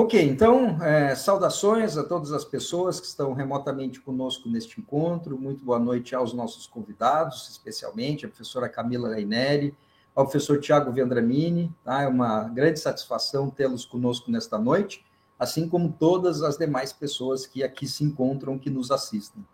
Ok, então, é, saudações a todas as pessoas que estão remotamente conosco neste encontro. Muito boa noite aos nossos convidados, especialmente a professora Camila Reineri, ao professor Tiago Vendramini. Tá? É uma grande satisfação tê-los conosco nesta noite, assim como todas as demais pessoas que aqui se encontram, que nos assistem.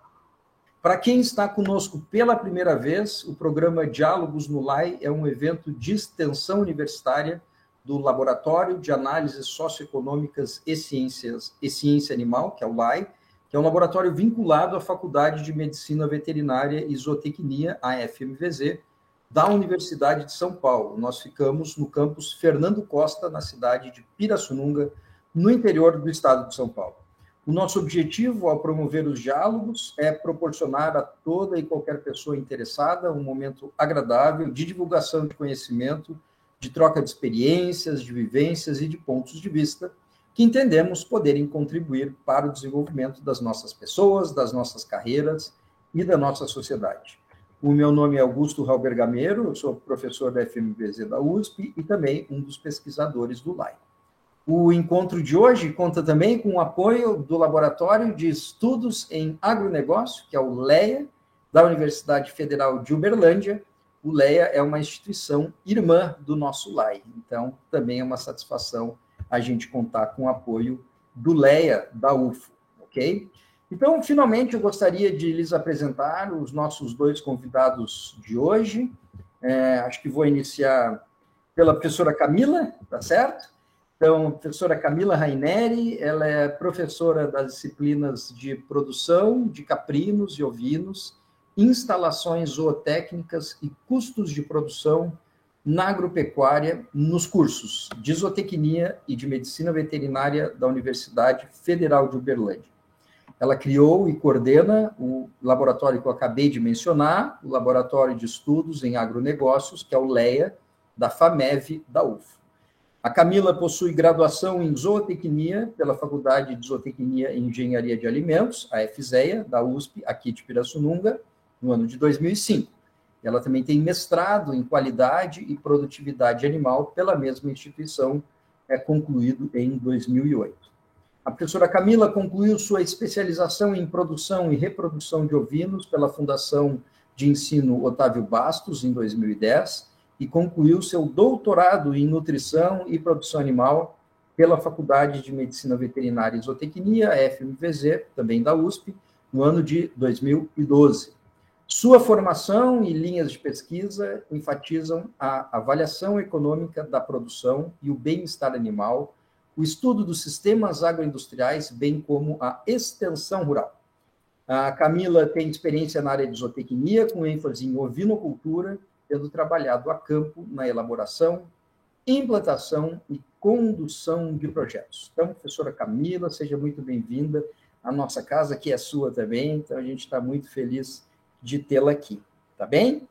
Para quem está conosco pela primeira vez, o programa Diálogos no LAI é um evento de extensão universitária do Laboratório de Análises Socioeconômicas e Ciências e Ciência Animal, que é o LAI, que é um laboratório vinculado à Faculdade de Medicina Veterinária e Zootecnia, a FMVZ, da Universidade de São Paulo. Nós ficamos no campus Fernando Costa, na cidade de Pirassununga, no interior do estado de São Paulo. O nosso objetivo ao promover os diálogos é proporcionar a toda e qualquer pessoa interessada um momento agradável de divulgação de conhecimento de troca de experiências, de vivências e de pontos de vista que entendemos poderem contribuir para o desenvolvimento das nossas pessoas, das nossas carreiras e da nossa sociedade. O meu nome é Augusto Raubergameiro, eu sou professor da FMVZ da USP e também um dos pesquisadores do LAI. O encontro de hoje conta também com o apoio do Laboratório de Estudos em Agronegócio, que é o LEA, da Universidade Federal de Uberlândia, o LEA é uma instituição irmã do nosso LAI, então também é uma satisfação a gente contar com o apoio do LEA da UFO, ok? Então, finalmente, eu gostaria de lhes apresentar os nossos dois convidados de hoje. É, acho que vou iniciar pela professora Camila, tá certo? Então, professora Camila Raineri, ela é professora das disciplinas de produção de caprinos e ovinos instalações zootécnicas e custos de produção na agropecuária nos cursos de zootecnia e de medicina veterinária da Universidade Federal de Uberlândia. Ela criou e coordena o laboratório que eu acabei de mencionar, o Laboratório de Estudos em Agronegócios, que é o LEA, da FAMEV, da UF. A Camila possui graduação em zootecnia pela Faculdade de Zootecnia e Engenharia de Alimentos, a FZEA, da USP, aqui de Pirassununga, no ano de 2005. Ela também tem mestrado em qualidade e produtividade animal pela mesma instituição, é concluído em 2008. A professora Camila concluiu sua especialização em produção e reprodução de ovinos pela Fundação de Ensino Otávio Bastos, em 2010, e concluiu seu doutorado em nutrição e produção animal pela Faculdade de Medicina Veterinária e Zootecnia, FMVZ, também da USP, no ano de 2012. Sua formação e linhas de pesquisa enfatizam a avaliação econômica da produção e o bem-estar animal, o estudo dos sistemas agroindustriais, bem como a extensão rural. A Camila tem experiência na área de zootecnia, com ênfase em ovinocultura, tendo trabalhado a campo na elaboração, implantação e condução de projetos. Então, professora Camila, seja muito bem-vinda à nossa casa, que é sua também, então a gente está muito feliz de tê-la aqui, tá bem?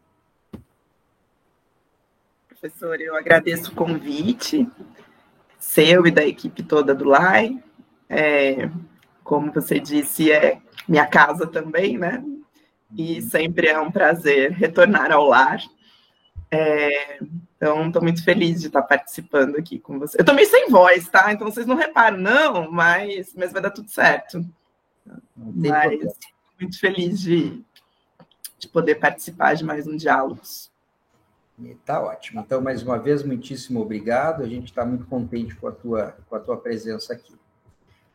Professor, eu agradeço o convite, seu e da equipe toda do LAI. É, como você disse, é minha casa também, né? E uhum. sempre é um prazer retornar ao lar. É, então, estou muito feliz de estar participando aqui com você. Eu estou meio sem voz, tá? Então, vocês não reparam, não, mas, mas vai dar tudo certo. Mas, muito feliz de, de poder participar de mais um Diálogos. Tá ótimo. Então, mais uma vez, muitíssimo obrigado. A gente está muito contente com a, tua, com a tua presença aqui.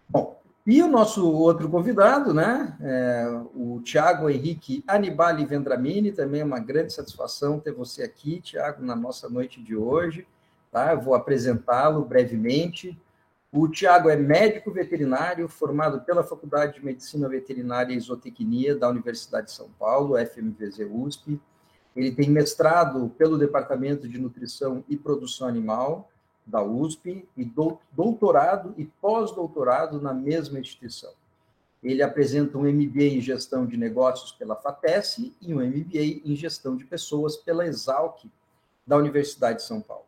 Bom, e o nosso outro convidado, né? É, o Tiago Henrique Anibali Vendramini, também é uma grande satisfação ter você aqui, Tiago, na nossa noite de hoje. Tá? Eu vou apresentá-lo brevemente. O Tiago é médico veterinário, formado pela Faculdade de Medicina Veterinária e Zootecnia da Universidade de São Paulo, FMVZ USP. Ele tem mestrado pelo Departamento de Nutrição e Produção Animal da USP e doutorado e pós-doutorado na mesma instituição. Ele apresenta um MBA em Gestão de Negócios pela FATES e um MBA em Gestão de Pessoas pela Exalc da Universidade de São Paulo.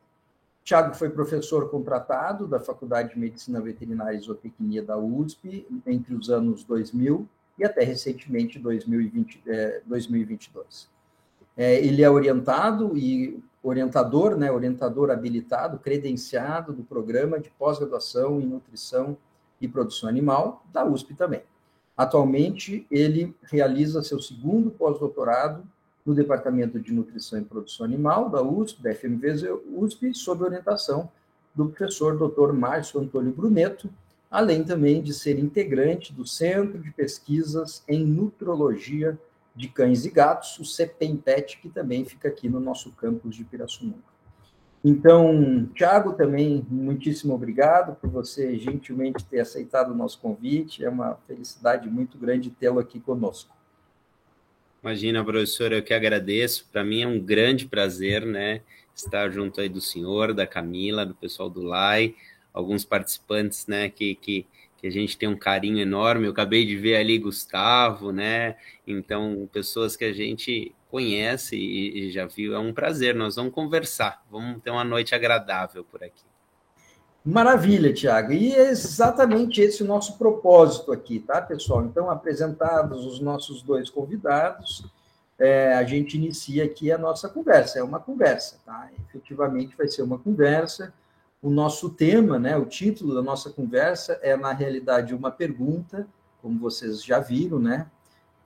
Tiago foi professor contratado da Faculdade de Medicina Veterinária e Zootecnia da USP entre os anos 2000 e até recentemente 2020, é, 2022. É, ele é orientado e orientador, né, orientador habilitado, credenciado do programa de pós-graduação em nutrição e produção animal da USP também. Atualmente, ele realiza seu segundo pós-doutorado no Departamento de Nutrição e Produção Animal da USP, da FMVZ USP, sob orientação do professor Dr. Márcio Antônio Bruneto, além também de ser integrante do Centro de Pesquisas em Nutrologia de Cães e Gatos, o CEPEMPET, que também fica aqui no nosso campus de Pirassununga. Então, Tiago, também muitíssimo obrigado por você gentilmente ter aceitado o nosso convite. É uma felicidade muito grande tê-lo aqui conosco. Imagina, professor, eu que agradeço. Para mim é um grande prazer, né, estar junto aí do senhor, da Camila, do pessoal do LAI, alguns participantes, né, que, que que a gente tem um carinho enorme. Eu acabei de ver ali Gustavo, né? Então, pessoas que a gente conhece e, e já viu. É um prazer. Nós vamos conversar, vamos ter uma noite agradável por aqui. Maravilha, Tiago. E é exatamente esse o nosso propósito aqui, tá, pessoal? Então, apresentados os nossos dois convidados, é, a gente inicia aqui a nossa conversa. É uma conversa, tá? Efetivamente vai ser uma conversa o nosso tema, né, o título da nossa conversa é, na realidade, uma pergunta, como vocês já viram, né?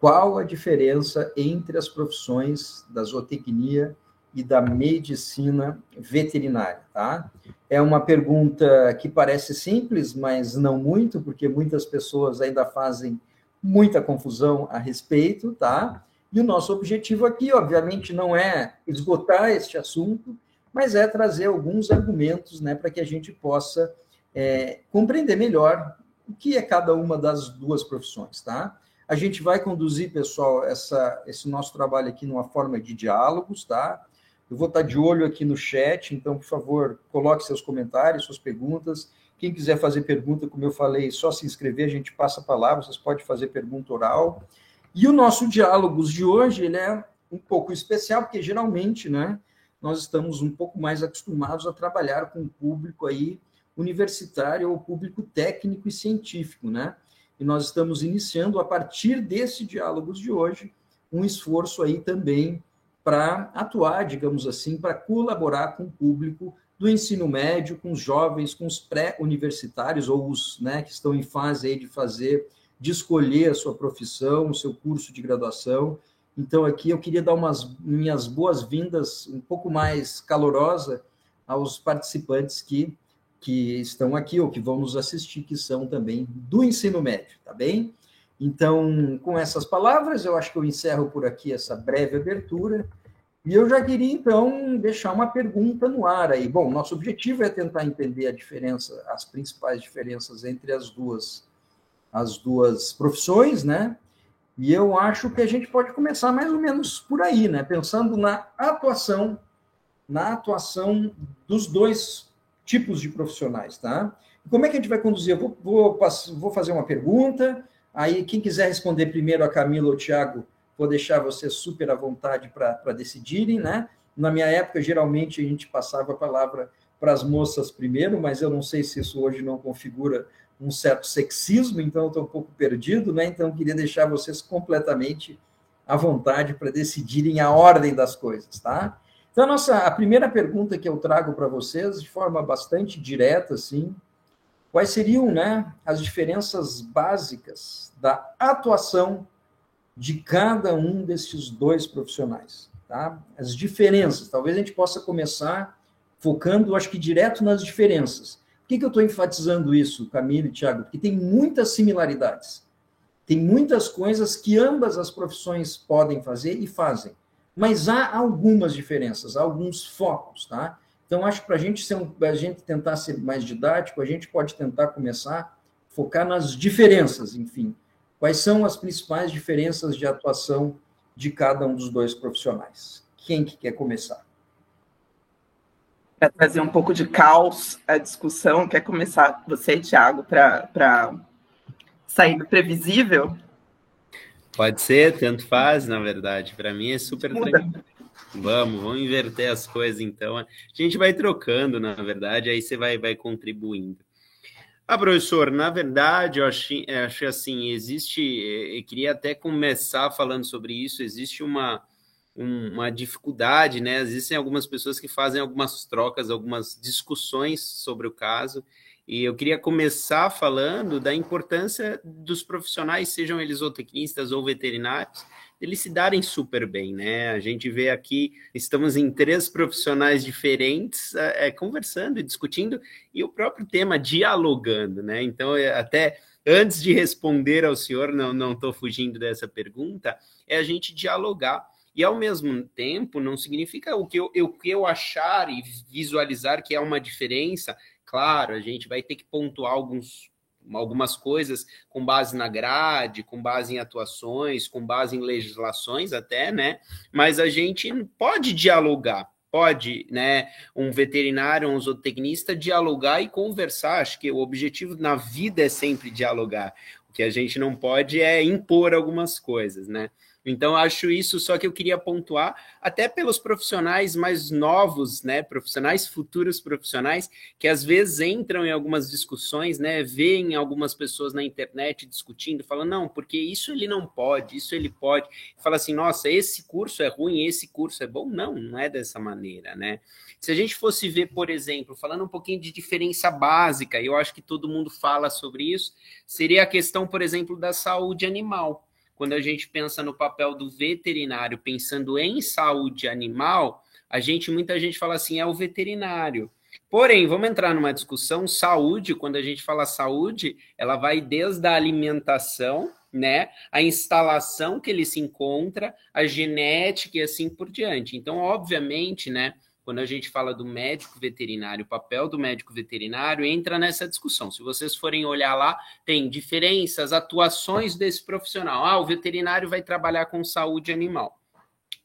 Qual a diferença entre as profissões da zootecnia e da medicina veterinária, tá? É uma pergunta que parece simples, mas não muito, porque muitas pessoas ainda fazem muita confusão a respeito, tá? E o nosso objetivo aqui, obviamente, não é esgotar este assunto, mas é trazer alguns argumentos né, para que a gente possa é, compreender melhor o que é cada uma das duas profissões, tá? A gente vai conduzir, pessoal, essa, esse nosso trabalho aqui numa forma de diálogos, tá? Eu vou estar de olho aqui no chat, então, por favor, coloque seus comentários, suas perguntas. Quem quiser fazer pergunta, como eu falei, só se inscrever, a gente passa a palavra, vocês podem fazer pergunta oral. E o nosso diálogos de hoje, é um pouco especial, porque geralmente, né, nós estamos um pouco mais acostumados a trabalhar com o público aí universitário ou público técnico e científico, né? E nós estamos iniciando a partir desse diálogos de hoje um esforço aí também para atuar, digamos assim, para colaborar com o público do ensino médio, com os jovens, com os pré-universitários ou os né, que estão em fase aí de fazer, de escolher a sua profissão, o seu curso de graduação então, aqui eu queria dar umas minhas boas-vindas um pouco mais calorosa aos participantes que, que estão aqui ou que vão nos assistir, que são também do ensino médio, tá bem? Então, com essas palavras, eu acho que eu encerro por aqui essa breve abertura. E eu já queria, então, deixar uma pergunta no ar aí. Bom, nosso objetivo é tentar entender a diferença, as principais diferenças entre as duas, as duas profissões, né? E eu acho que a gente pode começar mais ou menos por aí, né? Pensando na atuação, na atuação dos dois tipos de profissionais, tá? Como é que a gente vai conduzir? Eu vou, vou, vou fazer uma pergunta, aí quem quiser responder primeiro, a Camila ou Tiago, vou deixar vocês super à vontade para decidirem, né? Na minha época, geralmente, a gente passava a palavra para as moças primeiro, mas eu não sei se isso hoje não configura um certo sexismo, então eu estou um pouco perdido, né? Então eu queria deixar vocês completamente à vontade para decidirem a ordem das coisas, tá? Então a nossa a primeira pergunta que eu trago para vocês de forma bastante direta assim, quais seriam, né, as diferenças básicas da atuação de cada um desses dois profissionais, tá? As diferenças, talvez a gente possa começar focando, acho que direto nas diferenças por que, que eu estou enfatizando isso, Camilo e Tiago? Porque tem muitas similaridades. Tem muitas coisas que ambas as profissões podem fazer e fazem. Mas há algumas diferenças, há alguns focos, tá? Então, acho que para gente ser um, a gente tentar ser mais didático, a gente pode tentar começar a focar nas diferenças, enfim. Quais são as principais diferenças de atuação de cada um dos dois profissionais? Quem que quer começar? para trazer um pouco de caos à discussão. Quer começar você, Thiago, para sair do previsível? Pode ser, tanto faz, na verdade. Para mim é super tranquilo. Vamos, vamos inverter as coisas então. A gente vai trocando, na verdade, aí você vai, vai contribuindo. Ah, professor, na verdade, eu acho, acho assim, existe, eu queria até começar falando sobre isso, existe uma, um, uma dificuldade, né? Existem algumas pessoas que fazem algumas trocas, algumas discussões sobre o caso. E eu queria começar falando da importância dos profissionais, sejam eles zootecnistas ou veterinários, eles se darem super bem, né? A gente vê aqui, estamos em três profissionais diferentes, é, conversando e discutindo, e o próprio tema dialogando, né? Então, é, até antes de responder ao senhor, não estou fugindo dessa pergunta, é a gente dialogar. E ao mesmo tempo, não significa o que eu, o que eu achar e visualizar que é uma diferença. Claro, a gente vai ter que pontuar alguns algumas coisas com base na grade, com base em atuações, com base em legislações até, né? Mas a gente pode dialogar, pode, né, um veterinário, um zootecnista dialogar e conversar. Acho que o objetivo na vida é sempre dialogar. O que a gente não pode é impor algumas coisas, né? Então, acho isso, só que eu queria pontuar, até pelos profissionais mais novos, né, profissionais, futuros profissionais, que às vezes entram em algumas discussões, né, veem algumas pessoas na internet discutindo, falam, não, porque isso ele não pode, isso ele pode. Fala assim, nossa, esse curso é ruim, esse curso é bom. Não, não é dessa maneira, né? Se a gente fosse ver, por exemplo, falando um pouquinho de diferença básica, eu acho que todo mundo fala sobre isso, seria a questão, por exemplo, da saúde animal quando a gente pensa no papel do veterinário, pensando em saúde animal, a gente muita gente fala assim, é o veterinário. Porém, vamos entrar numa discussão saúde, quando a gente fala saúde, ela vai desde a alimentação, né, a instalação que ele se encontra, a genética e assim por diante. Então, obviamente, né, quando a gente fala do médico veterinário, o papel do médico veterinário entra nessa discussão. Se vocês forem olhar lá, tem diferenças, atuações desse profissional. Ah, o veterinário vai trabalhar com saúde animal.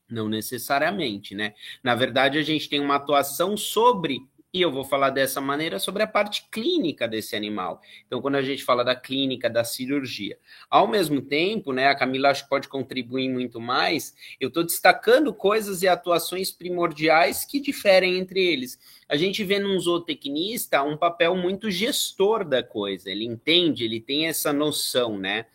Não necessariamente, né? Na verdade, a gente tem uma atuação sobre e eu vou falar dessa maneira sobre a parte clínica desse animal. Então, quando a gente fala da clínica, da cirurgia. Ao mesmo tempo, né, a Camila acho que pode contribuir muito mais, eu estou destacando coisas e atuações primordiais que diferem entre eles. A gente vê num zootecnista um papel muito gestor da coisa, ele entende, ele tem essa noção, né?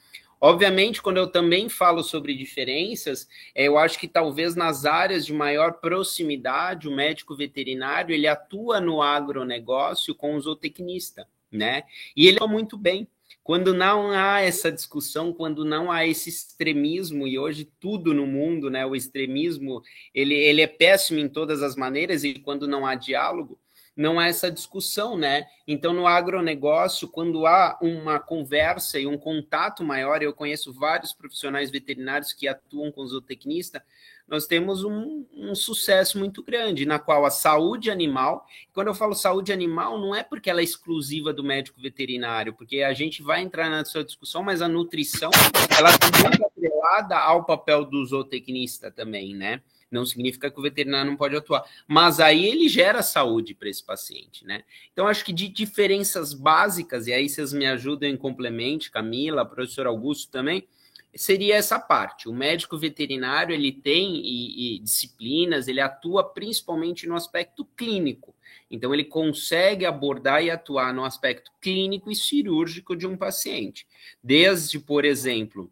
Obviamente, quando eu também falo sobre diferenças, é, eu acho que talvez nas áreas de maior proximidade, o médico veterinário ele atua no agronegócio com o zootecnista, né? E ele é muito bem. Quando não há essa discussão, quando não há esse extremismo, e hoje tudo no mundo, né? O extremismo ele, ele é péssimo em todas as maneiras, e quando não há diálogo, não há essa discussão, né? Então, no agronegócio, quando há uma conversa e um contato maior, eu conheço vários profissionais veterinários que atuam com zootecnista, nós temos um, um, sucesso muito grande, na qual a saúde animal, quando eu falo saúde animal, não é porque ela é exclusiva do médico veterinário, porque a gente vai entrar na sua discussão, mas a nutrição, ela está muito atrelada ao papel do zootecnista também, né? Não significa que o veterinário não pode atuar. Mas aí ele gera saúde para esse paciente, né? Então, acho que de diferenças básicas, e aí vocês me ajudam em complemento, Camila, professor Augusto também, seria essa parte. O médico veterinário, ele tem e, e disciplinas, ele atua principalmente no aspecto clínico. Então, ele consegue abordar e atuar no aspecto clínico e cirúrgico de um paciente. Desde, por exemplo,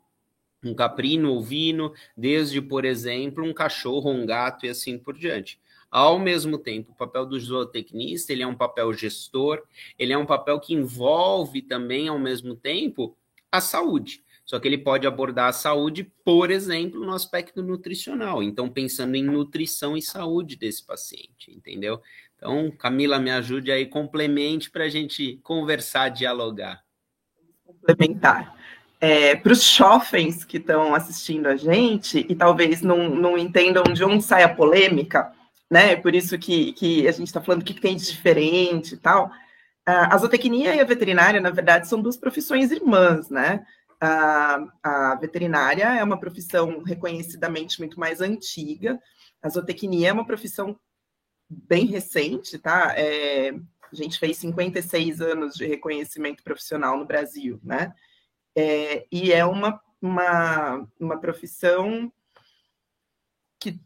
um caprino ovino, desde, por exemplo, um cachorro, um gato e assim por diante. Ao mesmo tempo, o papel do zootecnista, ele é um papel gestor, ele é um papel que envolve também, ao mesmo tempo, a saúde. Só que ele pode abordar a saúde, por exemplo, no aspecto nutricional. Então, pensando em nutrição e saúde desse paciente, entendeu? Então, Camila, me ajude aí, complemente para a gente conversar, dialogar. Complementar é, para os jovens que estão assistindo a gente e talvez não, não entendam de onde sai a polêmica, né? Por isso que, que a gente está falando o que, que tem de diferente e tal. A zootecnia e a veterinária, na verdade, são duas profissões irmãs, né? A, a veterinária é uma profissão reconhecidamente muito mais antiga. A zootecnia é uma profissão bem recente, tá? É, a gente fez 56 anos de reconhecimento profissional no Brasil, né? É, e é uma, uma, uma profissão que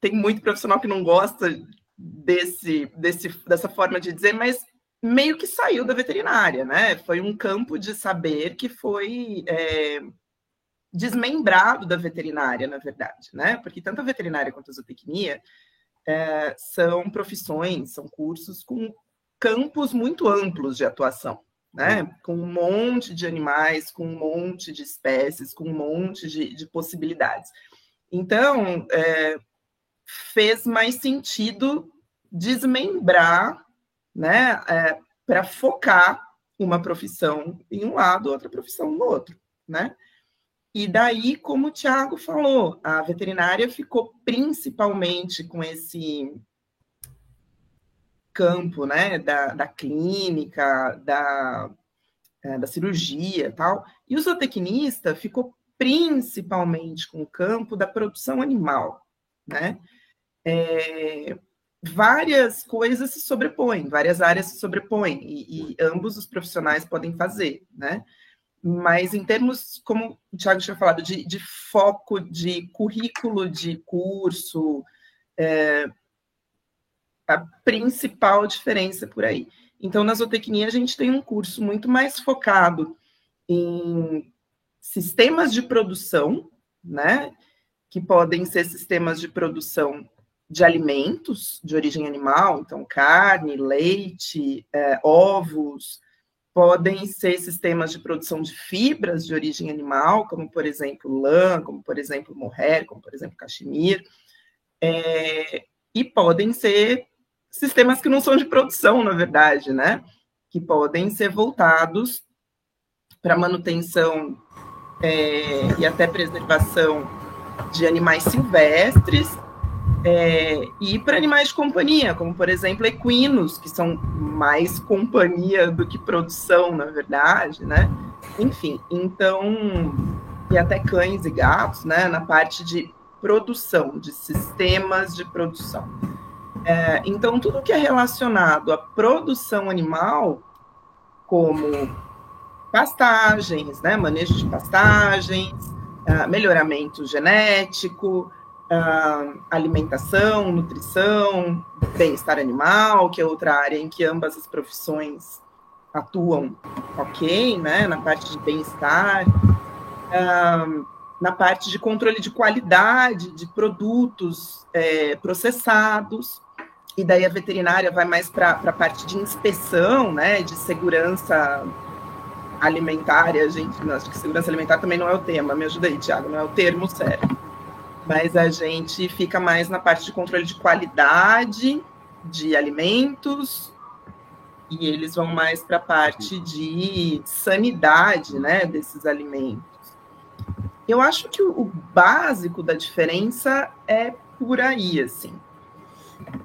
tem muito profissional que não gosta desse, desse, dessa forma de dizer, mas meio que saiu da veterinária, né? Foi um campo de saber que foi é, desmembrado da veterinária, na verdade, né? Porque tanto a veterinária quanto a zootecnia é, são profissões, são cursos com campos muito amplos de atuação, né? Com um monte de animais, com um monte de espécies, com um monte de, de possibilidades. Então, é, fez mais sentido desmembrar, né? É, Para focar uma profissão em um lado, outra profissão no outro, né? E daí, como o Tiago falou, a veterinária ficou principalmente com esse campo, né, da, da clínica, da, é, da cirurgia tal, e o zootecnista ficou principalmente com o campo da produção animal, né? É, várias coisas se sobrepõem, várias áreas se sobrepõem, e, e ambos os profissionais podem fazer, né? mas em termos, como o Thiago tinha falado, de, de foco, de currículo de curso, é, a principal diferença por aí. Então, na zootecnia, a gente tem um curso muito mais focado em sistemas de produção, né? Que podem ser sistemas de produção de alimentos de origem animal, então carne, leite, é, ovos, podem ser sistemas de produção de fibras de origem animal, como, por exemplo, lã, como, por exemplo, mohair, como, por exemplo, cachemir, é, e podem ser sistemas que não são de produção, na verdade, né? Que podem ser voltados para manutenção é, e até preservação de animais silvestres é, e para animais de companhia, como por exemplo equinos, que são mais companhia do que produção, na verdade, né? Enfim, então, e até cães e gatos, né? Na parte de produção, de sistemas de produção. É, então, tudo que é relacionado à produção animal, como pastagens, né? Manejo de pastagens, uh, melhoramento genético, uh, alimentação, nutrição, bem-estar animal, que é outra área em que ambas as profissões atuam ok, né, na parte de bem-estar, uh, na parte de controle de qualidade de produtos é, processados, e daí a veterinária vai mais para a parte de inspeção, né, de segurança alimentar, gente, acho que segurança alimentar também não é o tema, me ajuda aí, Tiago, não é o termo certo mas a gente fica mais na parte de controle de qualidade de alimentos e eles vão mais para a parte de sanidade, né, desses alimentos. Eu acho que o básico da diferença é por aí, assim.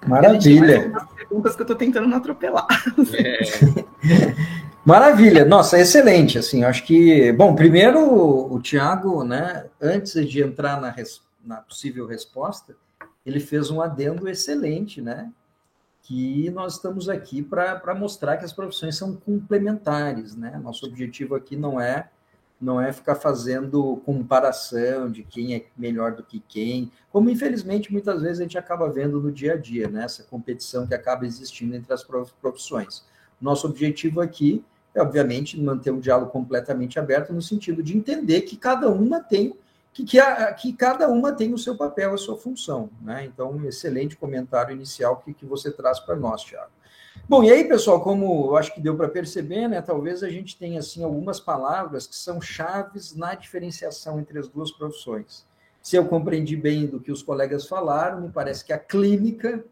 Maravilha. perguntas que eu estou tentando não atropelar. É. Maravilha, nossa, excelente, assim, acho que, bom, primeiro o Tiago, né, antes de entrar na resposta, na possível resposta, ele fez um adendo excelente, né? Que nós estamos aqui para mostrar que as profissões são complementares, né? Nosso objetivo aqui não é não é ficar fazendo comparação de quem é melhor do que quem, como infelizmente muitas vezes a gente acaba vendo no dia a dia, né? Essa competição que acaba existindo entre as profissões. Nosso objetivo aqui é, obviamente, manter um diálogo completamente aberto no sentido de entender que cada uma tem que, que, a, que, cada uma tem o seu papel, a sua função. Né? Então, um excelente comentário inicial que, que você traz para nós, Tiago. Bom, e aí, pessoal, como eu acho que deu para perceber, né, talvez a gente tenha assim, algumas palavras que são chaves na diferenciação entre as duas profissões. Se eu compreendi bem do que os colegas falaram, me parece que a clínica,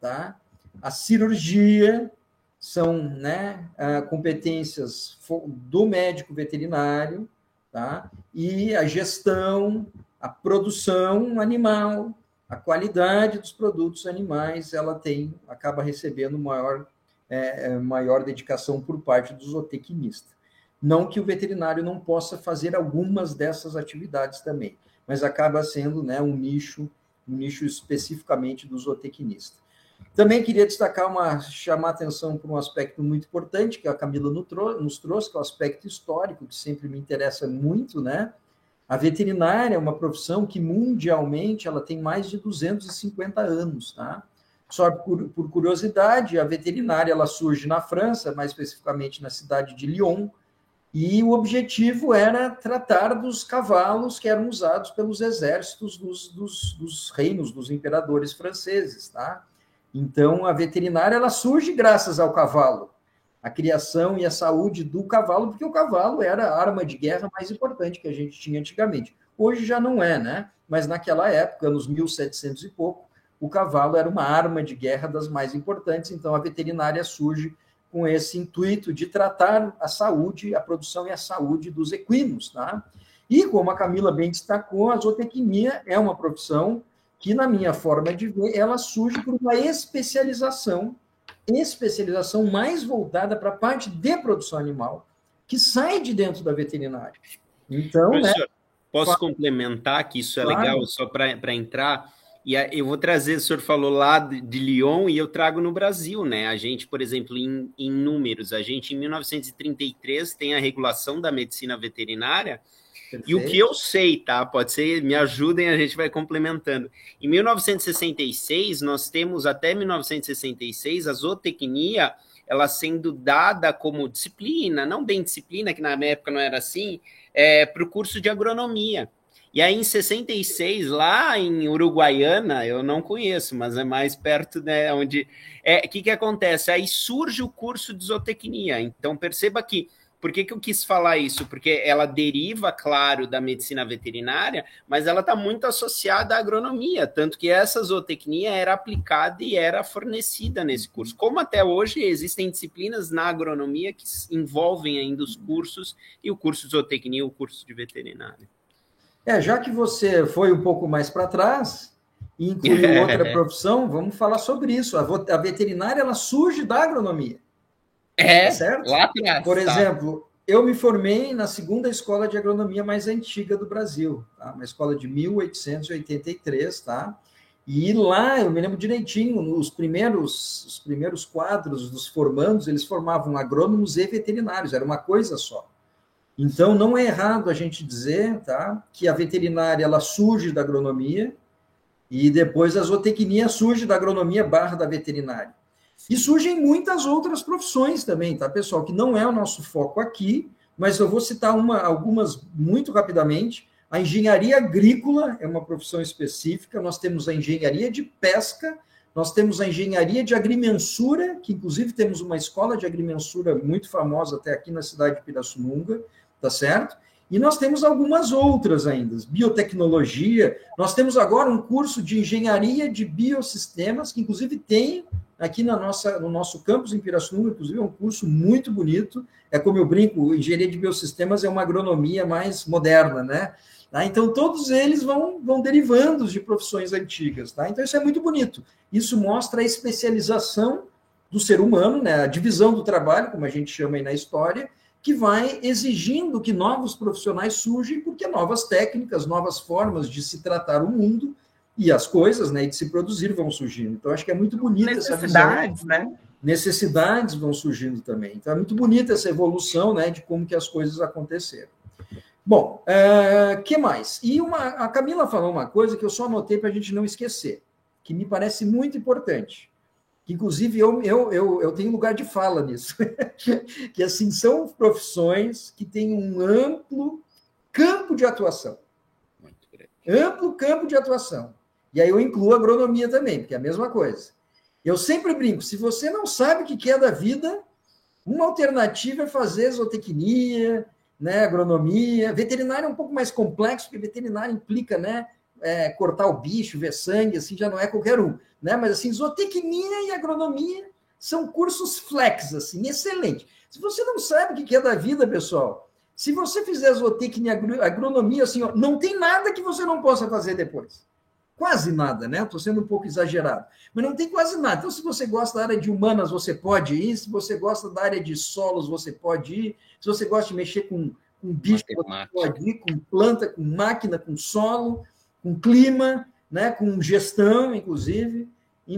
tá? a cirurgia, são né, competências do médico veterinário, tá? E a gestão, a produção animal, a qualidade dos produtos animais, ela tem, acaba recebendo maior, é, é, maior dedicação por parte do zootecnista. Não que o veterinário não possa fazer algumas dessas atividades também, mas acaba sendo né, um nicho, um nicho especificamente do zootecnista. Também queria destacar uma, chamar atenção para um aspecto muito importante que a Camila nos trouxe, que é o aspecto histórico, que sempre me interessa muito, né? A veterinária é uma profissão que mundialmente ela tem mais de 250 anos, tá? Só por, curiosidade, a veterinária ela surge na França, mais especificamente na cidade de Lyon, e o objetivo era tratar dos cavalos que eram usados pelos exércitos dos, dos, dos reinos, dos imperadores franceses, tá? Então, a veterinária ela surge graças ao cavalo, a criação e a saúde do cavalo, porque o cavalo era a arma de guerra mais importante que a gente tinha antigamente. Hoje já não é, né? Mas naquela época, nos 1700 e pouco, o cavalo era uma arma de guerra das mais importantes, então a veterinária surge com esse intuito de tratar a saúde, a produção e a saúde dos equinos. Tá? E, como a Camila bem destacou, a zootecnia é uma profissão que, na minha forma de ver, ela surge por uma especialização, especialização mais voltada para a parte de produção animal, que sai de dentro da veterinária. Então, né, Professor, né, posso complementar que isso é claro. legal, só para entrar e eu vou trazer, o senhor falou lá de Lyon e eu trago no Brasil, né? A gente, por exemplo, em, em números, a gente em 1933 tem a regulação da medicina veterinária. Perfeito. E o que eu sei, tá? Pode ser, me ajudem, a gente vai complementando. Em 1966, nós temos até 1966 a zootecnia, ela sendo dada como disciplina, não bem disciplina, que na época não era assim, é, para o curso de agronomia. E aí, em 66, lá em Uruguaiana, eu não conheço, mas é mais perto, né? Onde. O é, que, que acontece? Aí surge o curso de zootecnia. Então, perceba que. Por que, que eu quis falar isso? Porque ela deriva, claro, da medicina veterinária, mas ela está muito associada à agronomia, tanto que essa zootecnia era aplicada e era fornecida nesse curso. Como até hoje existem disciplinas na agronomia que envolvem ainda os cursos, e o curso de zootecnia, o curso de veterinária. É, já que você foi um pouco mais para trás e incluiu outra profissão, vamos falar sobre isso. A, a veterinária ela surge da agronomia. É, tá certo? Lá atrás. Por tá. exemplo, eu me formei na segunda escola de agronomia mais antiga do Brasil, tá? uma escola de 1883, tá? E lá, eu me lembro direitinho, nos primeiros, os primeiros quadros dos formandos, eles formavam agrônomos e veterinários, era uma coisa só. Então, não é errado a gente dizer tá, que a veterinária ela surge da agronomia e depois a zootecnia surge da agronomia barra da veterinária. E surgem muitas outras profissões também, tá, pessoal? Que não é o nosso foco aqui, mas eu vou citar uma, algumas muito rapidamente. A engenharia agrícola é uma profissão específica, nós temos a engenharia de pesca, nós temos a engenharia de agrimensura, que inclusive temos uma escola de agrimensura muito famosa até aqui na cidade de Pirassununga tá certo? E nós temos algumas outras ainda, biotecnologia. Nós temos agora um curso de engenharia de biosistemas, que inclusive tem aqui na nossa, no nosso campus em Pirassununga, inclusive é um curso muito bonito. É como eu brinco, engenharia de biosistemas é uma agronomia mais moderna, né? Tá? Então, todos eles vão, vão derivando de profissões antigas. Tá? Então, isso é muito bonito. Isso mostra a especialização do ser humano, né? a divisão do trabalho, como a gente chama aí na história, que vai exigindo que novos profissionais surgem, porque novas técnicas, novas formas de se tratar o mundo e as coisas, né, e de se produzir vão surgindo. Então, acho que é muito bonita essa visão. Necessidades, né? Necessidades vão surgindo também. Então, é muito bonita essa evolução, né, de como que as coisas aconteceram. Bom, é, que mais? E uma, a Camila falou uma coisa que eu só anotei para a gente não esquecer, que me parece muito importante inclusive eu, eu, eu, eu tenho lugar de fala nisso, que assim são profissões que têm um amplo campo de atuação. Amplo campo de atuação. E aí eu incluo a agronomia também, porque é a mesma coisa. Eu sempre brinco, se você não sabe o que é da vida, uma alternativa é fazer zootecnia, né, agronomia. Veterinário é um pouco mais complexo, porque veterinário implica né, é, cortar o bicho, ver sangue, assim, já não é qualquer um. Né? Mas, assim, zootecnia e agronomia são cursos flex, assim, excelente. Se você não sabe o que é da vida, pessoal, se você fizer zootecnia e agronomia, assim, ó, não tem nada que você não possa fazer depois. Quase nada, né? Estou sendo um pouco exagerado. Mas não tem quase nada. Então, se você gosta da área de humanas, você pode ir. Se você gosta da área de solos, você pode ir. Se você gosta de mexer com, com bicho, você pode ir. Com planta, com máquina, com solo com clima, né, com gestão, inclusive.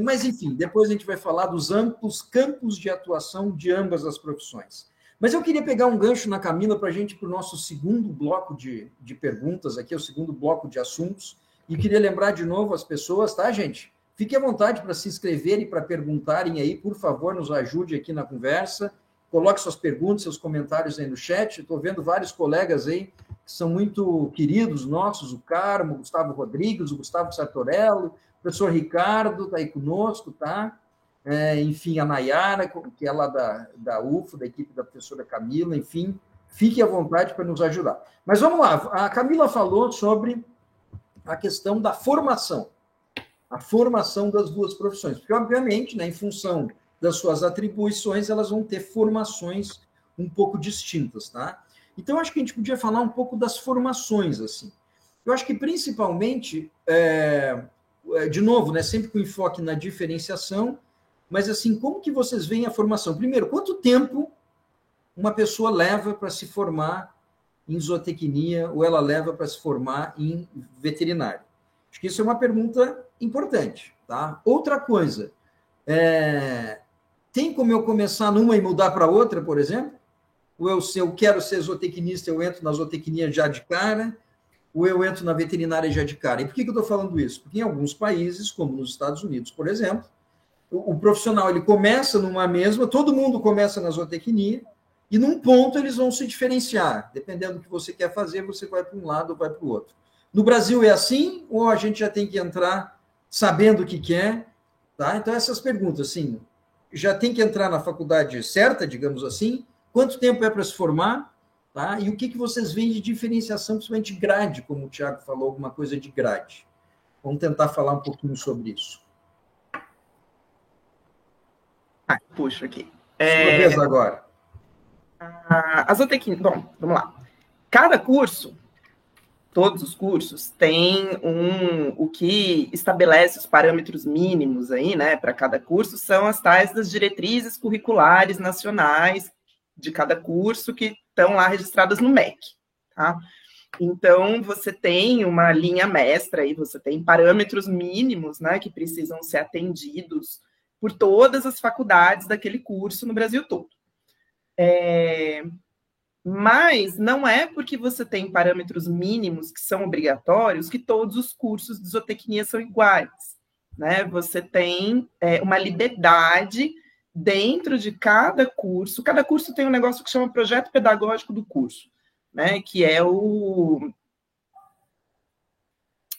Mas, enfim, depois a gente vai falar dos amplos campos de atuação de ambas as profissões. Mas eu queria pegar um gancho na Camila para a gente para o nosso segundo bloco de, de perguntas, aqui é o segundo bloco de assuntos, e queria lembrar de novo as pessoas, tá, gente? Fique à vontade para se inscreverem, para perguntarem aí, por favor, nos ajude aqui na conversa. Coloque suas perguntas, seus comentários aí no chat. Estou vendo vários colegas aí que são muito queridos nossos, o Carmo, o Gustavo Rodrigues, o Gustavo Sartorello, o professor Ricardo está aí conosco, tá? É, enfim, a Nayara, que é lá da, da UFO, da equipe da professora Camila, enfim, fique à vontade para nos ajudar. Mas vamos lá, a Camila falou sobre a questão da formação, a formação das duas profissões, porque, obviamente, né, em função das suas atribuições, elas vão ter formações um pouco distintas, tá? Então, acho que a gente podia falar um pouco das formações, assim. Eu acho que, principalmente, é, é de novo, né, sempre com enfoque na diferenciação, mas, assim, como que vocês veem a formação? Primeiro, quanto tempo uma pessoa leva para se formar em zootecnia ou ela leva para se formar em veterinário? Acho que isso é uma pergunta importante, tá? Outra coisa, é, tem como eu começar numa e mudar para outra, por exemplo? Ou eu, se eu quero ser zootecnista, eu entro na zootecnia já de cara, ou eu entro na veterinária já de cara. E por que, que eu estou falando isso? Porque em alguns países, como nos Estados Unidos, por exemplo, o, o, profissional ele começa numa mesma, todo mundo começa na zootecnia, e num ponto eles vão se diferenciar. Dependendo do que você quer fazer, você vai para um lado ou vai para o outro. No Brasil é assim, ou a gente já tem que entrar sabendo o que quer? Tá? Então, essas perguntas, assim, já tem que entrar na faculdade certa, digamos assim, quanto tempo é para se formar, tá? E o que, que vocês veem de diferenciação, principalmente grade, como o Tiago falou, alguma coisa de grade. Vamos tentar falar um pouquinho sobre isso. Ah, puxa aqui. É... vez agora. A zootecnia, bom, vamos lá. Cada curso, todos os cursos, têm um, o que estabelece os parâmetros mínimos aí, né, para cada curso, são as tais das diretrizes curriculares nacionais de cada curso que estão lá registradas no MEC, tá? Então, você tem uma linha mestra aí, você tem parâmetros mínimos, né, que precisam ser atendidos por todas as faculdades daquele curso no Brasil todo. É, mas não é porque você tem parâmetros mínimos que são obrigatórios que todos os cursos de zootecnia são iguais. Né? Você tem é, uma liberdade dentro de cada curso, cada curso tem um negócio que chama projeto pedagógico do curso, né? Que é o,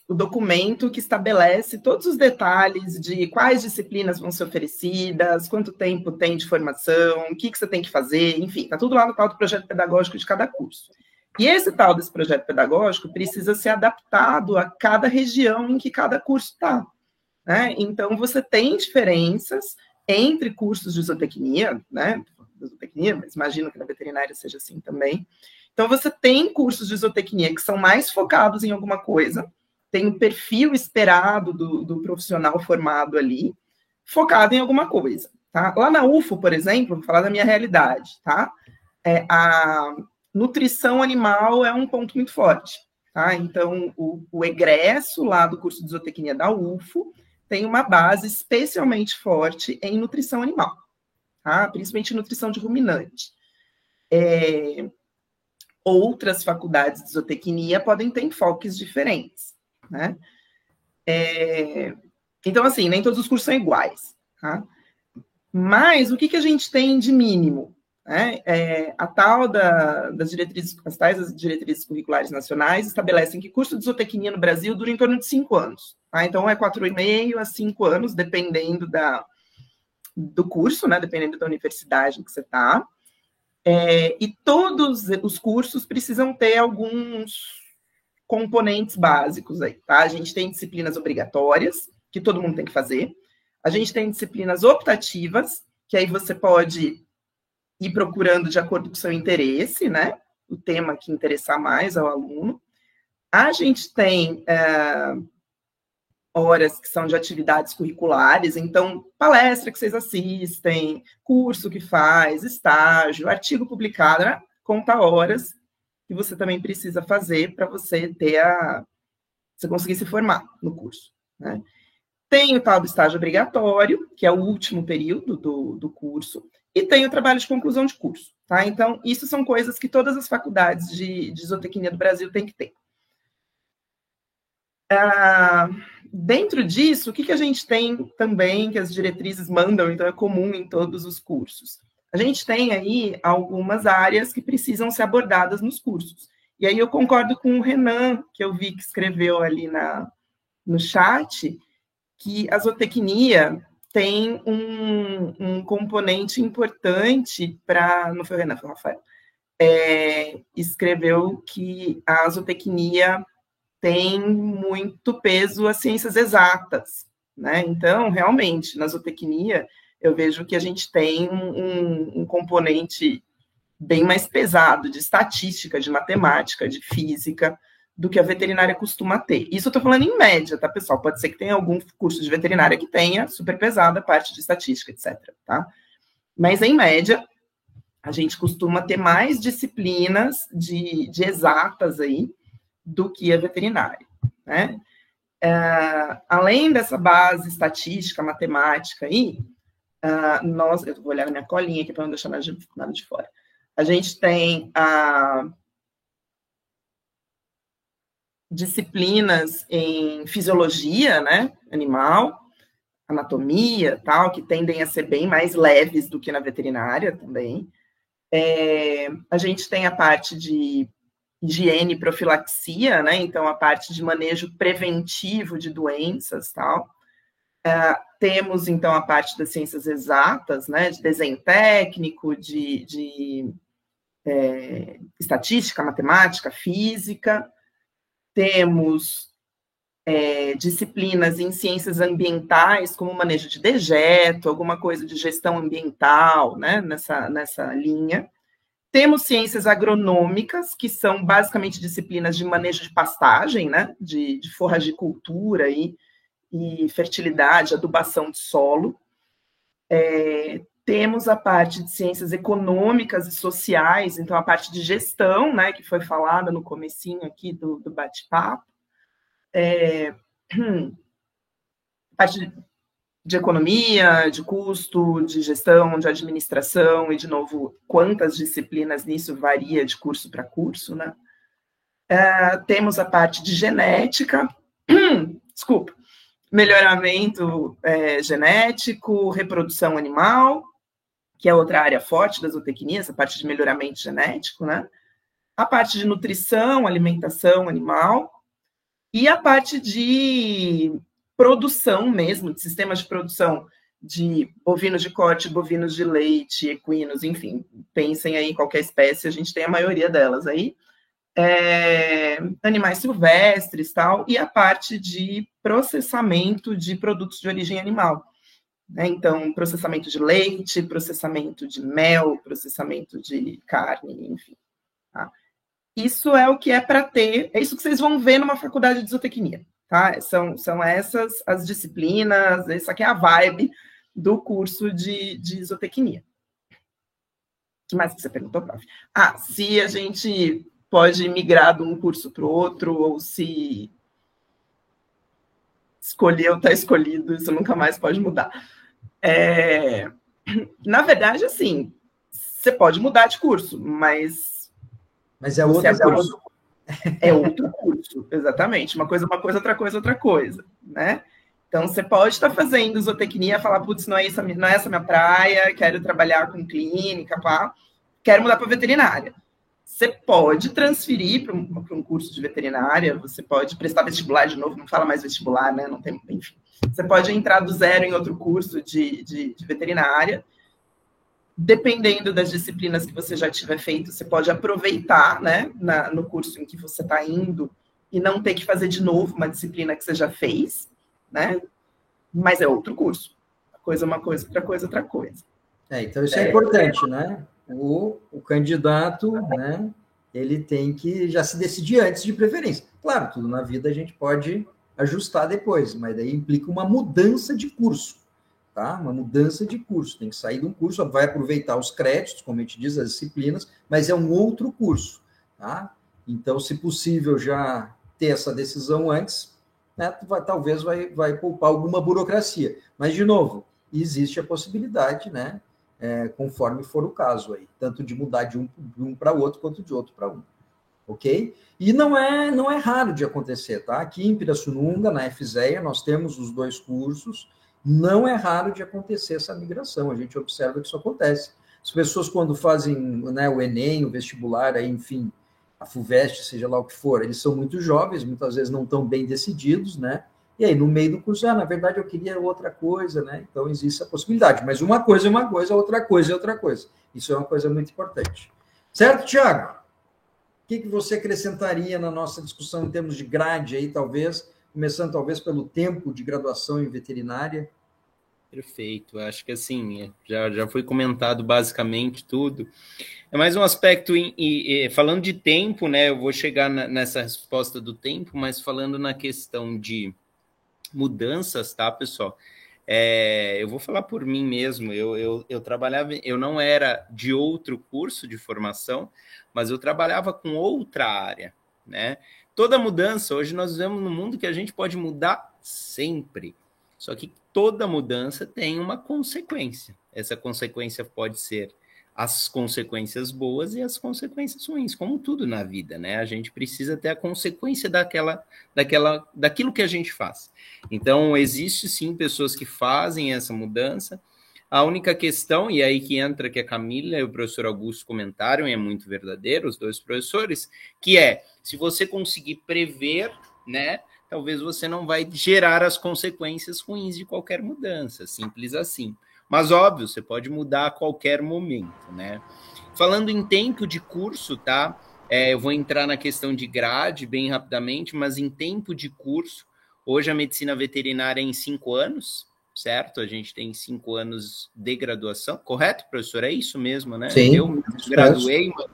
o documento que estabelece todos os detalhes de quais disciplinas vão ser oferecidas, quanto tempo tem de formação, o que, que você tem que fazer, enfim, tá tudo lá no tal do projeto pedagógico de cada curso. E esse tal desse projeto pedagógico precisa ser adaptado a cada região em que cada curso está. Né? Então, você tem diferenças entre cursos de zootecnia, né? De zootecnia, mas imagino que na veterinária seja assim também. Então, você tem cursos de zootecnia que são mais focados em alguma coisa, tem um perfil esperado do, do profissional formado ali, focado em alguma coisa. Tá? Lá na UFO, por exemplo, vou falar da minha realidade, tá? É, a nutrição animal é um ponto muito forte. Tá? Então, o, o egresso lá do curso de zootecnia da UFO tem uma base especialmente forte em nutrição animal, tá? principalmente nutrição de ruminante. É, outras faculdades de zootecnia podem ter enfoques diferentes, né? É, então, assim, nem todos os cursos são iguais, tá? Mas o que, que a gente tem de mínimo? Né? É, a tal da, das diretrizes, as tais das diretrizes curriculares nacionais estabelecem que curso de zootecnia no Brasil dura em torno de cinco anos. Tá? Então, é quatro e meio a cinco anos, dependendo da, do curso, né? dependendo da universidade que você está. É, e todos os cursos precisam ter alguns componentes básicos aí, tá? A gente tem disciplinas obrigatórias, que todo mundo tem que fazer. A gente tem disciplinas optativas, que aí você pode ir procurando de acordo com o seu interesse, né? O tema que interessar mais ao aluno. A gente tem é, horas que são de atividades curriculares, então, palestra que vocês assistem, curso que faz, estágio, artigo publicado, né? conta horas que você também precisa fazer para você ter a. você conseguir se formar no curso. Né? Tem o tal do estágio obrigatório, que é o último período do, do curso, e tem o trabalho de conclusão de curso. Tá? Então, isso são coisas que todas as faculdades de, de zootecnia do Brasil têm que ter. Ah, dentro disso, o que, que a gente tem também que as diretrizes mandam, então é comum em todos os cursos? A gente tem aí algumas áreas que precisam ser abordadas nos cursos. E aí eu concordo com o Renan, que eu vi que escreveu ali na, no chat, que a zootecnia tem um, um componente importante para. Não foi o Renan, foi o Rafael. É, escreveu que a zootecnia tem muito peso às ciências exatas. Né? Então, realmente, na zootecnia, eu vejo que a gente tem um, um componente bem mais pesado de estatística, de matemática, de física, do que a veterinária costuma ter. Isso eu estou falando em média, tá, pessoal? Pode ser que tenha algum curso de veterinária que tenha super pesada a parte de estatística, etc. Tá? Mas em média, a gente costuma ter mais disciplinas de, de exatas aí do que a veterinária, né? É, além dessa base estatística, matemática aí, Uh, nós, eu vou olhar na minha colinha aqui para não deixar nada de, nada de fora. A gente tem uh, disciplinas em fisiologia, né, animal, anatomia, tal, que tendem a ser bem mais leves do que na veterinária também. É, a gente tem a parte de higiene e profilaxia, né, então a parte de manejo preventivo de doenças, tal. Uh, temos, então, a parte das ciências exatas, né, de desenho técnico, de, de é, estatística, matemática, física. Temos é, disciplinas em ciências ambientais, como manejo de dejeto, alguma coisa de gestão ambiental, né, nessa, nessa linha. Temos ciências agronômicas, que são basicamente disciplinas de manejo de pastagem, né, de, de forragicultura e e fertilidade, adubação de solo. É, temos a parte de ciências econômicas e sociais, então a parte de gestão, né, que foi falada no comecinho aqui do, do bate-papo. É, parte de, de economia, de custo, de gestão, de administração, e, de novo, quantas disciplinas nisso varia de curso para curso, né? É, temos a parte de genética, desculpa, melhoramento é, genético, reprodução animal, que é outra área forte da zootecnia, essa parte de melhoramento genético, né? A parte de nutrição, alimentação animal, e a parte de produção mesmo, de sistemas de produção de bovinos de corte, bovinos de leite, equinos, enfim, pensem aí em qualquer espécie, a gente tem a maioria delas aí é, animais silvestres tal, e a parte de processamento de produtos de origem animal. Né? Então, processamento de leite, processamento de mel, processamento de carne, enfim. Tá? Isso é o que é para ter, é isso que vocês vão ver numa faculdade de zootecnia. Tá? São, são essas as disciplinas, essa aqui é a vibe do curso de, de zootecnia. O que mais que você perguntou, prof? Ah, se a gente pode migrar de um curso para o outro, ou se escolheu, está escolhido, isso nunca mais pode mudar. É, na verdade, assim, você pode mudar de curso, mas. Mas é outro curso. É outro curso, exatamente. Uma coisa, uma coisa, outra coisa, outra coisa, né? Então, você pode estar fazendo zootecnia, falar, putz, não é, isso, não é essa minha praia, quero trabalhar com clínica, pá, quero mudar para veterinária. Você pode transferir para um, um, curso de veterinária, você pode prestar vestibular de novo, não fala mais vestibular, né? Não tem, enfim. Você pode entrar do zero em outro curso de, de, de veterinária. Dependendo das disciplinas que você já tiver feito, você pode aproveitar, né, na, no curso em que você está indo e não ter que fazer de novo uma disciplina que você já fez, né? Mas é outro curso. Uma coisa, é uma coisa, outra coisa, outra coisa. É, então isso é, é importante, né? O, o candidato, né, ele tem que já se decidir antes de preferência. Claro, tudo na vida a gente pode ajustar depois, mas daí implica uma mudança de curso, tá? Uma mudança de curso, tem que sair de um curso, vai aproveitar os créditos, como a gente diz, as disciplinas, mas é um outro curso, tá? Então, se possível, já ter essa decisão antes, né, vai, talvez vai, vai poupar alguma burocracia. Mas, de novo, existe a possibilidade, né, é, conforme for o caso aí, tanto de mudar de um, um para outro quanto de outro para um. Ok? E não é, não é raro de acontecer, tá? Aqui em Pirassununga, na FZEA, nós temos os dois cursos, não é raro de acontecer essa migração, a gente observa que isso acontece. As pessoas, quando fazem né, o Enem, o vestibular, aí, enfim, a FUVEST, seja lá o que for, eles são muito jovens, muitas vezes não estão bem decididos, né? E aí, no meio do curso, ah, na verdade, eu queria outra coisa, né? Então, existe a possibilidade. Mas uma coisa é uma coisa, outra coisa é outra coisa. Isso é uma coisa muito importante. Certo, Tiago? O que, que você acrescentaria na nossa discussão em termos de grade aí, talvez, começando talvez pelo tempo de graduação em veterinária? Perfeito. Acho que assim, já, já foi comentado basicamente tudo. É mais um aspecto, em, em, falando de tempo, né? Eu vou chegar na, nessa resposta do tempo, mas falando na questão de mudanças, tá, pessoal? É, eu vou falar por mim mesmo. Eu, eu, eu trabalhava, eu não era de outro curso de formação, mas eu trabalhava com outra área, né? Toda mudança, hoje nós vivemos num mundo que a gente pode mudar sempre. Só que toda mudança tem uma consequência. Essa consequência pode ser as consequências boas e as consequências ruins, como tudo na vida, né? A gente precisa ter a consequência daquela, daquela, daquilo que a gente faz. Então, existe sim pessoas que fazem essa mudança. A única questão, e aí que entra que a Camila e o professor Augusto comentaram, e é muito verdadeiro, os dois professores, que é se você conseguir prever, né? talvez você não vai gerar as consequências ruins de qualquer mudança, simples assim. Mas óbvio, você pode mudar a qualquer momento, né? Falando em tempo de curso, tá? É, eu vou entrar na questão de grade bem rapidamente, mas em tempo de curso, hoje a medicina veterinária é em cinco anos, certo? A gente tem cinco anos de graduação, correto, professor? É isso mesmo, né? Sim. Eu graduei, mas,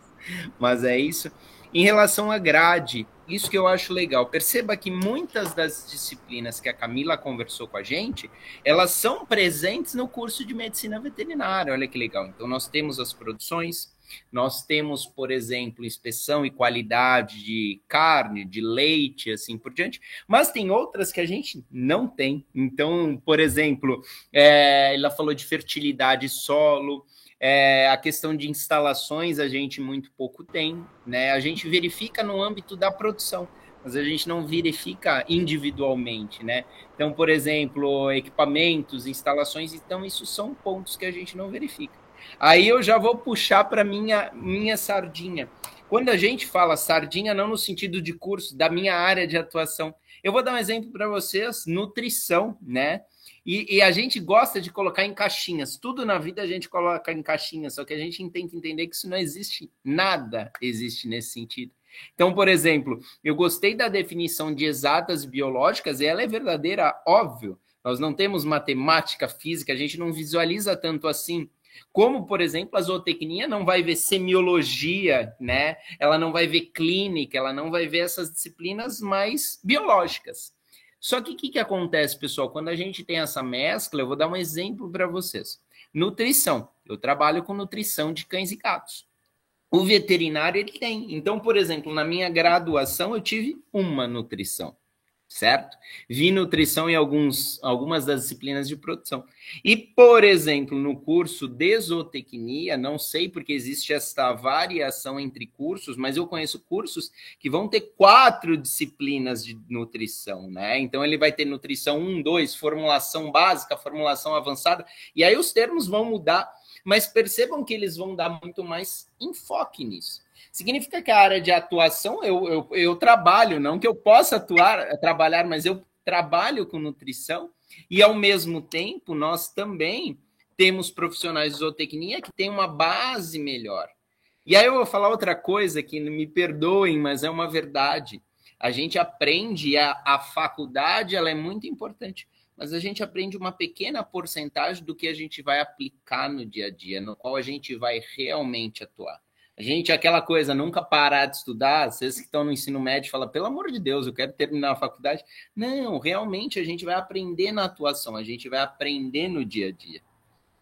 mas é isso. Em relação à grade, isso que eu acho legal. Perceba que muitas das disciplinas que a Camila conversou com a gente, elas são presentes no curso de medicina veterinária. Olha que legal. Então, nós temos as produções, nós temos, por exemplo, inspeção e qualidade de carne, de leite, assim por diante, mas tem outras que a gente não tem. Então, por exemplo, é, ela falou de fertilidade solo, é, a questão de instalações a gente muito pouco tem, né? A gente verifica no âmbito da produção, mas a gente não verifica individualmente, né? Então, por exemplo, equipamentos, instalações, então isso são pontos que a gente não verifica. Aí eu já vou puxar para minha minha sardinha. Quando a gente fala sardinha, não no sentido de curso, da minha área de atuação. Eu vou dar um exemplo para vocês: nutrição, né? E, e, a gente gosta de colocar em caixinhas. Tudo na vida a gente coloca em caixinhas, só que a gente tem que entender que isso não existe. Nada existe nesse sentido. Então, por exemplo, eu gostei da definição de exatas biológicas, e ela é verdadeira, óbvio. Nós não temos matemática, física, a gente não visualiza tanto assim. Como, por exemplo, a zootecnia não vai ver semiologia, né? Ela não vai ver clínica, ela não vai ver essas disciplinas mais biológicas. Só que o que, que acontece, pessoal? Quando a gente tem essa mescla, eu vou dar um exemplo para vocês. Nutrição. Eu trabalho com nutrição de cães e gatos. O veterinário ele tem. Então, por exemplo, na minha graduação eu tive uma nutrição certo? Vi nutrição em alguns, algumas das disciplinas de produção. E, por exemplo, no curso de zootecnia, não sei porque existe esta variação entre cursos, mas eu conheço cursos que vão ter quatro disciplinas de nutrição, né? Então, ele vai ter nutrição 1, 2, formulação básica, formulação avançada, e aí os termos vão mudar, mas percebam que eles vão dar muito mais enfoque nisso. Significa que a área de atuação eu, eu, eu trabalho, não que eu possa atuar, trabalhar, mas eu trabalho com nutrição e ao mesmo tempo nós também temos profissionais de zootecnia que têm uma base melhor. E aí eu vou falar outra coisa que me perdoem, mas é uma verdade. A gente aprende a, a faculdade, ela é muito importante, mas a gente aprende uma pequena porcentagem do que a gente vai aplicar no dia a dia, no qual a gente vai realmente atuar. A gente, aquela coisa, nunca parar de estudar, vocês que estão no ensino médio falam, pelo amor de Deus, eu quero terminar a faculdade. Não, realmente a gente vai aprender na atuação, a gente vai aprender no dia a dia.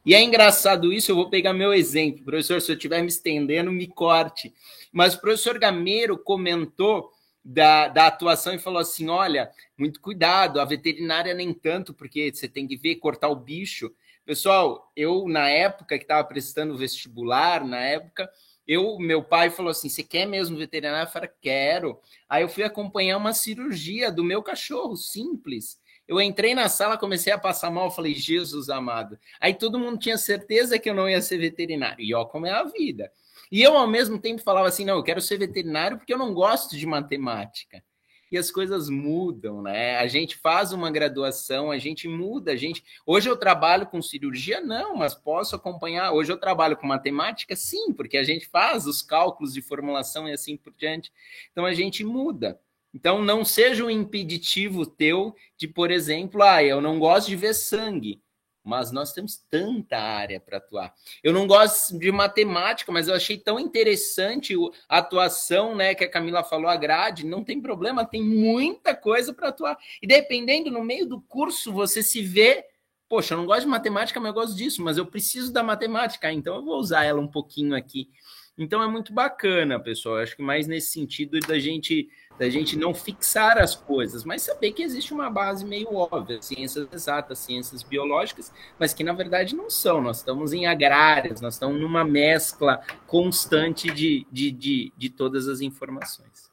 E é engraçado isso, eu vou pegar meu exemplo. Professor, se eu estiver me estendendo, me corte. Mas o professor Gameiro comentou da, da atuação e falou assim: olha, muito cuidado, a veterinária nem tanto, porque você tem que ver cortar o bicho. Pessoal, eu, na época que estava prestando vestibular, na época, eu, meu pai falou assim: você quer mesmo veterinário? Eu falei, quero. Aí eu fui acompanhar uma cirurgia do meu cachorro, simples. Eu entrei na sala, comecei a passar mal, falei, Jesus amado. Aí todo mundo tinha certeza que eu não ia ser veterinário. E ó, como é a vida. E eu, ao mesmo tempo, falava assim: não, eu quero ser veterinário porque eu não gosto de matemática e as coisas mudam, né? A gente faz uma graduação, a gente muda, a gente. Hoje eu trabalho com cirurgia, não, mas posso acompanhar. Hoje eu trabalho com matemática, sim, porque a gente faz os cálculos de formulação e assim por diante. Então a gente muda. Então não seja um impeditivo teu de, por exemplo, ah, eu não gosto de ver sangue mas nós temos tanta área para atuar. Eu não gosto de matemática, mas eu achei tão interessante a atuação, né, que a Camila falou, a grade, não tem problema, tem muita coisa para atuar. E dependendo, no meio do curso, você se vê, poxa, eu não gosto de matemática, mas eu gosto disso, mas eu preciso da matemática, então eu vou usar ela um pouquinho aqui. Então é muito bacana, pessoal. Eu acho que mais nesse sentido da gente da gente não fixar as coisas, mas saber que existe uma base meio óbvia, ciências exatas, ciências biológicas, mas que na verdade não são. Nós estamos em agrárias, nós estamos numa mescla constante de, de, de, de todas as informações.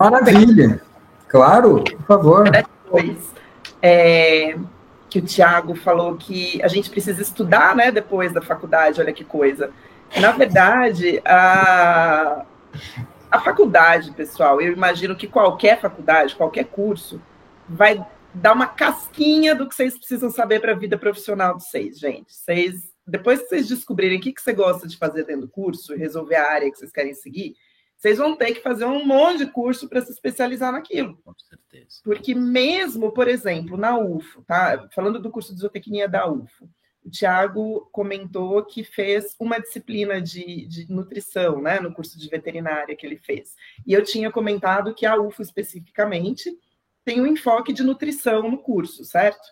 Maravilha! Claro, por favor. Depois, é, que o Tiago falou que a gente precisa estudar né, depois da faculdade, olha que coisa. Na verdade, a a faculdade, pessoal, eu imagino que qualquer faculdade, qualquer curso, vai dar uma casquinha do que vocês precisam saber para a vida profissional de vocês, gente. Vocês, depois que vocês descobrirem o que, que você gosta de fazer dentro do curso resolver a área que vocês querem seguir, vocês vão ter que fazer um monte de curso para se especializar naquilo. Com certeza. Porque mesmo, por exemplo, na UFO, tá? Falando do curso de zootecnia da UFO, o Tiago comentou que fez uma disciplina de, de, nutrição, né, no curso de veterinária que ele fez. E eu tinha comentado que a UFO especificamente tem um enfoque de nutrição no curso, certo?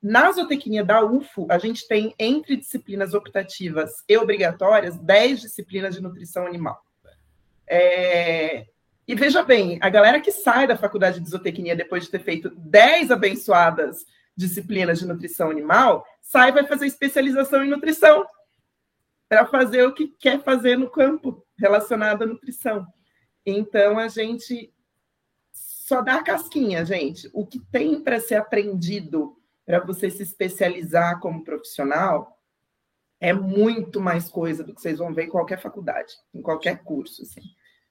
Na zootecnia da UFO, a gente tem, entre disciplinas optativas e obrigatórias, 10 disciplinas de nutrição animal. É... E veja bem, a galera que sai da faculdade de zootecnia depois de ter feito 10 abençoadas disciplinas de nutrição animal, sai e vai fazer especialização em nutrição para fazer o que quer fazer no campo relacionado à nutrição. Então a gente só dá a casquinha, gente. O que tem para ser aprendido para você se especializar como profissional é muito mais coisa do que vocês vão ver em qualquer faculdade, em qualquer curso. Assim.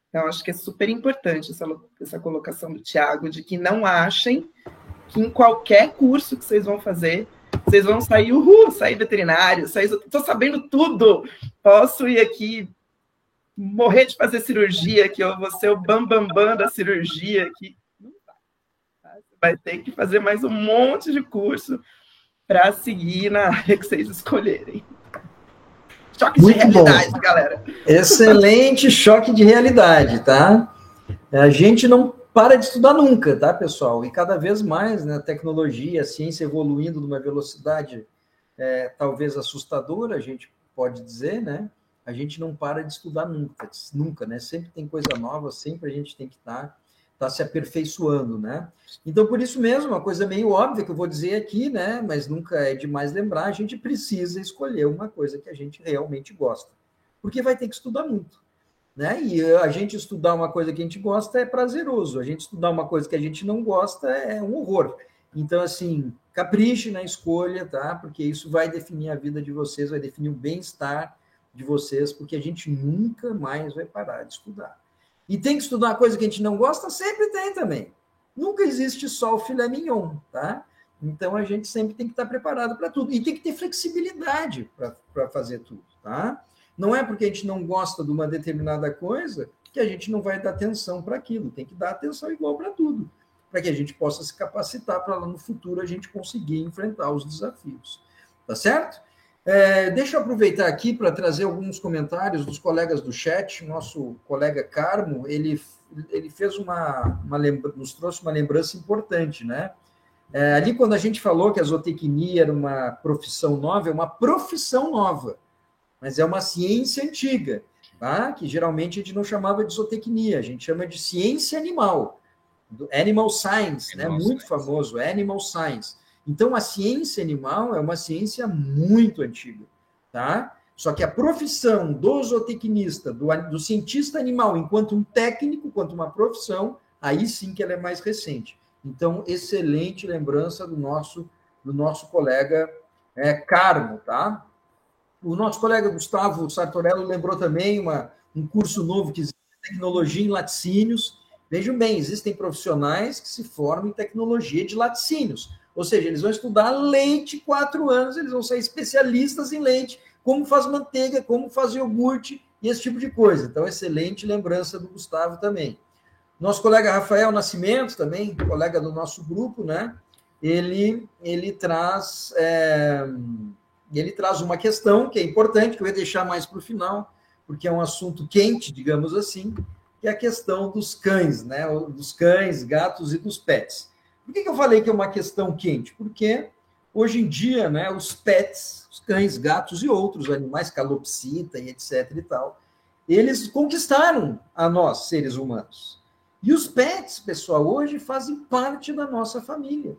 Então, acho que é super importante essa, essa colocação do Tiago, de que não achem que em qualquer curso que vocês vão fazer, vocês vão sair, uhul, sair veterinário, sair, estou sabendo tudo, posso ir aqui morrer de fazer cirurgia, que eu vou ser o bambambam bam, bam da cirurgia, que não vai. Você vai ter que fazer mais um monte de curso para seguir na área que vocês escolherem. Choque Muito de realidade, bom. galera. Excelente choque de realidade, tá? A gente não para de estudar nunca, tá, pessoal? E cada vez mais, né, a tecnologia, a ciência evoluindo numa velocidade é, talvez assustadora, a gente pode dizer, né? A gente não para de estudar nunca, nunca, né? Sempre tem coisa nova, sempre a gente tem que estar tá, tá se aperfeiçoando, né? Então, por isso mesmo, uma coisa meio óbvia que eu vou dizer aqui, né? Mas nunca é demais lembrar, a gente precisa escolher uma coisa que a gente realmente gosta, porque vai ter que estudar muito. Né? E a gente estudar uma coisa que a gente gosta é prazeroso, a gente estudar uma coisa que a gente não gosta é um horror. Então, assim, capriche na escolha, tá? Porque isso vai definir a vida de vocês, vai definir o bem-estar de vocês, porque a gente nunca mais vai parar de estudar. E tem que estudar uma coisa que a gente não gosta? Sempre tem também. Nunca existe só o filé mignon, tá? Então a gente sempre tem que estar preparado para tudo. E tem que ter flexibilidade para fazer tudo, tá? Não é porque a gente não gosta de uma determinada coisa que a gente não vai dar atenção para aquilo. Tem que dar atenção igual para tudo, para que a gente possa se capacitar para lá no futuro a gente conseguir enfrentar os desafios. Tá certo? É, deixa eu aproveitar aqui para trazer alguns comentários dos colegas do chat. Nosso colega Carmo, ele, ele fez uma, uma lembra, nos trouxe uma lembrança importante, né? É, ali, quando a gente falou que a zootecnia era uma profissão nova, é uma profissão nova mas é uma ciência antiga, tá? que geralmente a gente não chamava de zootecnia, a gente chama de ciência animal, animal science, né? animal né? Science. muito famoso, animal science. Então, a ciência animal é uma ciência muito antiga, tá? Só que a profissão do zootecnista, do, do cientista animal, enquanto um técnico, quanto uma profissão, aí sim que ela é mais recente. Então, excelente lembrança do nosso, do nosso colega é, Carmo, tá? O nosso colega Gustavo Sartorello lembrou também uma, um curso novo que existe, Tecnologia em Laticínios. Vejam bem, existem profissionais que se formam em tecnologia de laticínios. Ou seja, eles vão estudar leite quatro anos, eles vão ser especialistas em leite, como faz manteiga, como faz iogurte e esse tipo de coisa. Então, excelente lembrança do Gustavo também. Nosso colega Rafael Nascimento, também, colega do nosso grupo, né? Ele, ele traz é, ele traz uma questão que é importante, que eu vou deixar mais para o final, porque é um assunto quente, digamos assim, que é a questão dos cães, né? Dos cães, gatos e dos pets. Por que, que eu falei que é uma questão quente? Porque hoje em dia, né, os pets, os cães, gatos e outros animais, calopsita e etc e tal, eles conquistaram a nós, seres humanos. E os pets, pessoal, hoje fazem parte da nossa família.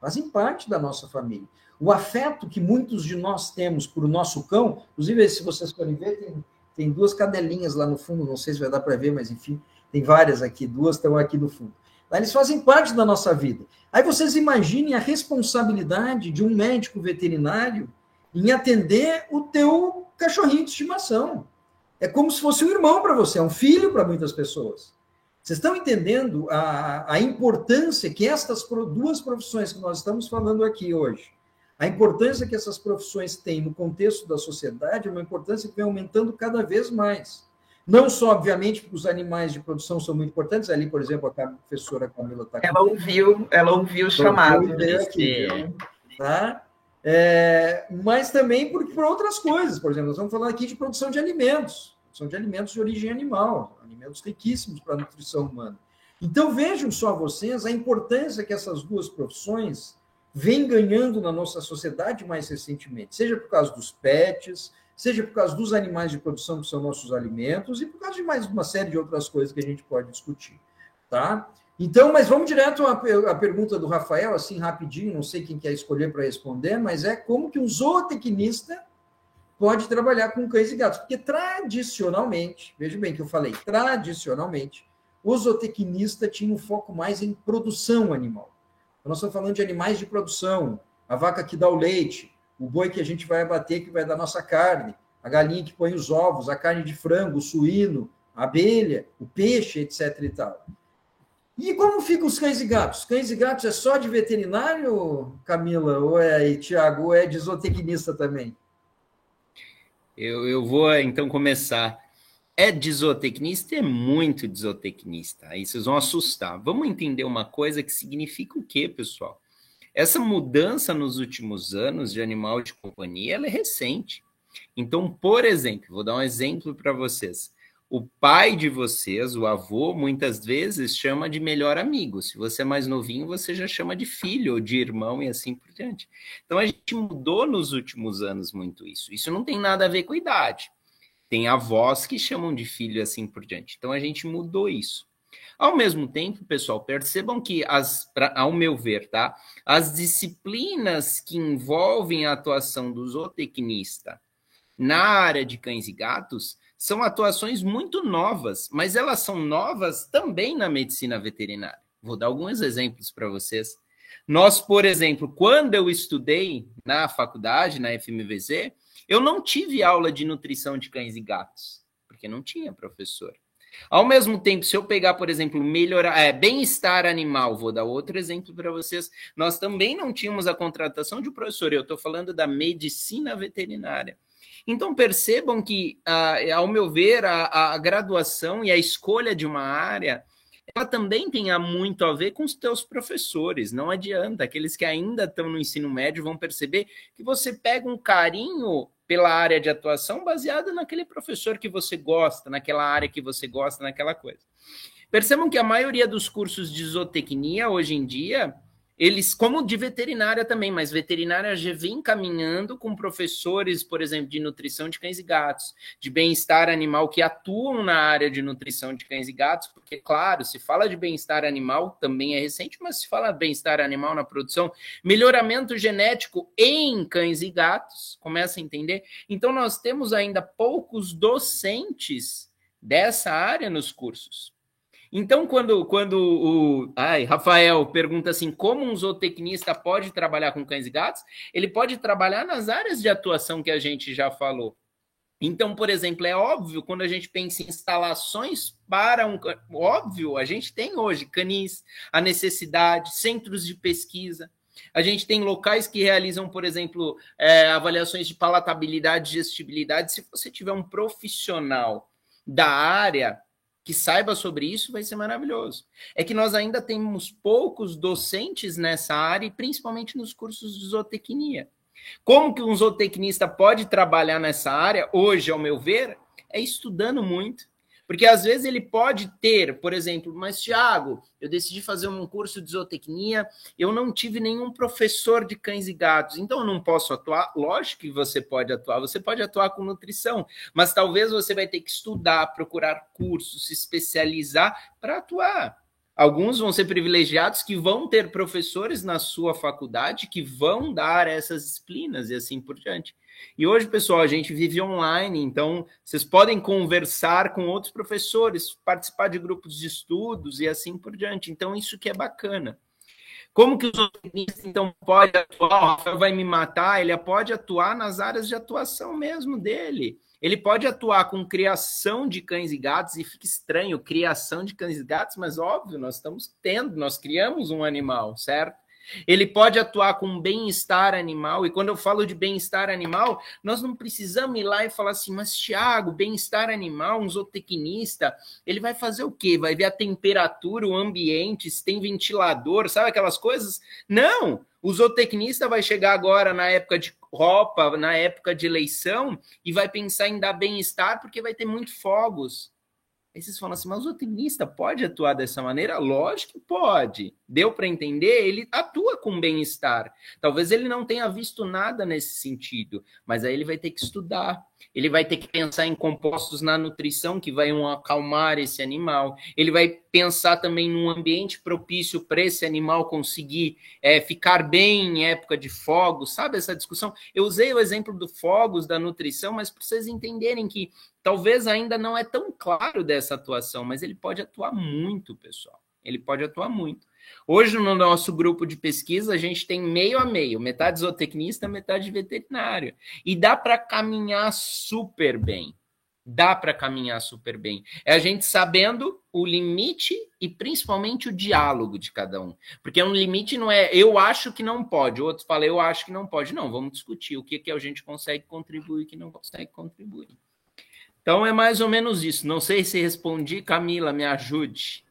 Fazem parte da nossa família. O afeto que muitos de nós temos por o nosso cão, inclusive, se vocês forem ver, tem, tem duas cadelinhas lá no fundo, não sei se vai dar para ver, mas enfim, tem várias aqui, duas estão aqui no fundo. Eles fazem parte da nossa vida. Aí vocês imaginem a responsabilidade de um médico veterinário em atender o teu cachorrinho de estimação. É como se fosse um irmão para você, é um filho para muitas pessoas. Vocês estão entendendo a, a importância que estas duas profissões que nós estamos falando aqui hoje, a importância que essas profissões têm no contexto da sociedade, é uma importância que vem aumentando cada vez mais. Não só, obviamente, porque os animais de produção são muito importantes. Ali, por exemplo, a professora Camila está aqui. Ela ouviu, ela ouviu o chamado. Aqui, tá? É, mas também por, por outras coisas. Por exemplo, nós estamos falando aqui de produção de alimentos são de alimentos de origem animal, alimentos riquíssimos para a nutrição humana. Então vejam só vocês a importância que essas duas profissões vêm ganhando na nossa sociedade mais recentemente, seja por causa dos pets, seja por causa dos animais de produção que são nossos alimentos e por causa de mais uma série de outras coisas que a gente pode discutir, tá? Então, mas vamos direto à, à pergunta do Rafael, assim rapidinho, não sei quem quer escolher para responder, mas é como que um zootecnista pode trabalhar com cães e gatos, porque tradicionalmente, veja bem que eu falei, tradicionalmente, o zootecnista tinha um foco mais em produção animal. Nós estamos falando de animais de produção, a vaca que dá o leite, o boi que a gente vai abater, que vai dar nossa carne, a galinha que põe os ovos, a carne de frango, o suíno, a abelha, o peixe, etc. e tal. E como ficam os cães e gatos? Cães e gatos é só de veterinário, Camila, ou é, Tiago, ou é de zootecnista também? Eu, eu vou então começar. É de zootecnista? É muito de zootecnista. Aí vocês vão assustar. Vamos entender uma coisa que significa o quê, pessoal? Essa mudança nos últimos anos de animal de companhia ela é recente. Então, por exemplo, vou dar um exemplo para vocês o pai de vocês, o avô, muitas vezes chama de melhor amigo. Se você é mais novinho, você já chama de filho ou de irmão e assim por diante. Então a gente mudou nos últimos anos muito isso. Isso não tem nada a ver com idade. Tem avós que chamam de filho assim por diante. Então a gente mudou isso. Ao mesmo tempo, pessoal, percebam que, as, pra, ao meu ver, tá? As disciplinas que envolvem a atuação do zootecnista na área de cães e gatos são atuações muito novas, mas elas são novas também na medicina veterinária. Vou dar alguns exemplos para vocês. Nós, por exemplo, quando eu estudei na faculdade, na FMVZ, eu não tive aula de nutrição de cães e gatos, porque não tinha professor. Ao mesmo tempo, se eu pegar, por exemplo, melhorar, é, bem-estar animal, vou dar outro exemplo para vocês, nós também não tínhamos a contratação de professor, eu estou falando da medicina veterinária. Então percebam que, uh, ao meu ver, a, a graduação e a escolha de uma área ela também tem muito a ver com os teus professores. Não adianta. Aqueles que ainda estão no ensino médio vão perceber que você pega um carinho pela área de atuação baseado naquele professor que você gosta, naquela área que você gosta, naquela coisa. Percebam que a maioria dos cursos de zootecnia hoje em dia eles, como de veterinária também, mas veterinária já vem caminhando com professores, por exemplo, de nutrição de cães e gatos, de bem-estar animal, que atuam na área de nutrição de cães e gatos, porque, claro, se fala de bem-estar animal, também é recente, mas se fala de bem-estar animal na produção, melhoramento genético em cães e gatos, começa a entender? Então, nós temos ainda poucos docentes dessa área nos cursos. Então, quando, quando o ai, Rafael pergunta assim, como um zootecnista pode trabalhar com cães e gatos, ele pode trabalhar nas áreas de atuação que a gente já falou. Então, por exemplo, é óbvio quando a gente pensa em instalações para um. Óbvio, a gente tem hoje canis, a necessidade, centros de pesquisa. A gente tem locais que realizam, por exemplo, é, avaliações de palatabilidade, digestibilidade. Se você tiver um profissional da área que saiba sobre isso, vai ser maravilhoso. É que nós ainda temos poucos docentes nessa área, e principalmente nos cursos de zootecnia. Como que um zootecnista pode trabalhar nessa área, hoje, ao meu ver, é estudando muito, porque às vezes ele pode ter, por exemplo, mas Tiago, eu decidi fazer um curso de zootecnia, eu não tive nenhum professor de cães e gatos, então eu não posso atuar. Lógico que você pode atuar, você pode atuar com nutrição, mas talvez você vai ter que estudar, procurar cursos, se especializar para atuar. Alguns vão ser privilegiados que vão ter professores na sua faculdade que vão dar essas disciplinas e assim por diante. E hoje, pessoal, a gente vive online, então vocês podem conversar com outros professores, participar de grupos de estudos e assim por diante. Então, isso que é bacana. Como que o zootecnista, então, pode atuar? O Rafael vai me matar, ele pode atuar nas áreas de atuação mesmo dele. Ele pode atuar com criação de cães e gatos, e fica estranho, criação de cães e gatos, mas óbvio, nós estamos tendo, nós criamos um animal, certo? Ele pode atuar com bem-estar animal, e quando eu falo de bem-estar animal, nós não precisamos ir lá e falar assim, mas Tiago, bem-estar animal, um zootecnista, ele vai fazer o quê? Vai ver a temperatura, o ambiente, se tem ventilador, sabe aquelas coisas? Não! O zootecnista vai chegar agora na época de roupa, na época de eleição, e vai pensar em dar bem-estar porque vai ter muito fogos. Aí vocês falam assim, mas o otimista pode atuar dessa maneira? Lógico que pode. Deu para entender? Ele atua com bem-estar. Talvez ele não tenha visto nada nesse sentido, mas aí ele vai ter que estudar. Ele vai ter que pensar em compostos na nutrição que vão acalmar esse animal. Ele vai pensar também num ambiente propício para esse animal conseguir é, ficar bem em época de fogos. Sabe essa discussão? Eu usei o exemplo do fogos, da nutrição, mas para vocês entenderem que talvez ainda não é tão claro dessa atuação, mas ele pode atuar muito, pessoal. Ele pode atuar muito. Hoje, no nosso grupo de pesquisa, a gente tem meio a meio, metade zootecnista, metade veterinário. E dá para caminhar super bem. Dá para caminhar super bem. É a gente sabendo o limite e principalmente o diálogo de cada um. Porque um limite não é eu acho que não pode, outros falam eu acho que não pode. Não, vamos discutir o que, que a gente consegue contribuir e que não consegue contribuir. Então é mais ou menos isso. Não sei se respondi, Camila, me ajude.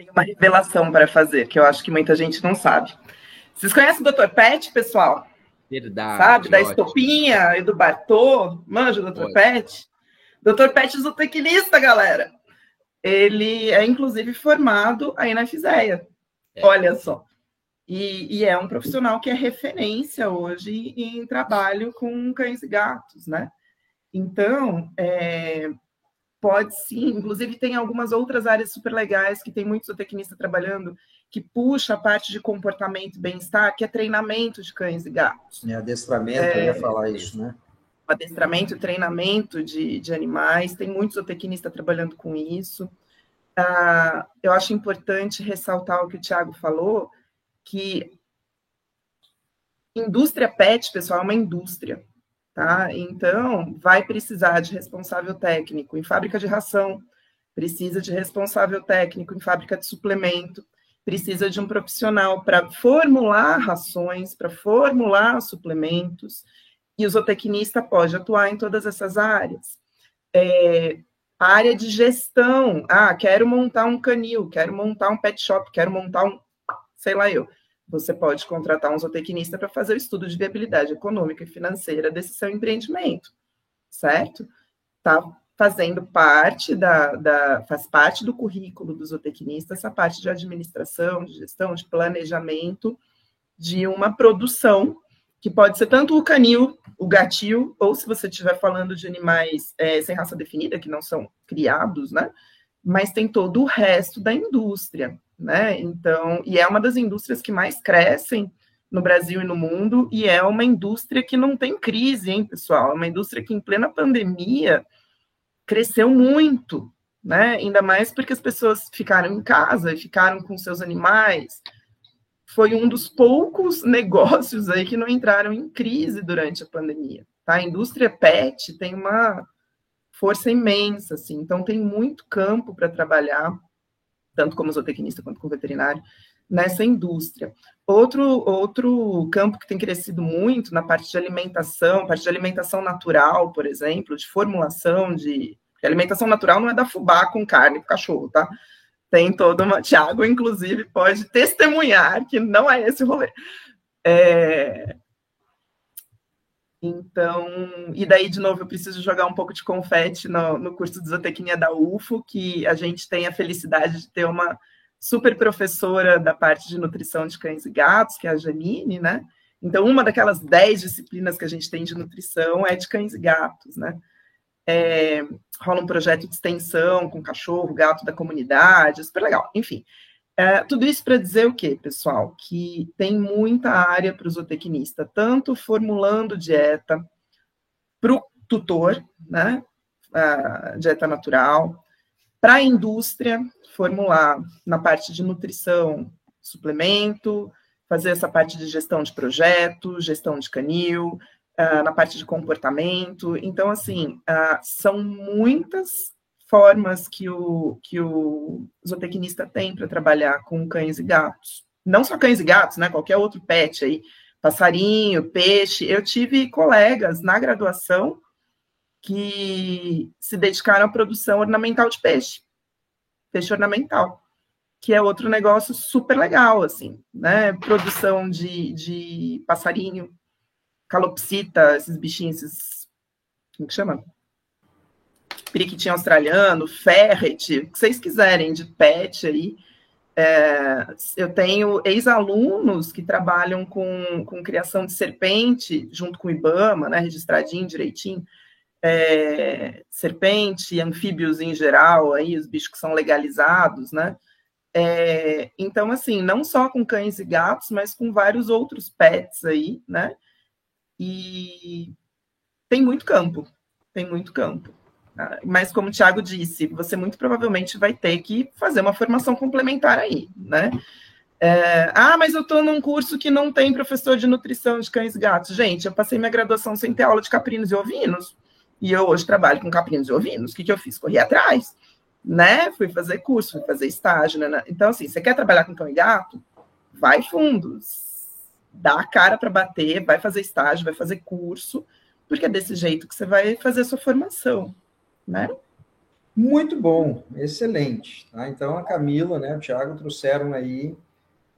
Tenho uma revelação para fazer, que eu acho que muita gente não sabe. Vocês conhecem o Dr. Pet, pessoal? Verdade. Sabe? Da ótimo. Estopinha e do Bartô. Manja o Dr. Ótimo. Pet? Dr. Pet é zootecnista, galera. Ele é, inclusive, formado aí na FISEA. É. Olha só. E, e, é um profissional que é referência hoje em trabalho com cães e gatos, né? Então, é, pode sim, inclusive tem algumas outras áreas super legais que tem muitos zootecnistas trabalhando, que puxa a parte de comportamento e bem-estar, que é treinamento de cães e gatos. É, adestramento, é, eu ia falar isso, né? Adestramento, treinamento de, de animais, tem muitos zootecnistas trabalhando com isso. Ah, eu acho importante ressaltar o que o Tiago falou, que indústria pet, pessoal, é uma indústria. Tá? Então, vai precisar de responsável técnico em fábrica de ração, precisa de responsável técnico em fábrica de suplemento, precisa de um profissional para formular rações, para formular suplementos, e o zootecnista pode atuar em todas essas áreas. É, área de gestão, ah, quero montar um canil, quero montar um pet shop, quero montar um, sei lá eu você pode contratar um zootecnista para fazer o estudo de viabilidade econômica e financeira desse seu empreendimento, certo? Está fazendo parte da, da, faz parte do currículo do zootecnista essa parte de administração, de gestão, de planejamento de uma produção que pode ser tanto o canil, o gatil, ou se você estiver falando de animais é, sem raça definida, que não são criados, né? Mas tem todo o resto da indústria, né? Então, e é uma das indústrias que mais crescem no Brasil e no mundo, e é uma indústria que não tem crise, hein, pessoal? É uma indústria que, em plena pandemia, cresceu muito, né? Ainda mais porque as pessoas ficaram em casa ficaram com seus animais. Foi um dos poucos negócios aí que não entraram em crise durante a pandemia. Tá? A indústria pet tem uma força imensa, assim, então tem muito campo para trabalhar, tanto como zootecnista quanto como veterinário, nessa indústria. Outro, outro campo que tem crescido muito na parte de alimentação, parte de alimentação natural, por exemplo, de formulação de. alimentação natural não é da fubá com carne para cachorro, tá? Tem toda uma. Tiago, inclusive, pode testemunhar que não é esse rolê. É, então, e daí, de novo, eu preciso jogar um pouco de confete no, no curso de zootecnia da UFO, que a gente tem a felicidade de ter uma super professora da parte de nutrição de cães e gatos, que é a Janine, né? Então, uma daquelas dez disciplinas que a gente tem de nutrição é de cães e gatos, né? É, rola um projeto de extensão com cachorro, gato da comunidade, super legal. Enfim, é, tudo isso para dizer o quê, pessoal? Que tem muita área para o zootecnista, tanto formulando dieta para o tutor, né? A dieta natural, para a indústria, formular na parte de nutrição, suplemento, fazer essa parte de gestão de projeto, gestão de canil, uh, na parte de comportamento. Então, assim, uh, são muitas formas que o, que o zootecnista tem para trabalhar com cães e gatos. Não só cães e gatos, né? Qualquer outro pet aí, passarinho, peixe. Eu tive colegas na graduação que se dedicaram à produção ornamental de peixe, peixe ornamental, que é outro negócio super legal, assim, né? Produção de, de passarinho, calopsita, esses bichinhos, esses, como que chama? Periquitinho australiano, ferret, o que vocês quiserem de pet aí. É, eu tenho ex-alunos que trabalham com, com criação de serpente, junto com o IBAMA, né, registradinho direitinho, é, serpente, anfíbios em geral, aí, os bichos que são legalizados, né? É, então, assim, não só com cães e gatos, mas com vários outros pets aí, né? E tem muito campo, tem muito campo. Mas, como o Thiago disse, você muito provavelmente vai ter que fazer uma formação complementar aí, né? É, ah, mas eu estou num curso que não tem professor de nutrição de cães e gatos. Gente, eu passei minha graduação sem ter aula de caprinos e ovinos. E eu hoje trabalho com caprinos e ovinos. O que, que eu fiz? Corri atrás, né? Fui fazer curso, fui fazer estágio. Né? Então, assim, você quer trabalhar com cão e gato? Vai fundos. Dá a cara para bater, vai fazer estágio, vai fazer curso, porque é desse jeito que você vai fazer a sua formação né? Muito bom, excelente. Tá? Então, a Camila, né, o Thiago trouxeram aí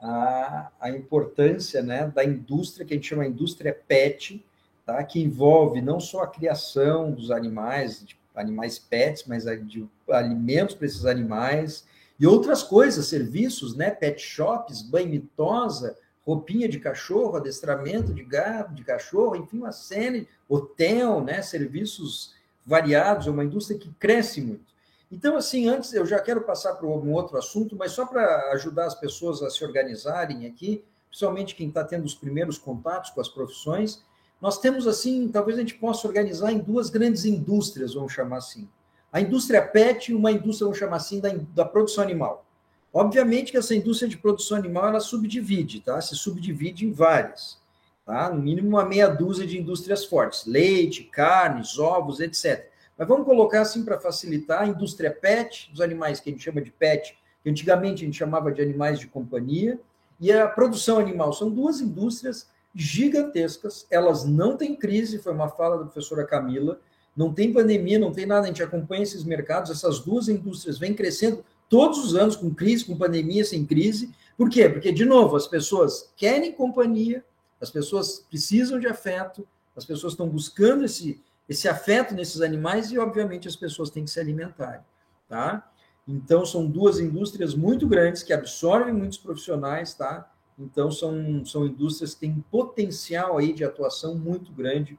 a, a importância né, da indústria, que a gente chama indústria PET, tá? que envolve não só a criação dos animais, de animais pets, mas de alimentos para esses animais e outras coisas, serviços, né? Pet shops, banho mitosa, roupinha de cachorro, adestramento de gato, de cachorro, enfim, uma série, hotel, né? Serviços variados, é uma indústria que cresce muito. Então, assim, antes eu já quero passar para um outro assunto, mas só para ajudar as pessoas a se organizarem aqui, principalmente quem está tendo os primeiros contatos com as profissões, nós temos, assim, talvez a gente possa organizar em duas grandes indústrias, vamos chamar assim. A indústria PET e uma indústria, vamos chamar assim, da, da produção animal. Obviamente que essa indústria de produção animal, ela subdivide, tá? Se subdivide em várias tá? no mínimo uma meia dúzia de indústrias fortes, leite, carnes, ovos, etc. Mas vamos colocar assim para facilitar a indústria PET, os animais que a gente chama de PET, que antigamente a gente chamava de animais de companhia, e a produção animal. São duas indústrias gigantescas, elas não têm crise, foi uma fala da professora Camila, não tem pandemia, não tem nada, a gente acompanha esses mercados, essas duas indústrias vêm crescendo todos os anos, com crise, com pandemia, sem crise. Por quê? Porque, de novo, as pessoas querem companhia, as pessoas precisam de afeto, as pessoas estão buscando esse, esse afeto nesses animais e, obviamente, as pessoas têm que se alimentar, tá? Então, são duas indústrias muito grandes que absorvem muitos profissionais, tá? Então, são, são indústrias que têm potencial aí de atuação muito grande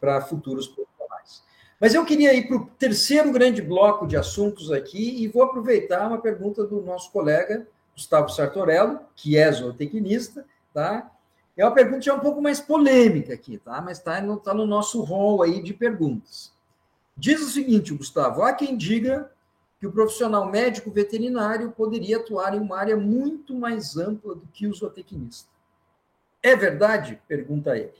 para futuros profissionais. Mas eu queria ir para o terceiro grande bloco de assuntos aqui e vou aproveitar uma pergunta do nosso colega Gustavo Sartorello, que é zootecnista, tá? É uma pergunta já um pouco mais polêmica aqui, tá? Mas está no, tá no nosso rol aí de perguntas. Diz o seguinte, Gustavo: há quem diga que o profissional médico veterinário poderia atuar em uma área muito mais ampla do que o zootecnista. É verdade? Pergunta ele.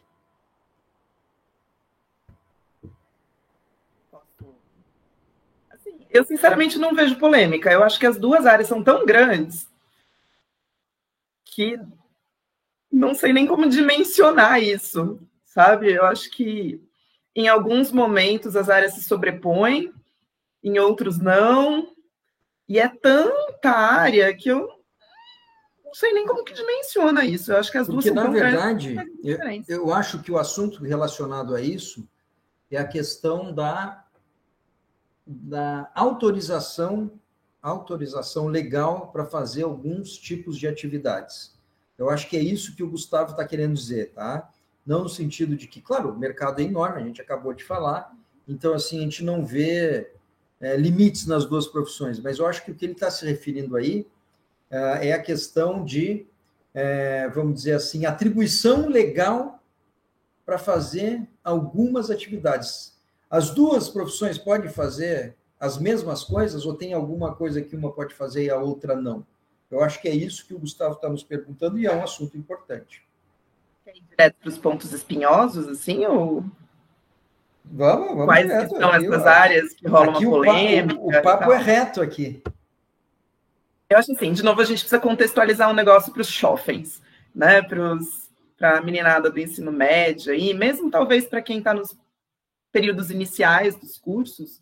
Assim, eu, sinceramente, não vejo polêmica. Eu acho que as duas áreas são tão grandes que não sei nem como dimensionar isso, sabe? Eu acho que em alguns momentos as áreas se sobrepõem, em outros não. E é tanta área que eu não sei nem como que dimensiona isso. Eu acho que as Porque, duas são na verdade, eu, eu acho que o assunto relacionado a isso é a questão da, da autorização autorização legal para fazer alguns tipos de atividades. Eu acho que é isso que o Gustavo está querendo dizer, tá? Não no sentido de que, claro, o mercado é enorme, a gente acabou de falar, então, assim, a gente não vê é, limites nas duas profissões, mas eu acho que o que ele está se referindo aí é, é a questão de, é, vamos dizer assim, atribuição legal para fazer algumas atividades. As duas profissões podem fazer as mesmas coisas ou tem alguma coisa que uma pode fazer e a outra não? Eu acho que é isso que o Gustavo está nos perguntando e é um assunto importante. Quer ir direto para os pontos espinhosos, assim, ou... Vamos, vamos Quais direto, são aqui, essas ó. áreas que rolam aqui uma polêmica? O papo, o papo é reto aqui. Eu acho assim, de novo, a gente precisa contextualizar um negócio para os chofens, né? Para a meninada do ensino médio e mesmo talvez para quem está nos períodos iniciais dos cursos,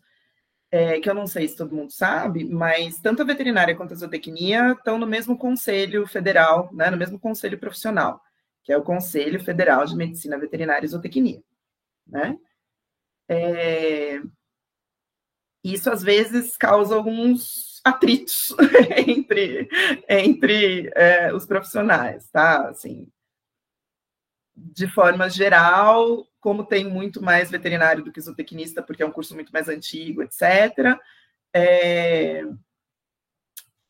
é, que eu não sei se todo mundo sabe, mas tanto a veterinária quanto a zootecnia estão no mesmo conselho federal, né, no mesmo conselho profissional, que é o Conselho Federal de Medicina Veterinária e Zootecnia. Né? É, isso às vezes causa alguns atritos entre, entre é, os profissionais, tá? Assim, de forma geral, como tem muito mais veterinário do que zootecnista, porque é um curso muito mais antigo, etc., é,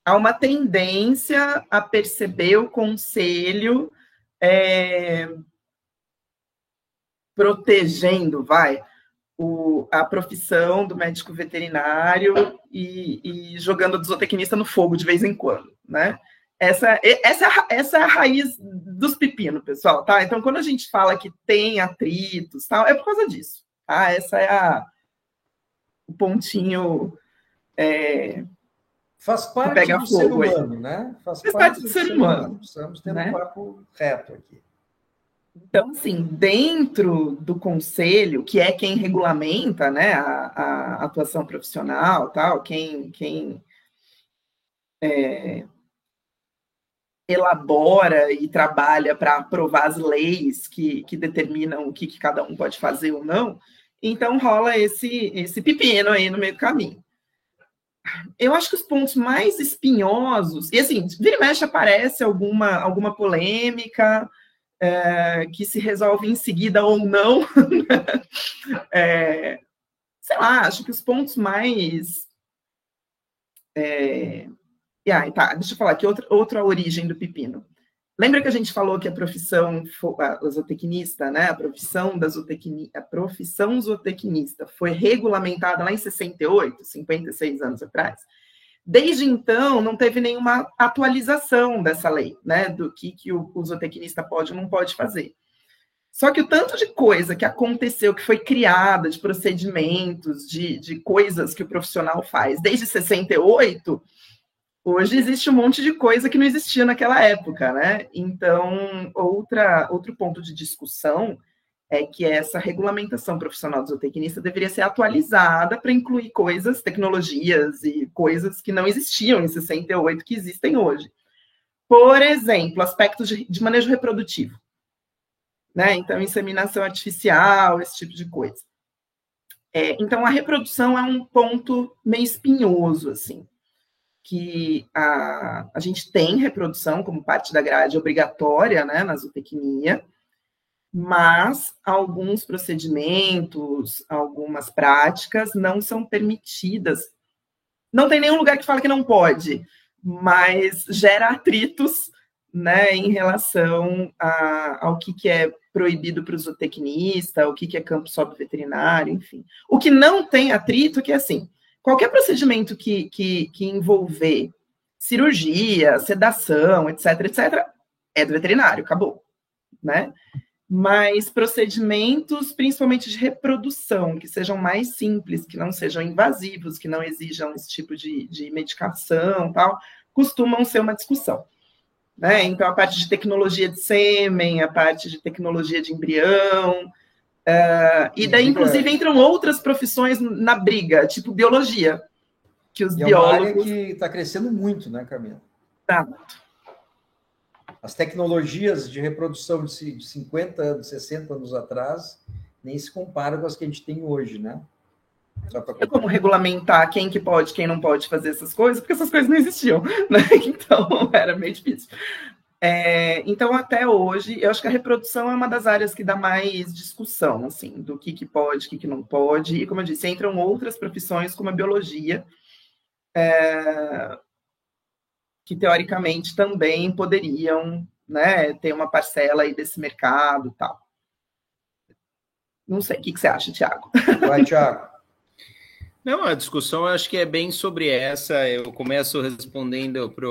há uma tendência a perceber o conselho é, protegendo, vai, o, a profissão do médico veterinário e, e jogando o zootecnista no fogo de vez em quando, né? Essa, essa, essa é a raiz dos pepinos, pessoal, tá? Então, quando a gente fala que tem atritos, tal, é por causa disso, tá? Essa é a, o pontinho... É, Faz parte do ser humano, aí. né? Faz, Faz parte, do, do ser, ser humano. humano. Precisamos ter né? um papo reto aqui. Então, assim, dentro do conselho, que é quem regulamenta né, a, a atuação profissional, tal, quem, quem é, elabora e trabalha para aprovar as leis que, que determinam o que, que, cada um pode fazer ou não, então rola esse, esse pepino aí no meio do caminho. Eu acho que os pontos mais espinhosos, e assim, vira e mexe aparece alguma, alguma polêmica é, que se resolve em seguida ou não. é, sei lá, acho que os pontos mais é, e aí, tá, deixa eu falar aqui outra, outra origem do pepino. Lembra que a gente falou que a profissão a zootecnista, né, a profissão da zootecnia, a profissão zootecnista foi regulamentada lá em 68, 56 anos atrás. Desde então, não teve nenhuma atualização dessa lei, né, do que, que o, o zootecnista pode ou não pode fazer. Só que o tanto de coisa que aconteceu, que foi criada, de procedimentos, de, de coisas que o profissional faz desde 68, Hoje existe um monte de coisa que não existia naquela época, né? Então, outra, outro ponto de discussão é que essa regulamentação profissional do zootecnista deveria ser atualizada para incluir coisas, tecnologias e coisas que não existiam em 68 que existem hoje. Por exemplo, aspectos de, de manejo reprodutivo. Né? Então, inseminação artificial, esse tipo de coisa. É, então, a reprodução é um ponto meio espinhoso, assim que a, a gente tem reprodução como parte da grade obrigatória né, na zootecnia, mas alguns procedimentos, algumas práticas não são permitidas. Não tem nenhum lugar que fala que não pode, mas gera atritos né, em relação a, ao que, que é proibido para o zootecnista, o que, que é campo sob veterinário, enfim. O que não tem atrito, que é assim, qualquer procedimento que, que, que envolver cirurgia, sedação, etc, etc, é do veterinário, acabou, né? Mas procedimentos, principalmente de reprodução, que sejam mais simples, que não sejam invasivos, que não exijam esse tipo de, de medicação, tal, costumam ser uma discussão. Né? Então, a parte de tecnologia de sêmen, a parte de tecnologia de embrião, uh, e daí, inclusive, entram outras profissões na briga, tipo biologia, que os e biólogos... É uma área que está crescendo muito, né, Camila? Tá. As tecnologias de reprodução de 50 anos, 60 anos atrás, nem se comparam com as que a gente tem hoje, né? É como regulamentar quem que pode, quem não pode fazer essas coisas, porque essas coisas não existiam, né? Então era meio difícil. É, então, até hoje, eu acho que a reprodução é uma das áreas que dá mais discussão, assim, do que, que pode, o que, que não pode. E, como eu disse, entram outras profissões, como a biologia, é, que teoricamente também poderiam né, ter uma parcela aí desse mercado tal. Não sei, o que, que você acha, Tiago? Vai, Tiago. Não, a discussão eu acho que é bem sobre essa. Eu começo respondendo para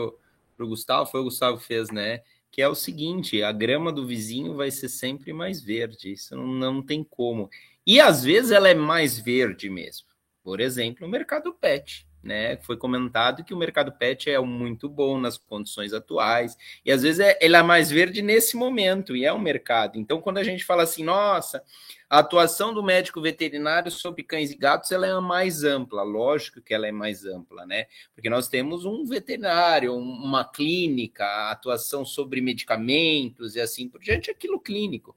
o Gustavo, foi o Gustavo que fez, né? Que é o seguinte: a grama do vizinho vai ser sempre mais verde. Isso não, não tem como. E às vezes ela é mais verde mesmo. Por exemplo, o mercado pet né? Foi comentado que o mercado pet é muito bom nas condições atuais, e às vezes é, ele é mais verde nesse momento, e é um mercado. Então, quando a gente fala assim, nossa, a atuação do médico veterinário sobre cães e gatos ela é mais ampla, lógico que ela é mais ampla, né? Porque nós temos um veterinário, uma clínica, atuação sobre medicamentos e assim por diante, aquilo clínico.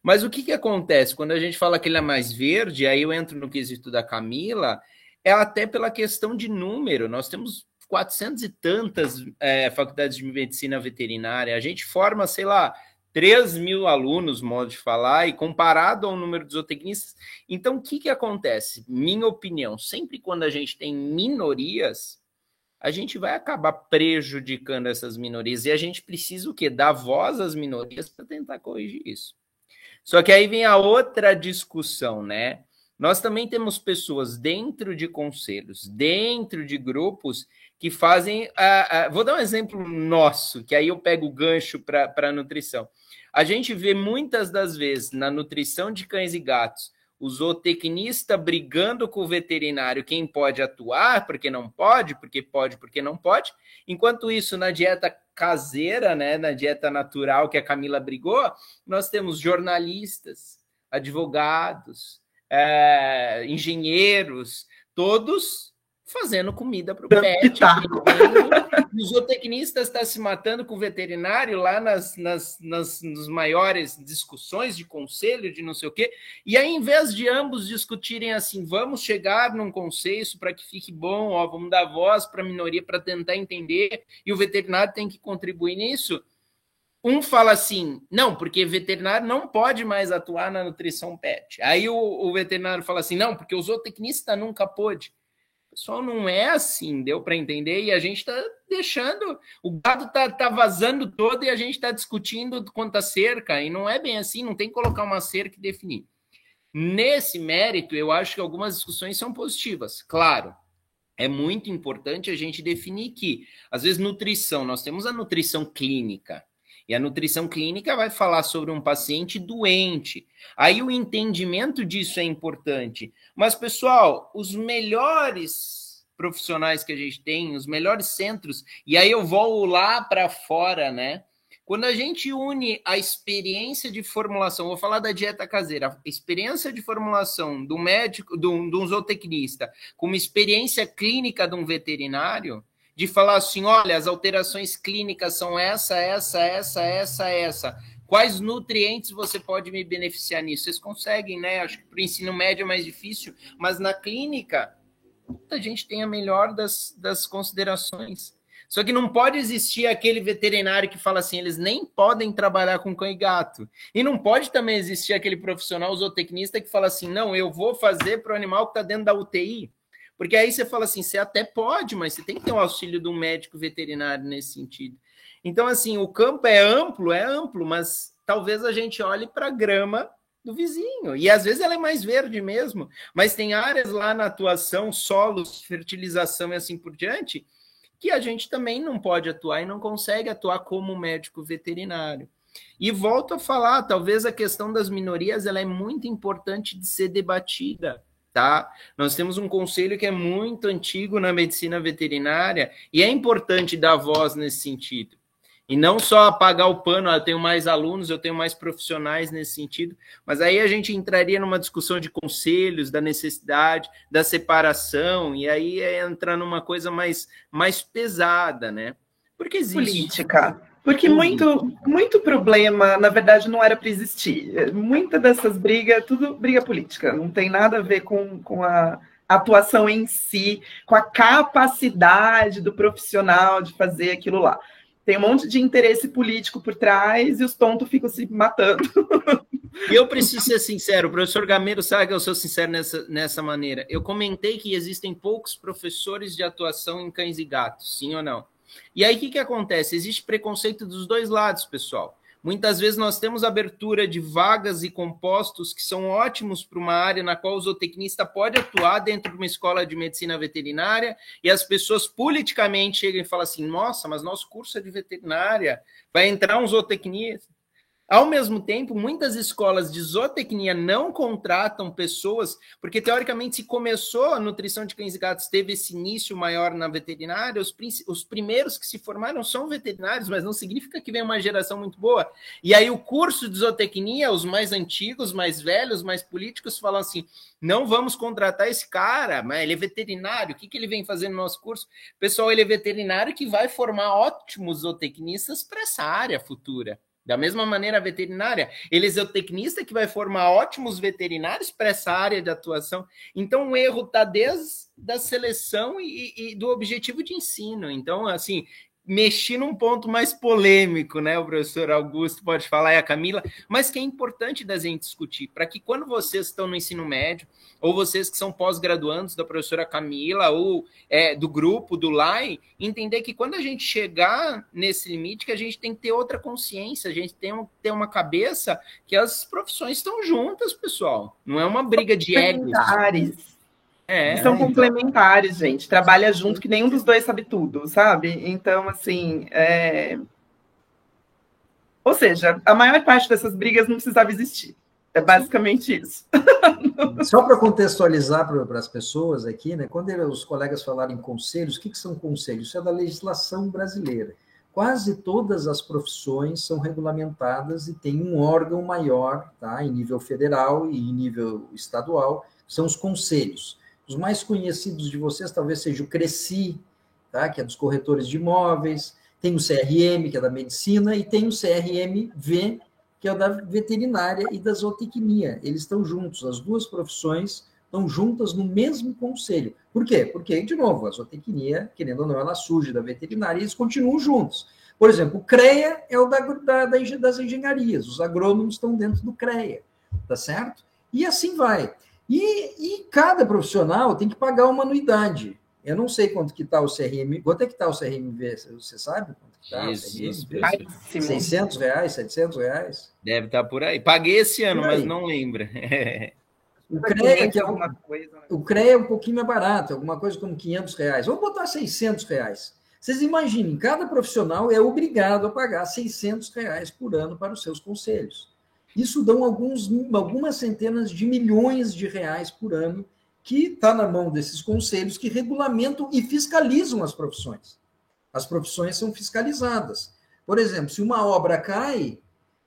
Mas o que, que acontece? Quando a gente fala que ele é mais verde, aí eu entro no quesito da Camila, é até pela questão de número. Nós temos 400 e tantas é, faculdades de medicina veterinária. A gente forma, sei lá, 3 mil alunos, modo de falar, e comparado ao número de zootecnistas. Então, o que, que acontece? Minha opinião, sempre quando a gente tem minorias, a gente vai acabar prejudicando essas minorias. E a gente precisa o quê? Dar voz às minorias para tentar corrigir isso. Só que aí vem a outra discussão, né? Nós também temos pessoas dentro de conselhos, dentro de grupos que fazem. Vou dar um exemplo nosso, que aí eu pego o gancho para a nutrição. A gente vê muitas das vezes na nutrição de cães e gatos o zootecnista brigando com o veterinário quem pode atuar, porque não pode, porque pode, porque não pode. Enquanto isso, na dieta caseira, né, na dieta natural que a Camila brigou, nós temos jornalistas, advogados, é, engenheiros, todos fazendo comida para o pet. O zootecnista está se matando com o veterinário lá nas, nas, nas, nas maiores discussões de conselho, de não sei o quê. E aí, em vez de ambos discutirem assim, vamos chegar num consenso para que fique bom, ó, vamos dar voz para a minoria para tentar entender, e o veterinário tem que contribuir nisso um fala assim, não, porque veterinário não pode mais atuar na nutrição pet. Aí o, o veterinário fala assim, não, porque o zootecnista nunca pôde. Pessoal, não é assim, deu para entender? E a gente está deixando, o gado está tá vazando todo e a gente está discutindo quanto a cerca, e não é bem assim, não tem que colocar uma cerca e definir. Nesse mérito, eu acho que algumas discussões são positivas, claro. É muito importante a gente definir que, às vezes, nutrição, nós temos a nutrição clínica, e a nutrição clínica vai falar sobre um paciente doente. Aí o entendimento disso é importante. Mas, pessoal, os melhores profissionais que a gente tem, os melhores centros, e aí eu vou lá para fora, né? Quando a gente une a experiência de formulação, vou falar da dieta caseira, a experiência de formulação do médico, de um zootecnista, com uma experiência clínica de um veterinário, de falar assim: olha, as alterações clínicas são essa, essa, essa, essa, essa. Quais nutrientes você pode me beneficiar nisso? Vocês conseguem, né? Acho que para o ensino médio é mais difícil, mas na clínica, a gente tem a melhor das, das considerações. Só que não pode existir aquele veterinário que fala assim, eles nem podem trabalhar com cão e gato. E não pode também existir aquele profissional zootecnista que fala assim, não, eu vou fazer para o animal que está dentro da UTI. Porque aí você fala assim, você até pode, mas você tem que ter o auxílio de um médico veterinário nesse sentido. Então, assim, o campo é amplo, é amplo, mas talvez a gente olhe para a grama do vizinho. E às vezes ela é mais verde mesmo, mas tem áreas lá na atuação, solos, fertilização e assim por diante, que a gente também não pode atuar e não consegue atuar como médico veterinário. E volto a falar, talvez a questão das minorias ela é muito importante de ser debatida, tá? Nós temos um conselho que é muito antigo na medicina veterinária e é importante dar voz nesse sentido. E não só apagar o pano, ah, eu tenho mais alunos, eu tenho mais profissionais nesse sentido, mas aí a gente entraria numa discussão de conselhos, da necessidade, da separação, e aí é entrar numa coisa mais, mais pesada, né? Porque existe. Política. Porque muito, muito problema, na verdade, não era para existir. Muita dessas brigas, tudo briga política, não tem nada a ver com, com a atuação em si, com a capacidade do profissional de fazer aquilo lá. Tem um monte de interesse político por trás e os tontos ficam se matando. E eu preciso ser sincero, o professor Gameiro sabe que eu sou sincero nessa, nessa maneira. Eu comentei que existem poucos professores de atuação em cães e gatos, sim ou não? E aí o que, que acontece? Existe preconceito dos dois lados, pessoal. Muitas vezes nós temos abertura de vagas e compostos que são ótimos para uma área na qual o zootecnista pode atuar dentro de uma escola de medicina veterinária e as pessoas politicamente chegam e falam assim: nossa, mas nosso curso é de veterinária, vai entrar um zootecnista. Ao mesmo tempo, muitas escolas de zootecnia não contratam pessoas, porque teoricamente, se começou a nutrição de cães e gatos, teve esse início maior na veterinária, os, os primeiros que se formaram são veterinários, mas não significa que vem uma geração muito boa. E aí, o curso de zootecnia, os mais antigos, mais velhos, mais políticos, falam assim: não vamos contratar esse cara, mas ele é veterinário, o que, que ele vem fazer no nosso curso? Pessoal, ele é veterinário que vai formar ótimos zootecnistas para essa área futura. Da mesma maneira, a veterinária, ele é o tecnista que vai formar ótimos veterinários para essa área de atuação. Então, o erro está desde da seleção e, e, do objetivo de ensino. Então, assim, mexi num ponto mais polêmico, né? O professor Augusto pode falar e a Camila, mas que é importante da gente discutir, para que quando vocês estão no ensino médio, ou vocês que são pós-graduandos da professora Camila, ou é, do grupo do LAI, entender que quando a gente chegar nesse limite, que a gente tem que ter outra consciência, a gente tem que ter uma cabeça que as profissões estão juntas, pessoal. Não é uma briga de egos. É, são então. complementares, gente. Trabalha junto que nenhum dos dois sabe tudo, sabe? Então, assim. É... Ou seja, a maior parte dessas brigas não precisava existir. É basicamente isso. Só para contextualizar para as pessoas aqui, né? Quando os colegas falaram em conselhos, o que, que são conselhos? Isso é da legislação brasileira. Quase todas as profissões são regulamentadas e tem um órgão maior, tá? Em nível federal e em nível estadual, são os conselhos. Os mais conhecidos de vocês talvez seja o Cresci, tá? que é dos corretores de imóveis, tem o CRM, que é da medicina, e tem o CRMV, que é da veterinária e da zootecnia. Eles estão juntos, as duas profissões estão juntas no mesmo conselho. Por quê? Porque, de novo, a zootecnia, querendo ou não, ela surge da veterinária e eles continuam juntos. Por exemplo, o CREA é o da, da, das engenharias, os agrônomos estão dentro do CREA, tá certo? E assim vai. E, e cada profissional tem que pagar uma anuidade. Eu não sei quanto que está o CRM. Quanto é que está o CRMV? Você sabe quanto que está isso, Isso, 600 reais, 700 reais? Deve estar tá por aí. Paguei esse ano, mas não lembra. O CREA, que é coisa, né? o CREA é um pouquinho mais barato, alguma coisa como 500 reais. Vamos botar 600 reais. Vocês imaginem, cada profissional é obrigado a pagar 600 reais por ano para os seus conselhos. Isso dão alguns, algumas centenas de milhões de reais por ano, que está na mão desses conselhos que regulamentam e fiscalizam as profissões. As profissões são fiscalizadas. Por exemplo, se uma obra cai,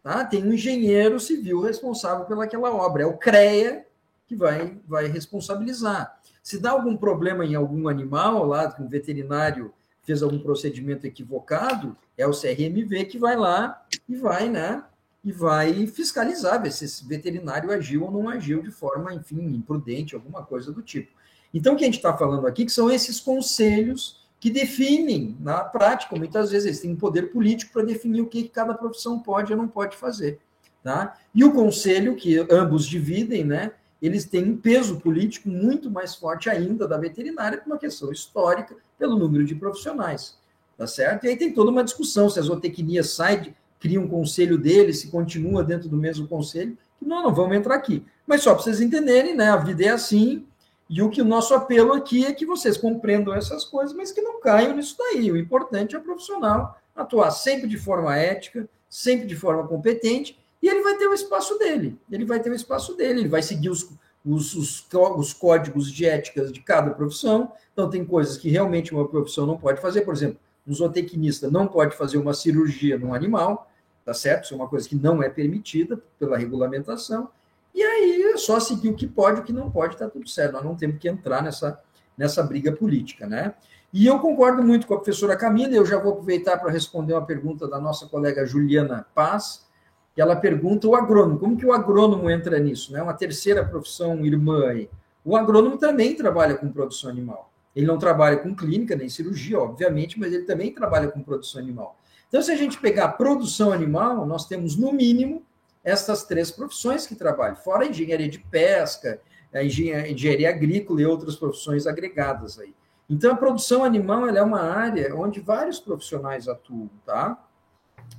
tá, tem um engenheiro civil responsável pelaquela obra, é o CREA que vai, vai responsabilizar. Se dá algum problema em algum animal, lá, que um veterinário fez algum procedimento equivocado, é o CRMV que vai lá e vai, né, e vai fiscalizar, ver se esse veterinário agiu ou não agiu de forma, enfim, imprudente, alguma coisa do tipo. Então, o que a gente está falando aqui que são esses conselhos que definem, na prática, muitas vezes eles têm poder político para definir o que cada profissão pode ou não pode fazer. Tá? E o conselho, que ambos dividem, né, eles têm um peso político muito mais forte ainda da veterinária, por uma questão histórica, pelo número de profissionais. Tá certo? E aí tem toda uma discussão se a zootecnia sai de, cria um conselho dele, se continua dentro do mesmo conselho, não, não vamos entrar aqui. Mas só para vocês entenderem, né? A vida é assim, e o que o nosso apelo aqui é que vocês compreendam essas coisas, mas que não caiam nisso daí. O importante é o profissional atuar sempre de forma ética, sempre de forma competente, e ele vai ter o espaço dele. Ele vai ter o espaço dele, ele vai seguir os, os, os, os códigos de éticas de cada profissão. Então, tem coisas que realmente uma profissão não pode fazer. Por exemplo, um zootecnista não pode fazer uma cirurgia num animal, tá certo? Isso é uma coisa que não é permitida pela regulamentação. E aí é só seguir o que pode, o que não pode, tá tudo certo. Nós não temos que entrar nessa, nessa briga política, né? E eu concordo muito com a professora Camila, eu já vou aproveitar para responder uma pergunta da nossa colega Juliana Paz, que ela pergunta o agrônomo, como que o agrônomo entra nisso? Né? Uma terceira profissão irmã aí. O agrônomo também trabalha com produção animal. Ele não trabalha com clínica nem cirurgia, obviamente, mas ele também trabalha com produção animal. Então, se a gente pegar a produção animal, nós temos, no mínimo, essas três profissões que trabalham, fora a engenharia de pesca, a engenharia agrícola e outras profissões agregadas aí. Então, a produção animal é uma área onde vários profissionais atuam, tá?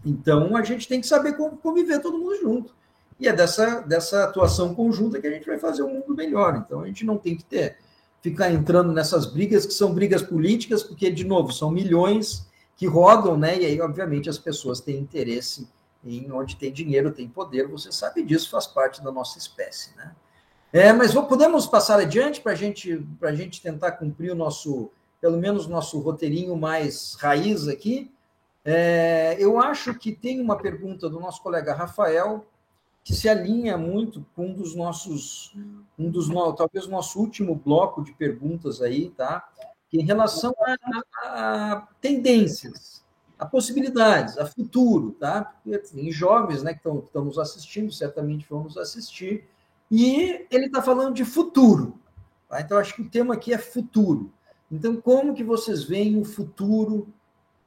Então, a gente tem que saber como conviver todo mundo junto. E é dessa, dessa atuação conjunta que a gente vai fazer um mundo melhor. Então, a gente não tem que ter ficar entrando nessas brigas que são brigas políticas, porque, de novo, são milhões que rodam, né? E aí, obviamente, as pessoas têm interesse em onde tem dinheiro, tem poder. Você sabe disso, faz parte da nossa espécie, né? É, mas podemos passar adiante para gente, a gente tentar cumprir o nosso, pelo menos nosso roteirinho mais raiz aqui. É, eu acho que tem uma pergunta do nosso colega Rafael que se alinha muito com um dos nossos, um dos talvez nosso último bloco de perguntas aí, tá? Em relação a, a, a tendências, a possibilidades, a futuro, tá? Tem jovens, né, que estão nos assistindo, certamente vão nos assistir e ele está falando de futuro. Tá? Então, acho que o tema aqui é futuro. Então, como que vocês veem o futuro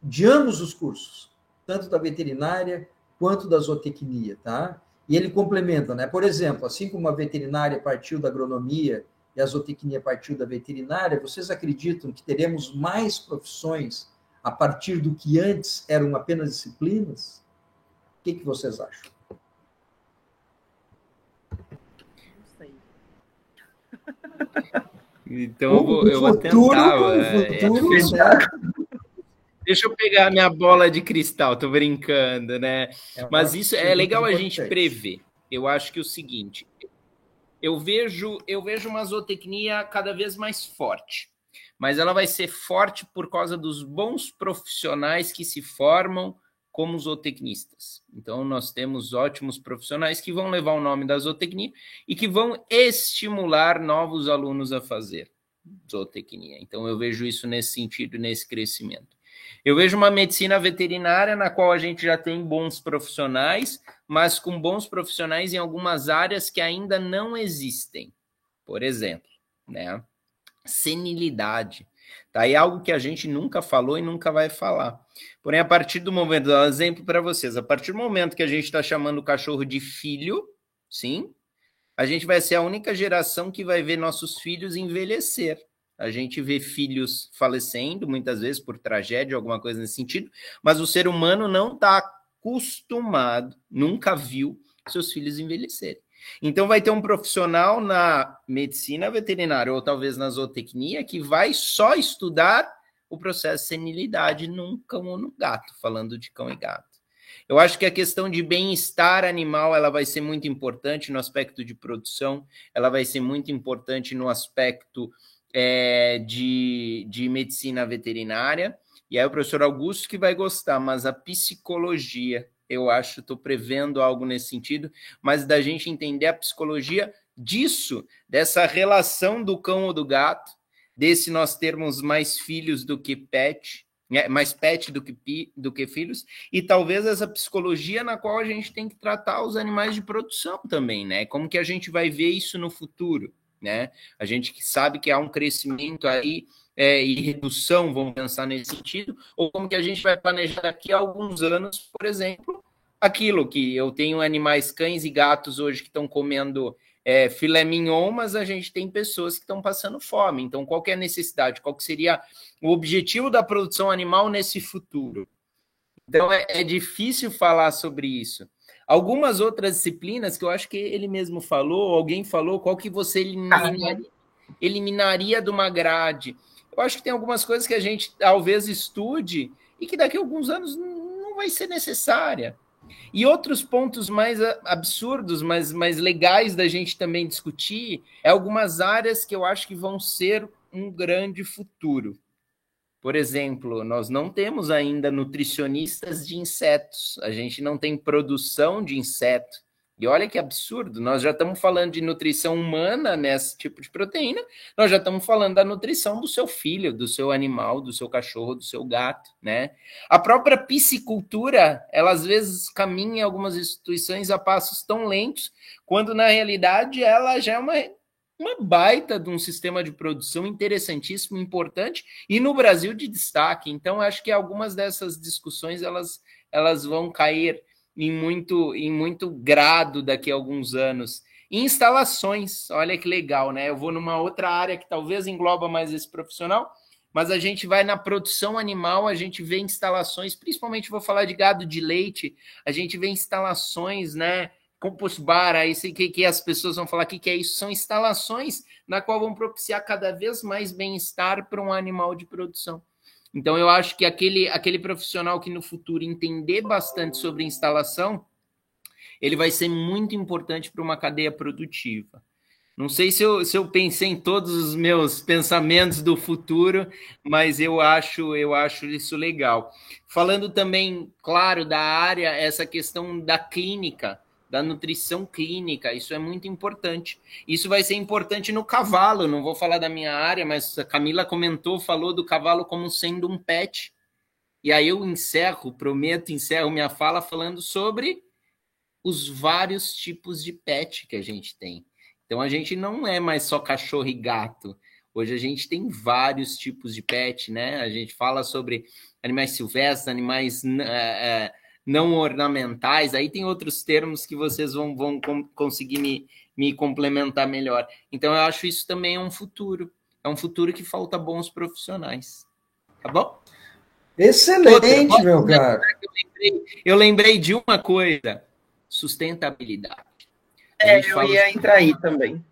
de ambos os cursos, tanto da veterinária quanto da zootecnia, tá? E ele complementa, né? Por exemplo, assim como a veterinária partiu da agronomia e a zootecnia partiu da veterinária, vocês acreditam que teremos mais profissões a partir do que antes eram apenas disciplinas? O que, que vocês acham? Então eu vou, eu vou tentar. É, é Deixa eu pegar minha bola de cristal, tô brincando, né? É Mas isso é legal a gente prever. Eu acho que é o seguinte, eu vejo, eu vejo uma zootecnia cada vez mais forte, mas ela vai ser forte por causa dos bons profissionais que se formam como zootecnistas. Então, nós temos ótimos profissionais que vão levar o nome da zootecnia e que vão estimular novos alunos a fazer zootecnia. Então, eu vejo isso nesse sentido, nesse crescimento. Eu vejo uma medicina veterinária na qual a gente já tem bons profissionais, mas com bons profissionais em algumas áreas que ainda não existem. Por exemplo, né? Senilidade. Tá aí algo que a gente nunca falou e nunca vai falar. Porém, a partir do momento, um exemplo para vocês, a partir do momento que a gente está chamando o cachorro de filho, sim, a gente vai ser a única geração que vai ver nossos filhos envelhecer. A gente vê filhos falecendo, muitas vezes por tragédia, alguma coisa nesse sentido, mas o ser humano não está acostumado, nunca viu seus filhos envelhecerem. Então, vai ter um profissional na medicina veterinária ou talvez na zootecnia que vai só estudar o processo de senilidade num cão ou no gato, falando de cão e gato. Eu acho que a questão de bem-estar animal ela vai ser muito importante no aspecto de produção, ela vai ser muito importante no aspecto é, de, de medicina veterinária. E aí o professor Augusto que vai gostar, mas a psicologia eu acho, estou prevendo algo nesse sentido, mas da gente entender a psicologia disso, dessa relação do cão ou do gato, desse nós termos mais filhos do que pet, né, mais pet do que, do que filhos, e talvez essa psicologia na qual a gente tem que tratar os animais de produção também, né? Como que a gente vai ver isso no futuro, né? A gente sabe que há um crescimento aí é, e redução, vamos pensar nesse sentido, ou como que a gente vai planejar daqui a alguns anos, por exemplo, aquilo que eu tenho animais, cães e gatos hoje que estão comendo é, filé mignon, mas a gente tem pessoas que estão passando fome. Então, qual é a necessidade? Qual seria o objetivo da produção animal nesse futuro? Então, é, é difícil falar sobre isso. Algumas outras disciplinas que eu acho que ele mesmo falou, alguém falou, qual que você eliminaria, eliminaria de uma grade. Eu acho que tem algumas coisas que a gente talvez estude e que daqui a alguns anos não vai ser necessária. E outros pontos mais absurdos, mas mais legais da gente também discutir, é algumas áreas que eu acho que vão ser um grande futuro. Por exemplo, nós não temos ainda nutricionistas de insetos, a gente não tem produção de inseto. E olha que absurdo, nós já estamos falando de nutrição humana nesse tipo de proteína, nós já estamos falando da nutrição do seu filho, do seu animal, do seu cachorro, do seu gato, né? A própria piscicultura, ela às vezes caminha em algumas instituições a passos tão lentos, quando na realidade ela já é uma uma baita de um sistema de produção interessantíssimo, importante e no Brasil de destaque. Então, acho que algumas dessas discussões elas, elas vão cair em muito, em muito grado daqui a alguns anos. Instalações, olha que legal, né? Eu vou numa outra área que talvez engloba mais esse profissional, mas a gente vai na produção animal, a gente vê instalações, principalmente vou falar de gado de leite, a gente vê instalações, né? Compost bar, aí que, que as pessoas vão falar que, que é isso, são instalações na qual vão propiciar cada vez mais bem-estar para um animal de produção. Então eu acho que aquele, aquele profissional que no futuro entender bastante sobre instalação, ele vai ser muito importante para uma cadeia produtiva. Não sei se eu, se eu pensei em todos os meus pensamentos do futuro, mas eu acho eu acho isso legal. Falando também, claro, da área, essa questão da clínica, da nutrição clínica. Isso é muito importante. Isso vai ser importante no cavalo. Não vou falar da minha área, mas a Camila comentou, falou do cavalo como sendo um pet. E aí eu encerro, prometo, encerro minha fala falando sobre os vários tipos de pet que a gente tem. Então a gente não é mais só cachorro e gato. Hoje a gente tem vários tipos de pet, né? A gente fala sobre animais silvestres, animais é, é, não ornamentais, aí tem outros termos que vocês vão, vão conseguir me, me complementar melhor. Então, eu acho isso também é um futuro. É um futuro que falta bons profissionais. Tá bom? Excelente, Outra, meu cara. Eu lembrei, eu lembrei de uma coisa: sustentabilidade. É, eu ia entrar aí também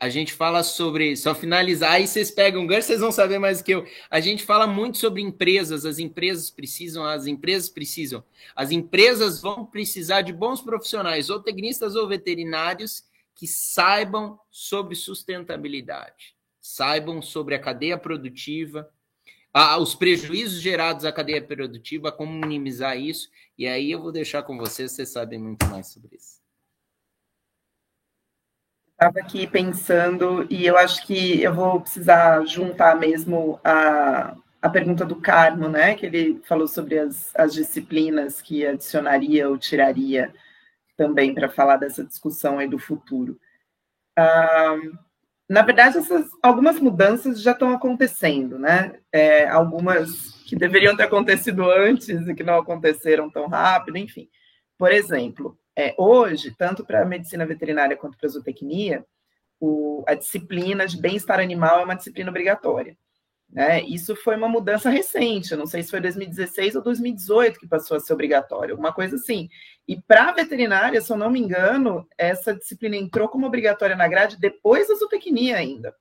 a gente fala sobre, só finalizar, aí vocês pegam um gancho, vocês vão saber mais que eu. A gente fala muito sobre empresas, as empresas precisam, as empresas precisam. As empresas vão precisar de bons profissionais, ou tecnistas ou veterinários, que saibam sobre sustentabilidade, saibam sobre a cadeia produtiva, os prejuízos gerados à cadeia produtiva, como minimizar isso, e aí eu vou deixar com vocês, vocês sabem muito mais sobre isso estava aqui pensando, e eu acho que eu vou precisar juntar mesmo a, a pergunta do Carmo, né? Que ele falou sobre as, as disciplinas que adicionaria ou tiraria também para falar dessa discussão aí do futuro. Ah, na verdade, essas, algumas mudanças já estão acontecendo, né? É, algumas que deveriam ter acontecido antes e que não aconteceram tão rápido, enfim. Por exemplo, é, hoje, tanto para a medicina veterinária quanto para a zootecnia, o, a disciplina de bem-estar animal é uma disciplina obrigatória. Né? Isso foi uma mudança recente, não sei se foi 2016 ou 2018 que passou a ser obrigatório, alguma coisa assim. E para a veterinária, se eu não me engano, essa disciplina entrou como obrigatória na grade depois da zootecnia ainda.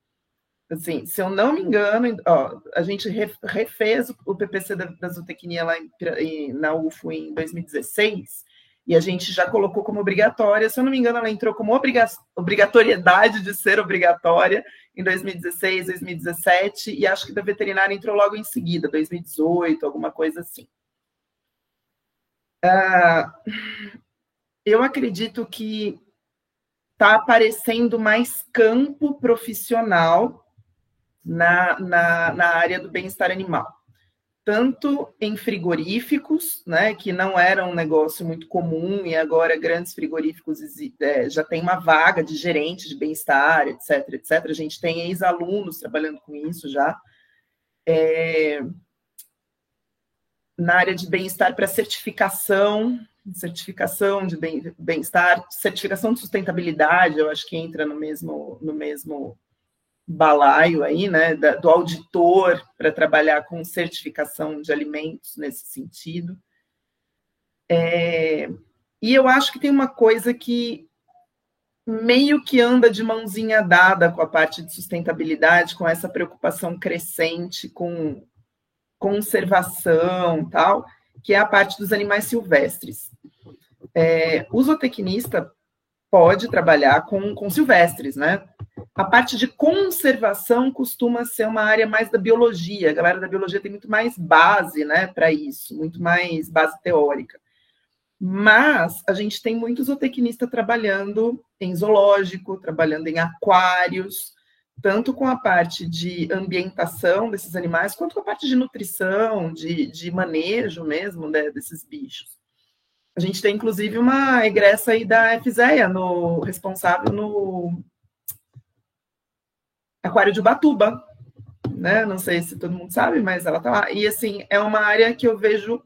Assim, se eu não me engano, ó, a gente refez o PPC da, da zootecnia lá em, na UFO em 2016, e a gente já colocou como obrigatória. Se eu não me engano, ela entrou como obriga obrigatoriedade de ser obrigatória em 2016, 2017, e acho que da veterinária entrou logo em seguida, 2018, alguma coisa assim. Uh, eu acredito que está aparecendo mais campo profissional na, na, na área do bem-estar animal tanto em frigoríficos, né, que não era um negócio muito comum, e agora grandes frigoríficos é, já tem uma vaga de gerente de bem-estar, etc, etc. A gente tem ex-alunos trabalhando com isso já. É, na área de bem-estar para certificação, certificação de bem-estar, certificação de sustentabilidade, eu acho que entra no mesmo, no mesmo balaio aí, né, do auditor para trabalhar com certificação de alimentos nesse sentido. É, E eu acho que tem uma coisa que meio que anda de mãozinha dada com a parte de sustentabilidade, com essa preocupação crescente com conservação tal, que é a parte dos animais silvestres. É, o zootecnista pode trabalhar com, com silvestres, né? A parte de conservação costuma ser uma área mais da biologia. A galera da biologia tem muito mais base, né, para isso, muito mais base teórica. Mas a gente tem muitos zootecnistas trabalhando em zoológico, trabalhando em aquários, tanto com a parte de ambientação desses animais, quanto com a parte de nutrição, de, de manejo mesmo né, desses bichos. A gente tem, inclusive, uma egressa aí da FZEA, no, responsável no Aquário de Ubatuba, né? Não sei se todo mundo sabe, mas ela tá lá. E, assim, é uma área que eu vejo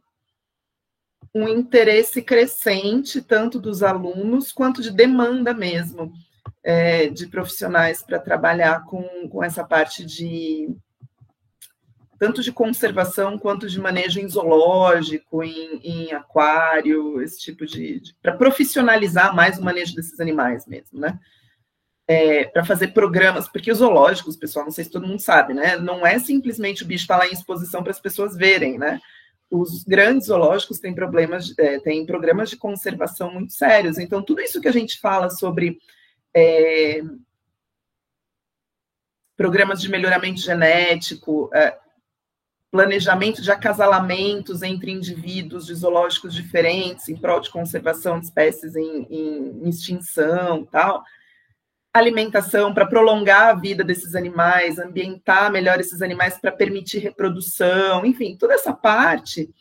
um interesse crescente, tanto dos alunos quanto de demanda mesmo é, de profissionais para trabalhar com, com essa parte de tanto de conservação quanto de manejo em zoológico, em, em aquário, esse tipo de, de para profissionalizar mais o manejo desses animais mesmo, né? É, para fazer programas, porque os zoológicos, pessoal, não sei se todo mundo sabe, né? Não é simplesmente o bicho estar tá lá em exposição para as pessoas verem, né? Os grandes zoológicos têm problemas, é, têm programas de conservação muito sérios. Então, tudo isso que a gente fala sobre é, programas de melhoramento genético, é, planejamento de acasalamentos entre indivíduos de zoológicos diferentes em prol de conservação de espécies em, em extinção, tal. Alimentação para prolongar a vida desses animais, ambientar melhor esses animais para permitir reprodução, enfim, toda essa parte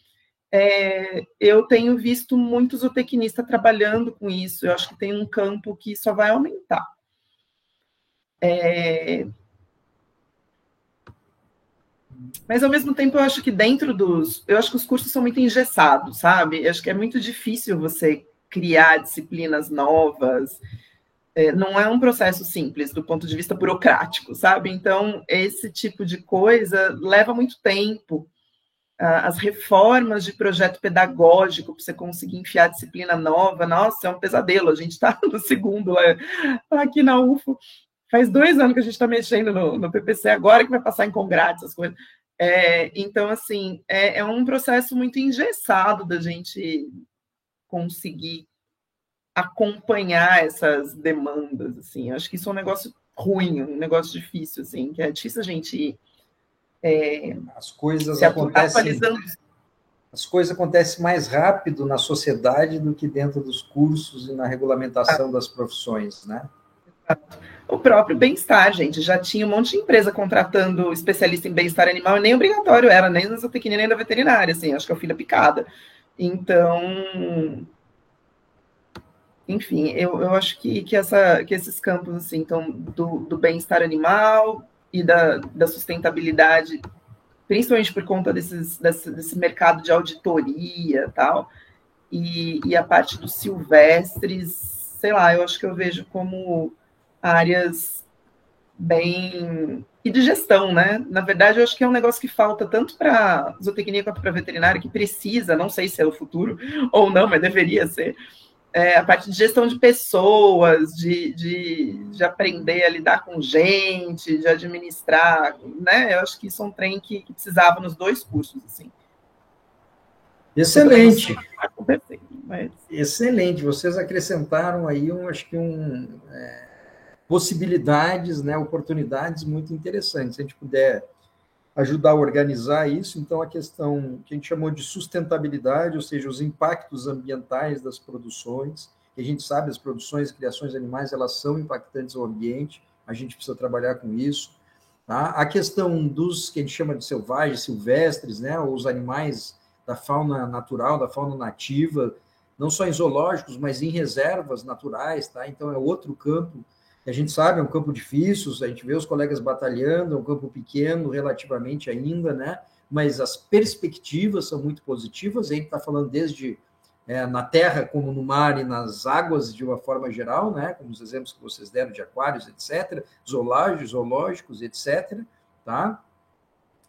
é, eu tenho visto muitos zootecnistas trabalhando com isso. Eu acho que tem um campo que só vai aumentar. É, mas ao mesmo tempo eu acho que dentro dos, eu acho que os cursos são muito engessados, sabe? Eu acho que é muito difícil você criar disciplinas novas. É, não é um processo simples do ponto de vista burocrático, sabe? Então esse tipo de coisa leva muito tempo as reformas de projeto pedagógico para você conseguir enfiar disciplina nova, nossa, é um pesadelo. A gente está no segundo lá, aqui na UFO. Faz dois anos que a gente está mexendo no, no, PPC, agora que vai passar em Congrats, essas coisas. É, então, assim, é, é um processo muito engessado da gente conseguir acompanhar essas demandas, assim. Eu acho que isso é um negócio ruim, um negócio difícil, assim, que é difícil a gente é, as coisas acontecem. As coisas acontecem mais rápido na sociedade do que dentro dos cursos e na regulamentação das profissões, né? O próprio bem-estar, gente, já tinha um monte de empresa contratando especialista em bem-estar animal e nem obrigatório era, nem na zootecnia, nem na veterinária, assim, acho que é o filho picada. Então, enfim, eu, eu acho que, que, essa, que esses campos, assim, então, do, do bem-estar animal, e da, da sustentabilidade, principalmente por conta desses, desse, desse mercado de auditoria tal, e, e a parte dos silvestres, sei lá, eu acho que eu vejo como áreas bem. e de gestão, né? Na verdade, eu acho que é um negócio que falta tanto para zootecnia quanto para veterinária, que precisa, não sei se é o futuro ou não, mas deveria ser, é, a parte de gestão de pessoas, de, de, de, aprender a lidar com gente, de administrar, né? Eu acho que isso é um trem que, que precisava nos dois cursos, assim. Excelente. Mas... Excelente. Vocês acrescentaram aí, um, acho que um é, possibilidades, né, oportunidades muito interessantes. Se a gente puder ajudar a organizar isso. Então, a questão que a gente chamou de sustentabilidade, ou seja, os impactos ambientais das produções, que a gente sabe, as produções e criações animais, elas são impactantes ao ambiente, a gente precisa trabalhar com isso. Tá? A questão dos que a gente chama de selvagens, silvestres, né, os animais da fauna natural, da fauna nativa, não só em zoológicos, mas em reservas naturais, tá? Então é outro campo a gente sabe, é um campo difícil, a gente vê os colegas batalhando, é um campo pequeno relativamente ainda, né? Mas as perspectivas são muito positivas, a gente está falando desde é, na terra, como no mar e nas águas de uma forma geral, né? Como os exemplos que vocês deram de aquários, etc., zoológicos, zoológicos, etc., tá?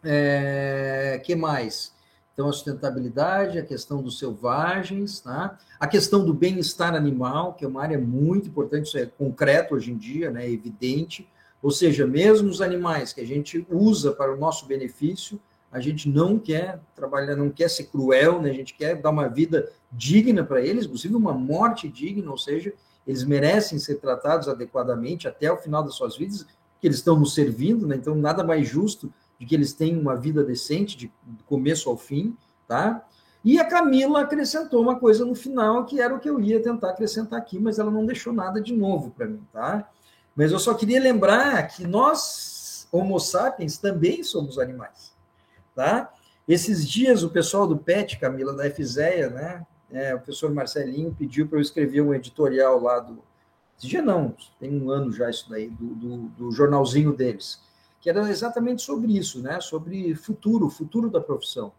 É, que mais? Então, a sustentabilidade, a questão dos selvagens, tá? a questão do bem-estar animal, que é uma área muito importante, isso é concreto hoje em dia, né? é evidente. Ou seja, mesmo os animais que a gente usa para o nosso benefício, a gente não quer trabalhar, não quer ser cruel, né? a gente quer dar uma vida digna para eles, inclusive uma morte digna, ou seja, eles merecem ser tratados adequadamente até o final das suas vidas, que eles estão nos servindo, né? então nada mais justo de que eles tenham uma vida decente, de começo ao fim, tá? E a Camila acrescentou uma coisa no final, que era o que eu ia tentar acrescentar aqui, mas ela não deixou nada de novo para mim, tá? Mas eu só queria lembrar que nós, Homo sapiens, também somos animais, tá? Esses dias, o pessoal do PET, Camila, da FZEA, né? É, o professor Marcelinho pediu para eu escrever um editorial lá do. Esse dia não, tem um ano já isso daí, do, do, do jornalzinho deles que era exatamente sobre isso, né? Sobre futuro, futuro da profissão.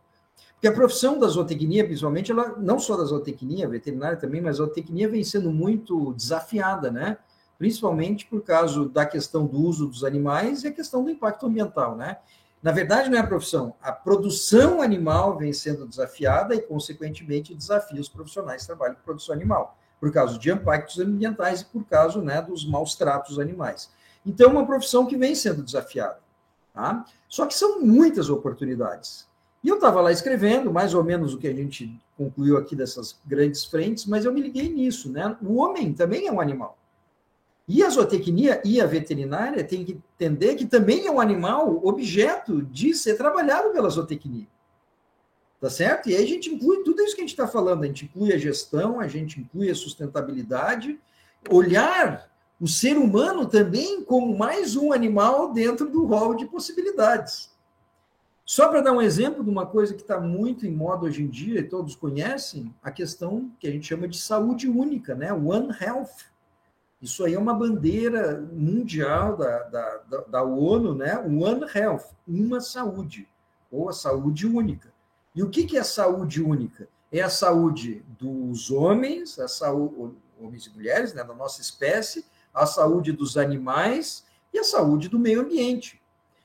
Porque a profissão da zootecnia, principalmente, ela não só da zootecnia, veterinária também, mas a zootecnia vem sendo muito desafiada, né? Principalmente por causa da questão do uso dos animais e a questão do impacto ambiental, né? Na verdade, não é a profissão, a produção animal vem sendo desafiada e, consequentemente, desafia os profissionais que trabalham com produção animal, por causa de impactos ambientais e por causa né, dos maus tratos animais. Então, é uma profissão que vem sendo desafiada. Tá? Só que são muitas oportunidades. E eu estava lá escrevendo, mais ou menos o que a gente concluiu aqui dessas grandes frentes, mas eu me liguei nisso. Né? O homem também é um animal. E a zootecnia e a veterinária têm que entender que também é um animal objeto de ser trabalhado pela zootecnia. Tá certo? E aí a gente inclui tudo isso que a gente está falando. A gente inclui a gestão, a gente inclui a sustentabilidade, olhar o ser humano também como mais um animal dentro do rol de possibilidades. Só para dar um exemplo de uma coisa que está muito em moda hoje em dia, e todos conhecem, a questão que a gente chama de saúde única, né? One Health. Isso aí é uma bandeira mundial da, da, da, da ONU, né? One Health, uma saúde, ou a saúde única. E o que, que é saúde única? É a saúde dos homens, a saúde, homens e mulheres, né, da nossa espécie, a saúde dos animais e a saúde do meio ambiente.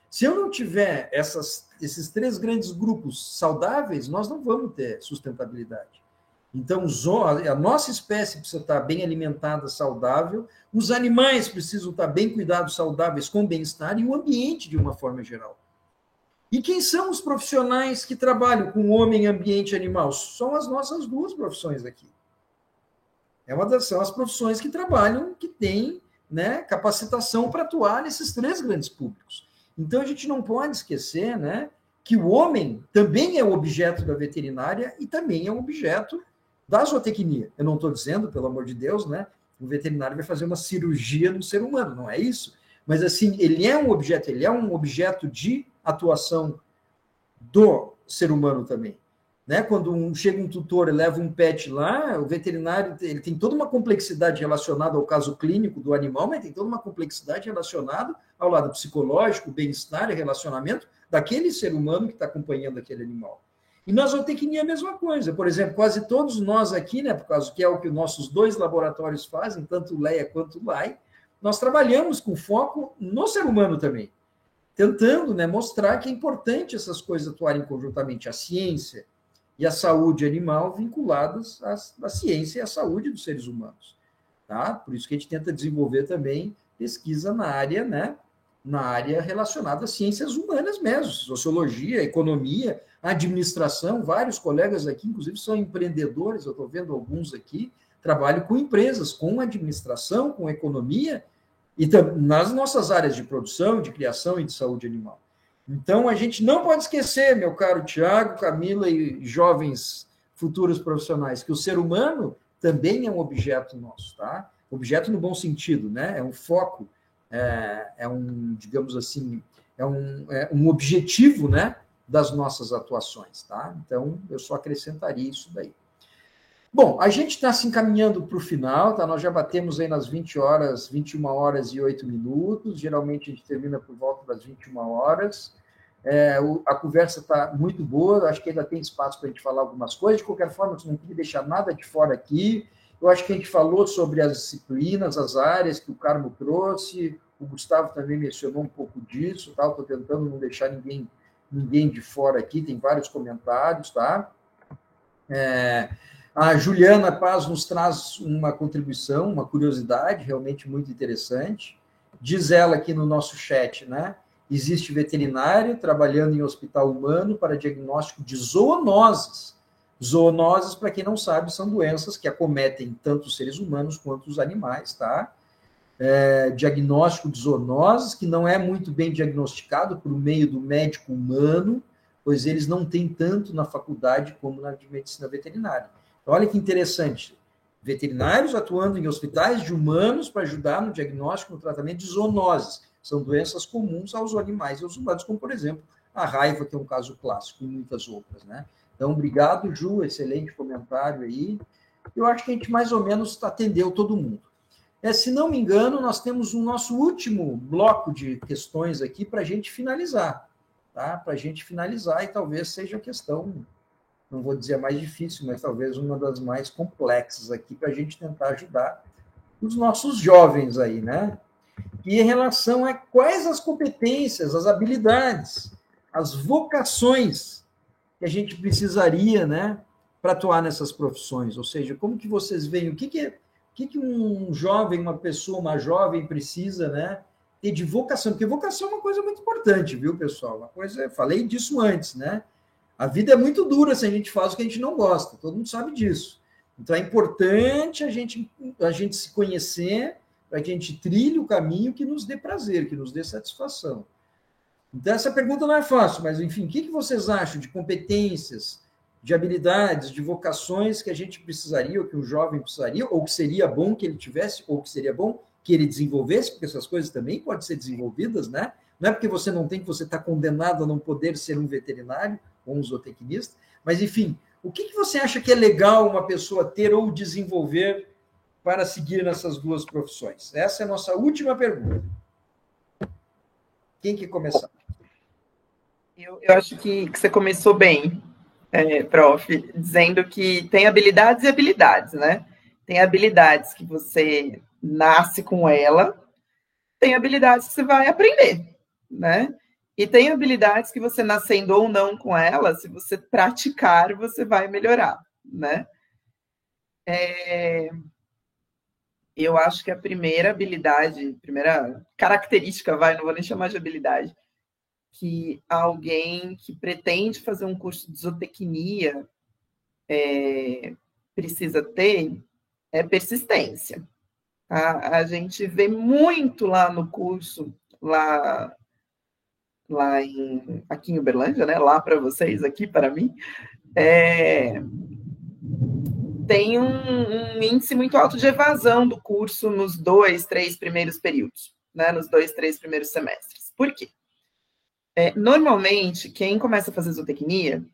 Se eu não tiver essas, esses três grandes grupos saudáveis, nós não vamos ter sustentabilidade. Então, a nossa espécie precisa estar bem alimentada, saudável, os animais precisam estar bem cuidados, saudáveis, com bem-estar, e o ambiente de uma forma geral. E quem são os profissionais que trabalham com homem, ambiente e animal? São as nossas duas profissões aqui. É uma das são as profissões que trabalham, que têm né, capacitação para atuar nesses três grandes públicos. Então a gente não pode esquecer, né, que o homem também é objeto da veterinária e também é um objeto da zootecnia. Eu não estou dizendo, pelo amor de Deus, né, o veterinário vai fazer uma cirurgia no ser humano, não é isso. Mas assim, ele é um objeto, ele é um objeto de atuação do ser humano também. Né? Quando um, chega um tutor e leva um pet lá, o veterinário ele tem toda uma complexidade relacionada ao caso clínico do animal, mas tem toda uma complexidade relacionada ao lado psicológico, bem-estar e relacionamento daquele ser humano que está acompanhando aquele animal. E na zootecnia é a mesma coisa. Por exemplo, quase todos nós aqui, né, por causa que é o que nossos dois laboratórios fazem, tanto o LEA quanto o LAI, nós trabalhamos com foco no ser humano também, tentando né, mostrar que é importante essas coisas atuarem conjuntamente, a ciência, e a saúde animal vinculadas à, à ciência e à saúde dos seres humanos. Tá? Por isso que a gente tenta desenvolver também pesquisa na área, né? Na área relacionada às ciências humanas mesmo, sociologia, economia, administração. Vários colegas aqui, inclusive, são empreendedores, eu estou vendo alguns aqui, trabalham com empresas, com administração, com economia, e nas nossas áreas de produção, de criação e de saúde animal. Então, a gente não pode esquecer, meu caro Tiago, Camila e jovens futuros profissionais, que o ser humano também é um objeto nosso, tá? Objeto no bom sentido, né? É um foco, é, é um, digamos assim, é um, é um objetivo, né? Das nossas atuações, tá? Então, eu só acrescentaria isso daí. Bom, a gente está se encaminhando para o final, tá? Nós já batemos aí nas 20 horas, 21 horas e 8 minutos. Geralmente a gente termina por volta das 21 horas. É, o, a conversa está muito boa, acho que ainda tem espaço para a gente falar algumas coisas. De qualquer forma, não queria deixar nada de fora aqui. Eu acho que a gente falou sobre as disciplinas, as áreas que o Carmo trouxe. O Gustavo também mencionou um pouco disso, tá? Estou tentando não deixar ninguém ninguém de fora aqui, tem vários comentários, tá? É, a Juliana Paz nos traz uma contribuição, uma curiosidade realmente muito interessante. Diz ela aqui no nosso chat, né? Existe veterinário trabalhando em hospital humano para diagnóstico de zoonoses. Zoonoses, para quem não sabe, são doenças que acometem tanto os seres humanos quanto os animais, tá? É, diagnóstico de zoonoses, que não é muito bem diagnosticado por meio do médico humano, pois eles não têm tanto na faculdade como na de medicina veterinária. Olha que interessante. Veterinários atuando em hospitais de humanos para ajudar no diagnóstico e no tratamento de zoonoses são doenças comuns aos animais e aos humanos, como, por exemplo, a raiva, que é um caso clássico, e muitas outras, né? Então, obrigado, Ju, excelente comentário aí. Eu acho que a gente mais ou menos atendeu todo mundo. É, se não me engano, nós temos o um nosso último bloco de questões aqui para a gente finalizar, tá? Para a gente finalizar, e talvez seja questão, não vou dizer mais difícil, mas talvez uma das mais complexas aqui para a gente tentar ajudar os nossos jovens aí, né? e em relação a quais as competências, as habilidades, as vocações que a gente precisaria, né, para atuar nessas profissões. Ou seja, como que vocês veem o que que, o que que um jovem, uma pessoa, uma jovem precisa, né, ter de vocação? Porque vocação é uma coisa muito importante, viu, pessoal? Uma coisa, falei disso antes, né? A vida é muito dura se a gente faz o que a gente não gosta. Todo mundo sabe disso. Então é importante a gente a gente se conhecer para que a gente trilhe o caminho que nos dê prazer, que nos dê satisfação. Então, essa pergunta não é fácil, mas, enfim, o que, vocês acham de competências, de habilidades, de vocações que a gente precisaria, ou que um jovem precisaria, ou que seria bom que ele tivesse, ou que seria bom que ele desenvolvesse, porque essas coisas também podem ser desenvolvidas, né? Não é porque você não tem que você está condenado a não poder ser um veterinário um zootecnista, mas, enfim, o que, que você acha que é legal uma pessoa ter ou desenvolver para seguir nessas duas profissões? Essa é a nossa última pergunta. Quem que começar? Eu, eu acho que, que, você começou bem, é, prof, dizendo que tem habilidades e habilidades, né? Tem habilidades que você nasce com ela, tem habilidades que você vai aprender, né? E tem habilidades que você nascendo ou não com ela, se você praticar, você vai melhorar, né? É, eu acho que a primeira habilidade, primeira característica, vai, não vou nem chamar de habilidade, que alguém que pretende fazer um curso de zootecnia é, precisa ter é persistência. A, a gente vê muito lá no curso, lá, lá em, aqui em Uberlândia, né? Lá para vocês, aqui para mim, é, tem um, um, índice muito alto de evasão do curso nos dois, três primeiros períodos, né? Nos dois, três primeiros semestres. Por quê? É, normalmente, quem começa a fazer zootecnia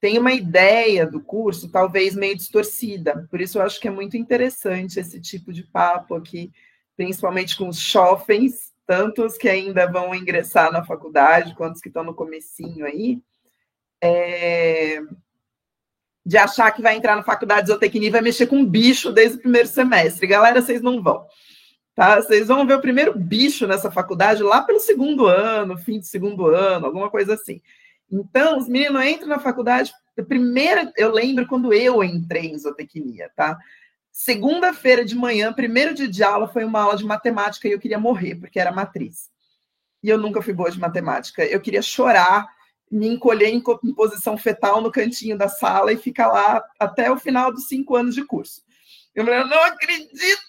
tem uma ideia do curso talvez meio distorcida. Por isso, eu acho que é muito interessante esse tipo de papo aqui, principalmente com os jovens, tanto os que ainda vão ingressar na faculdade, quanto os que estão no comecinho aí. É, de achar que vai entrar na faculdade de zootecnia e vai mexer com bicho desde o primeiro semestre. Galera, vocês não vão. Tá? Vocês vão ver o primeiro bicho nessa faculdade lá pelo segundo ano, fim de segundo ano, alguma coisa assim. Então, os meninos entram na faculdade. A primeira, eu lembro quando eu entrei em zootecnia, tá? Segunda-feira de manhã, primeiro dia de aula, foi uma aula de matemática e eu queria morrer, porque era matriz. E eu nunca fui boa de matemática. Eu queria chorar me encolher em, em, posição fetal no cantinho da sala e ficar lá até o final dos cinco anos de curso. Eu falei, não acredito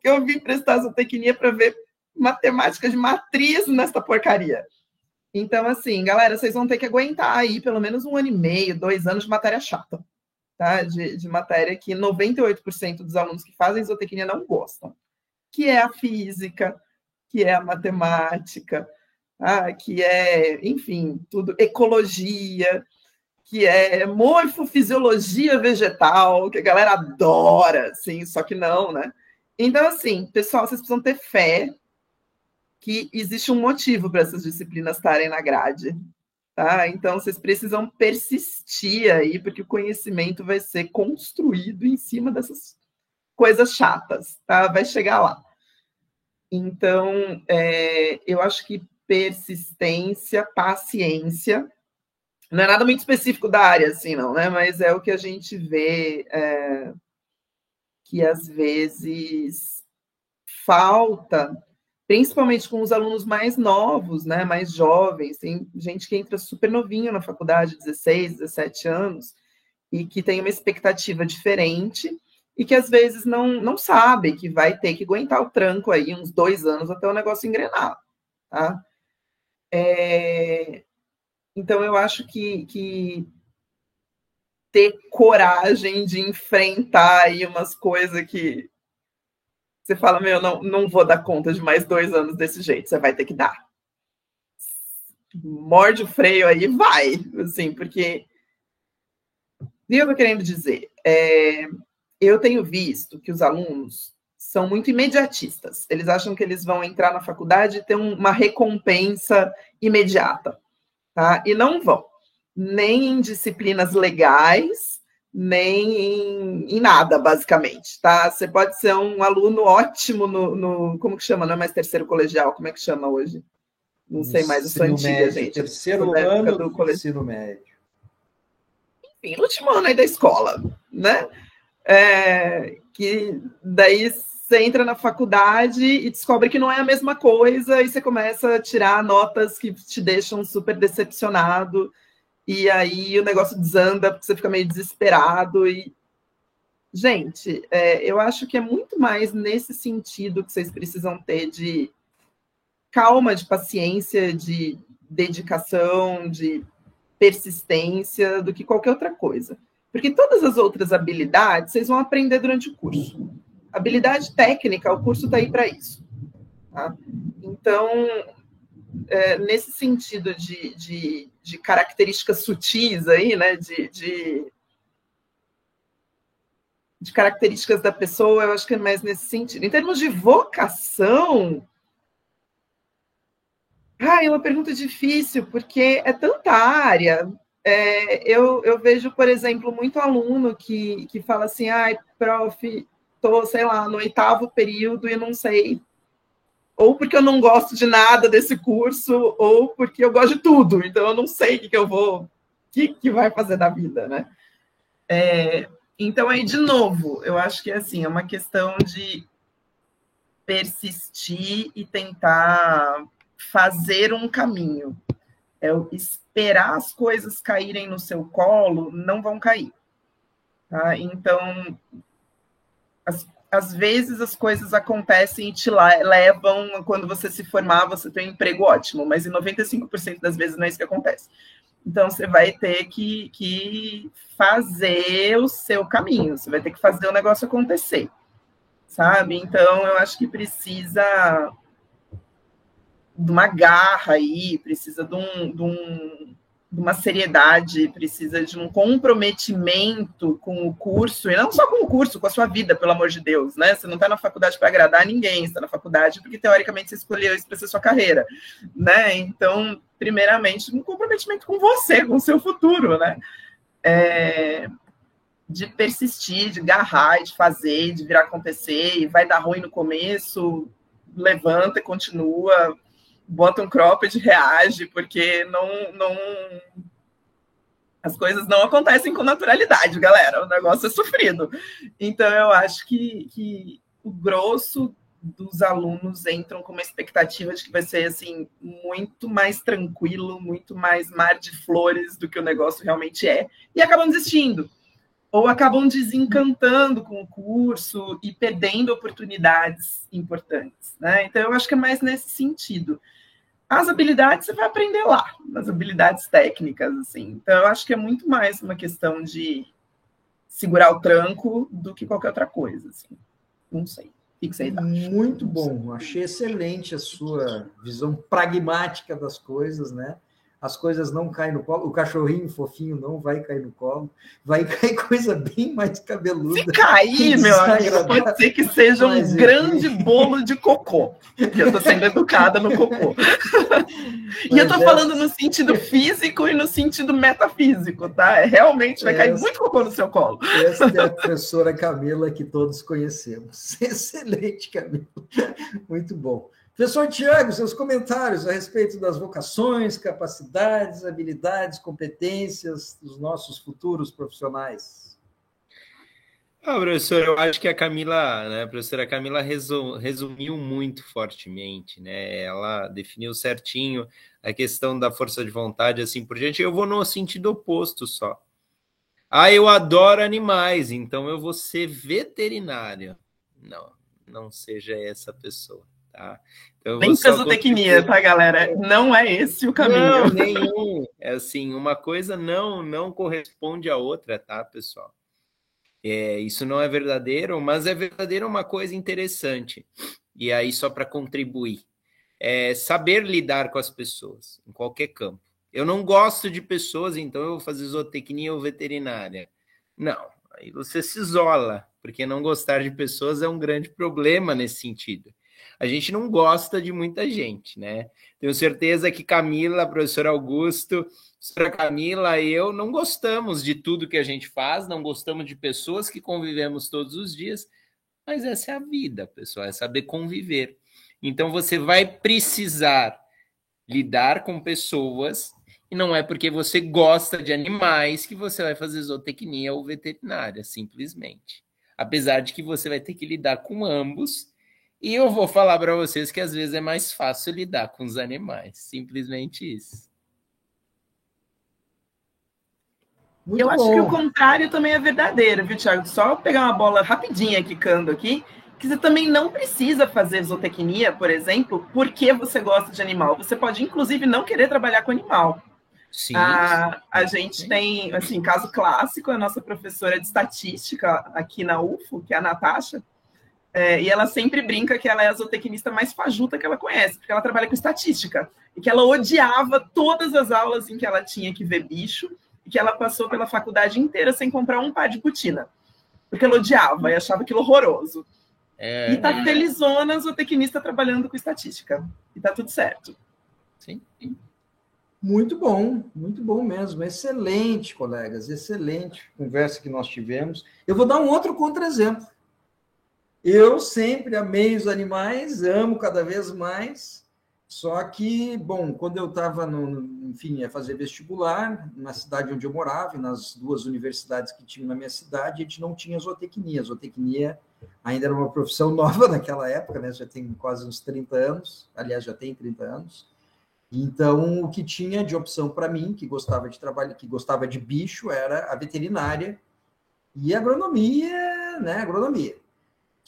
que eu vim prestar zootecnia para ver matemática de matriz nessa porcaria. Então, assim, galera, vocês vão ter que aguentar aí pelo menos um ano e meio, dois anos de matéria chata, tá? De, de matéria que 98% dos alunos que fazem zootecnia não gostam, que é a física, que é a matemática, ah, que é, enfim, tudo ecologia, que é morfofisiologia vegetal, que a galera adora, assim, só que não, né? Então, assim, pessoal, vocês precisam ter fé que existe um motivo para essas disciplinas estarem na grade, tá? Então, vocês precisam persistir aí, porque o conhecimento vai ser construído em cima dessas coisas chatas, tá? Vai chegar lá. Então, é, eu acho que persistência, paciência. Não é nada muito específico da área, assim, não, né? Mas é o que a gente vê é, que às vezes falta, principalmente com os alunos mais novos, né? Mais jovens. Tem gente que entra super novinho na faculdade, 16, 17 anos, e que tem uma expectativa diferente e que às vezes não, não sabe que vai ter que aguentar o tranco aí uns dois anos até o negócio engrenar, tá? É... Então, eu acho que, que ter coragem de enfrentar aí umas coisas que você fala, meu, não, não vou dar conta de mais dois anos desse jeito, você vai ter que dar. Morde o freio aí, vai, assim, porque. E eu tô querendo dizer, é, eu tenho visto que os alunos são muito imediatistas. Eles acham que eles vão entrar na faculdade e ter uma recompensa imediata, tá? E não vão, nem em disciplinas legais, nem em, em nada, basicamente, tá? Você pode ser um aluno ótimo no, no, como que chama? Não é mais terceiro colegial, como é que chama hoje? Não sei mais, eu sou antiga, médio, gente. Terceiro ano do, do ensino médio. Enfim, último ano aí da escola, né? É, que daí você entra na faculdade e descobre que não é a mesma coisa, e você começa a tirar notas que te deixam super decepcionado, e aí o negócio desanda porque você fica meio desesperado. E, gente, é, eu acho que é muito mais nesse sentido que vocês precisam ter de calma, de paciência, de dedicação, de persistência, do que qualquer outra coisa. Porque todas as outras habilidades vocês vão aprender durante o curso. Habilidade técnica, o curso está aí para isso. Tá? Então, é, nesse sentido de, de, de, características sutis aí, né, de, de, de, características da pessoa, eu acho que é mais nesse sentido. Em termos de vocação, ah, é uma pergunta difícil, porque é tanta área, é, eu, eu vejo, por exemplo, muito aluno que, que fala assim, ai, prof, tô, sei lá, no oitavo período e não sei. Ou porque eu não gosto de nada desse curso, ou porque eu gosto de tudo, então eu não sei o que, que eu vou, o que, que vai fazer da vida, né? É, então, aí, de novo, eu acho que assim, é uma questão de persistir e tentar fazer um caminho. É esperar as coisas caírem no seu colo, não vão cair. Tá? Então, as, às vezes as coisas acontecem e te levam, quando você se formar, você tem um emprego ótimo, mas em 95% das vezes não é isso que acontece. Então, você vai ter que, que fazer o seu caminho, você vai ter que fazer o negócio acontecer, sabe? Então, eu acho que precisa de uma garra aí, precisa de, um, de, um, de, uma seriedade, precisa de um comprometimento com o curso, e não só com o curso, com a sua vida, pelo amor de Deus, né? Você não está na faculdade para agradar ninguém, está na faculdade porque, teoricamente, você escolheu isso para ser sua carreira, né? Então, primeiramente, um comprometimento com você, com o seu futuro, né? É, de persistir, de garrar, de fazer, de virar acontecer, e vai dar ruim no começo, levanta, continua, bota um cropped, reage, porque não, não. As coisas não acontecem com naturalidade, galera. O negócio é sofrido. Então, eu acho que, que o grosso dos alunos entram com uma expectativa de que vai ser assim muito mais tranquilo, muito mais mar de flores do que o negócio realmente é, e acabam desistindo. Ou acabam desencantando com o curso e perdendo oportunidades importantes. Né? Então, eu acho que é mais nesse sentido. As habilidades você vai aprender lá, as habilidades técnicas, assim. Então, eu acho que é muito mais uma questão de segurar o tranco do que qualquer outra coisa, assim. Não sei. O que vocês? Muito bom. Achei excelente a sua visão pragmática das coisas, né? As coisas não caem no colo, o cachorrinho fofinho não vai cair no colo, vai cair coisa bem mais cabeluda. Se cair, meu amigo, pode ser que seja um Mas, grande bolo de cocô, que eu estou sendo educada no cocô. e eu estou é... falando no sentido físico e no sentido metafísico, tá? É, realmente vai essa... cair muito cocô no seu colo. Essa é a professora Camila que todos conhecemos. Excelente, Camila. Muito bom. Professor Tiago, seus comentários a respeito das vocações, capacidades, habilidades, competências dos nossos futuros profissionais. Ah, professor, eu acho que a Camila, né, a professora Camila resumiu muito fortemente, né? Ela definiu certinho a questão da força de vontade, assim por diante. Eu vou no sentido oposto só. Ah, eu adoro animais, então eu vou ser veterinário. Não, não seja essa pessoa. Tá? Então, Nem zootecnia, tá, galera? Não é esse o caminho. Não, nenhum. É assim, uma coisa não não corresponde à outra, tá, pessoal? É, isso não é verdadeiro, mas é verdadeiro uma coisa interessante. E aí, só para contribuir, é saber lidar com as pessoas, em qualquer campo. Eu não gosto de pessoas, então eu vou fazer zootecnia ou veterinária. Não, aí você se isola, porque não gostar de pessoas é um grande problema nesse sentido a gente não gosta de muita gente, né? Tenho certeza que Camila, professor Augusto, professora Camila e eu não gostamos de tudo que a gente faz, não gostamos de pessoas que convivemos todos os dias, mas essa é a vida, pessoal, é saber conviver. Então você vai precisar lidar com pessoas e não é porque você gosta de animais que você vai fazer zootecnia ou veterinária, simplesmente. Apesar de que você vai ter que lidar com ambos e eu vou falar para vocês que às vezes é mais fácil lidar com os animais. Simplesmente isso. Muito eu bom. acho que o contrário também é verdadeiro, viu, Thiago? Só pegar uma bola rapidinha quicando aqui, que você também não precisa fazer zootecnia, por exemplo, porque você gosta de animal. Você pode, inclusive, não querer trabalhar com animal. Sim, a, a gente sim. tem, assim, caso clássico, a nossa professora de estatística aqui na UFO, que é a Natasha, é, e ela sempre brinca que ela é a zootecnista mais fajuta que ela conhece, porque ela trabalha com estatística. E que ela odiava todas as aulas em que ela tinha que ver bicho, e que ela passou pela faculdade inteira sem comprar um par de botina. Porque ela odiava e achava aquilo horroroso. É... E tá felizona zootecnista trabalhando com estatística. E tá tudo certo. Sim. Muito bom, muito bom mesmo. Excelente, colegas, excelente conversa que nós tivemos. Eu vou dar um outro contra-exemplo. Eu sempre amei os animais, amo cada vez mais. Só que, bom, quando eu estava, enfim, a fazer vestibular, na cidade onde eu morava, nas duas universidades que tinham na minha cidade, a gente não tinha zootecnia. A zootecnia ainda era uma profissão nova naquela época, né? Já tem quase uns 30 anos, aliás, já tem 30 anos. Então, o que tinha de opção para mim, que gostava de trabalho, que gostava de bicho, era a veterinária e agronomia, né? Agronomia.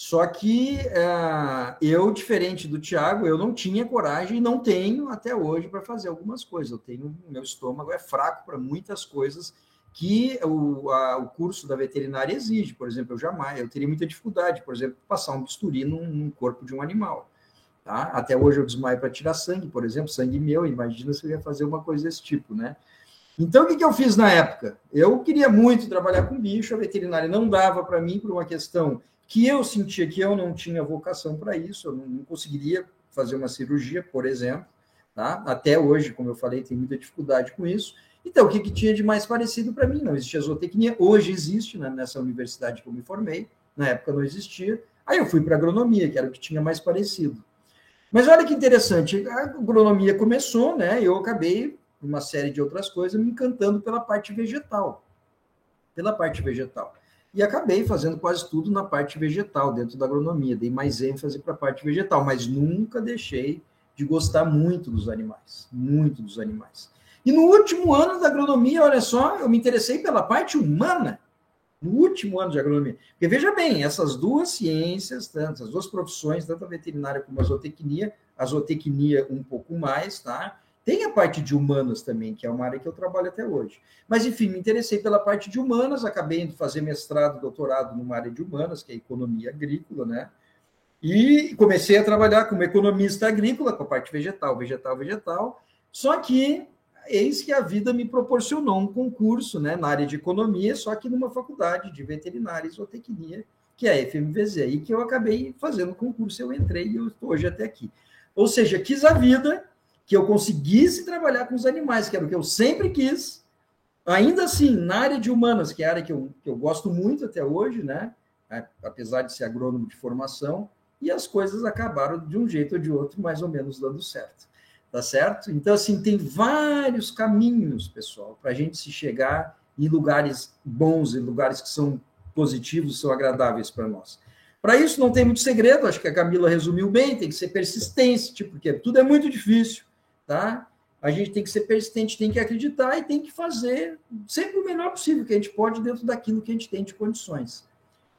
Só que uh, eu, diferente do Tiago, eu não tinha coragem e não tenho até hoje para fazer algumas coisas. Eu tenho, meu estômago é fraco para muitas coisas que o, a, o curso da veterinária exige. Por exemplo, eu jamais, eu teria muita dificuldade, por exemplo, passar um bisturi num, num corpo de um animal. Tá? Até hoje eu desmaio para tirar sangue, por exemplo, sangue meu. Imagina se eu ia fazer uma coisa desse tipo, né? Então, o que, que eu fiz na época? Eu queria muito trabalhar com bicho, a veterinária não dava para mim por uma questão que eu sentia que eu não tinha vocação para isso, eu não, conseguiria fazer uma cirurgia, por exemplo, tá? Até hoje, como eu falei, tem muita dificuldade com isso. Então, o que, que tinha de mais parecido para mim? Não existia zootecnia, hoje existe né, nessa universidade que eu me formei, na época não existia. Aí eu fui para agronomia, que era o que tinha mais parecido. Mas olha que interessante, a agronomia começou, né? Eu acabei, uma série de outras coisas, me encantando pela parte vegetal. Pela parte vegetal e acabei fazendo quase tudo na parte vegetal, dentro da agronomia. Dei mais ênfase para a parte vegetal, mas nunca deixei de gostar muito dos animais, muito dos animais. E no último ano da agronomia, olha só, eu me interessei pela parte humana. No último ano de agronomia. Porque veja bem, essas duas ciências, tanto, as duas profissões, tanto a veterinária como a zootecnia, a zootecnia um pouco mais, tá? Tem a parte de humanas também, que é uma área que eu trabalho até hoje. Mas, enfim, me interessei pela parte de humanas, acabei de fazer mestrado, doutorado numa área de humanas, que é economia agrícola, né? E comecei a trabalhar como economista agrícola, com a parte vegetal, vegetal, vegetal. Só que, eis que a vida me proporcionou um concurso né, na área de economia, só que numa faculdade de veterinária e zootecnia, que é a FMVZ, e que eu acabei fazendo o concurso, eu entrei e eu estou hoje até aqui. Ou seja, quis a vida que eu conseguisse trabalhar com os animais, que era o que eu sempre quis, ainda assim, na área de humanas, que é a área que eu, que eu gosto muito até hoje, né? É, apesar de ser agrônomo de formação, e as coisas acabaram de um jeito ou de outro, mais ou menos dando certo. Tá certo? Então, assim, tem vários caminhos, pessoal, para a gente se chegar em lugares bons, em lugares que são positivos, são agradáveis para nós. Para isso não tem muito segredo, acho que a Camila resumiu bem, tem que ser persistente, porque tudo é muito difícil, tá? A gente tem que ser persistente, tem que acreditar e tem que fazer sempre o melhor possível que a gente pode dentro daquilo que a gente tem de condições.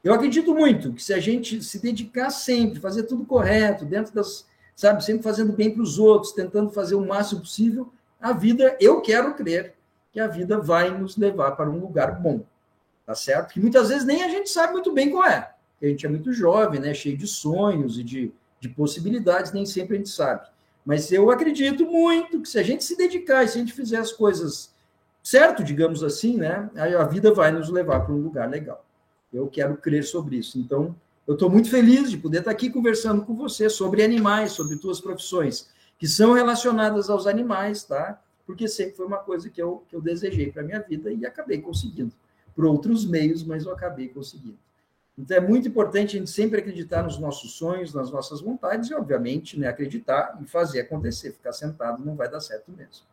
Eu acredito muito que se a gente se dedicar sempre, fazer tudo correto, dentro das, sabe, sempre fazendo bem para os outros, tentando fazer o máximo possível, a vida, eu quero crer que a vida vai nos levar para um lugar bom, tá certo? Que muitas vezes nem a gente sabe muito bem qual é a gente é muito jovem, né? Cheio de sonhos e de, de possibilidades, nem sempre a gente sabe. Mas eu acredito muito que se a gente se dedicar e se a gente fizer as coisas certo, digamos assim, né? A vida vai nos levar para um lugar legal. Eu quero crer sobre isso. Então, eu estou muito feliz de poder estar aqui conversando com você sobre animais, sobre tuas profissões, que são relacionadas aos animais, tá? Porque sempre foi uma coisa que eu, que eu desejei para minha vida e acabei conseguindo. Por outros meios, mas eu acabei conseguindo. Então é muito importante a gente sempre acreditar nos nossos sonhos, nas nossas vontades e, obviamente, né, acreditar e fazer acontecer. Ficar sentado não vai dar certo mesmo.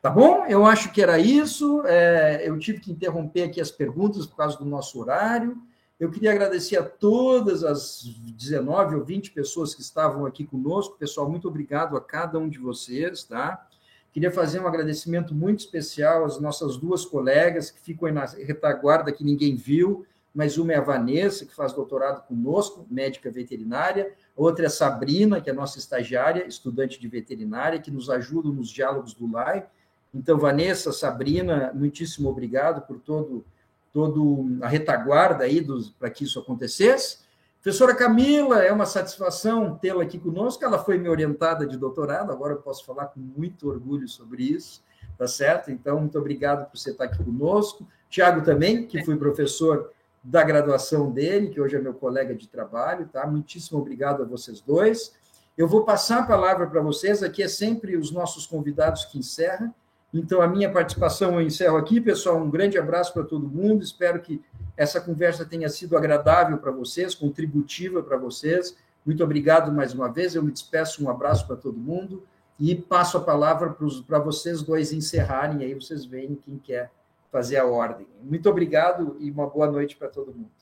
Tá bom? Eu acho que era isso. É, eu tive que interromper aqui as perguntas por causa do nosso horário. Eu queria agradecer a todas as 19 ou 20 pessoas que estavam aqui conosco. Pessoal, muito obrigado a cada um de vocês, tá? Queria fazer um agradecimento muito especial às nossas duas colegas que ficam aí na retaguarda que ninguém viu mas uma é a Vanessa, que faz doutorado conosco, médica veterinária, outra é a Sabrina, que é nossa estagiária, estudante de veterinária, que nos ajuda nos diálogos do LAI. Então, Vanessa, Sabrina, muitíssimo obrigado por todo, todo a retaguarda aí para que isso acontecesse. Professora Camila, é uma satisfação tê-la aqui conosco. Ela foi minha orientada de doutorado, agora eu posso falar com muito orgulho sobre isso, tá certo? Então, muito obrigado por você estar aqui conosco. Tiago também, que fui professor da graduação dele, que hoje é meu colega de trabalho, tá? Muitíssimo obrigado a vocês dois. Eu vou passar a palavra para vocês, aqui é sempre os nossos convidados que encerram. Então, a minha participação eu encerro aqui, pessoal. Um grande abraço para todo mundo. Espero que essa conversa tenha sido agradável para vocês, contributiva para vocês. Muito obrigado mais uma vez. Eu me despeço, um abraço para todo mundo e passo a palavra para vocês dois encerrarem. Aí vocês veem quem quer fazer a ordem. Muito obrigado e uma boa noite para todo mundo.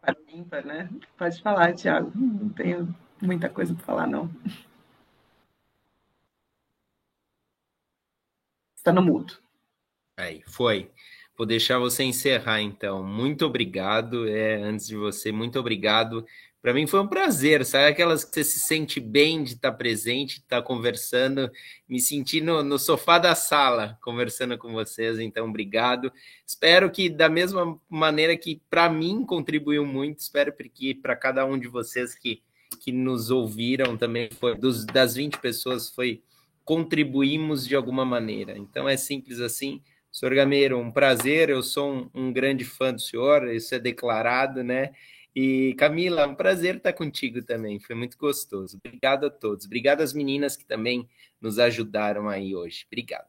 Para ímpar, né? Pode falar, Tiago. Não tenho muita coisa para falar, não. Está no mudo. Aí, foi. Vou deixar você encerrar, então. Muito obrigado. É, antes de você, muito obrigado para mim foi um prazer, sabe? Aquelas que você se sente bem de estar presente, de estar conversando, me senti no, no, sofá da sala conversando com vocês, então obrigado. Espero que, da mesma maneira que para mim contribuiu muito, espero que para cada um de vocês que, que nos ouviram também, foi dos, das 20 pessoas, foi contribuímos de alguma maneira. Então é simples assim. Senhor Gameiro, um prazer, eu sou um, um grande fã do senhor, isso é declarado, né? E Camila, um prazer estar contigo também, foi muito gostoso. Obrigado a todos. Obrigado às meninas que também nos ajudaram aí hoje. Obrigado.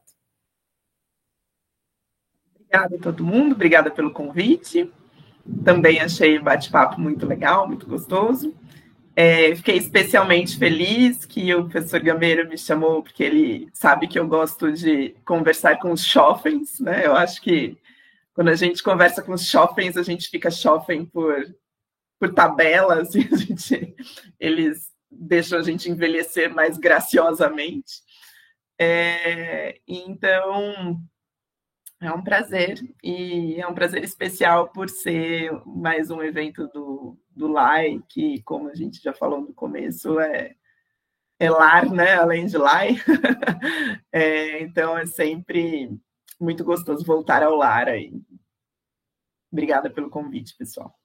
Obrigada a todo mundo, obrigada pelo convite. Também achei o bate-papo muito legal, muito gostoso. É, fiquei especialmente feliz que o professor Gameiro me chamou, porque ele sabe que eu gosto de conversar com os jovens, né? Eu acho que quando a gente conversa com os jovens, a gente fica jovem por por tabela, assim, a gente, eles deixam a gente envelhecer mais graciosamente. É, então, é um prazer, e é um prazer especial por ser mais um evento do, do LAI, que, como a gente já falou no começo, é, é lar, né? Além de LAI. é, então, é sempre muito gostoso voltar ao lar aí. Obrigada pelo convite, pessoal.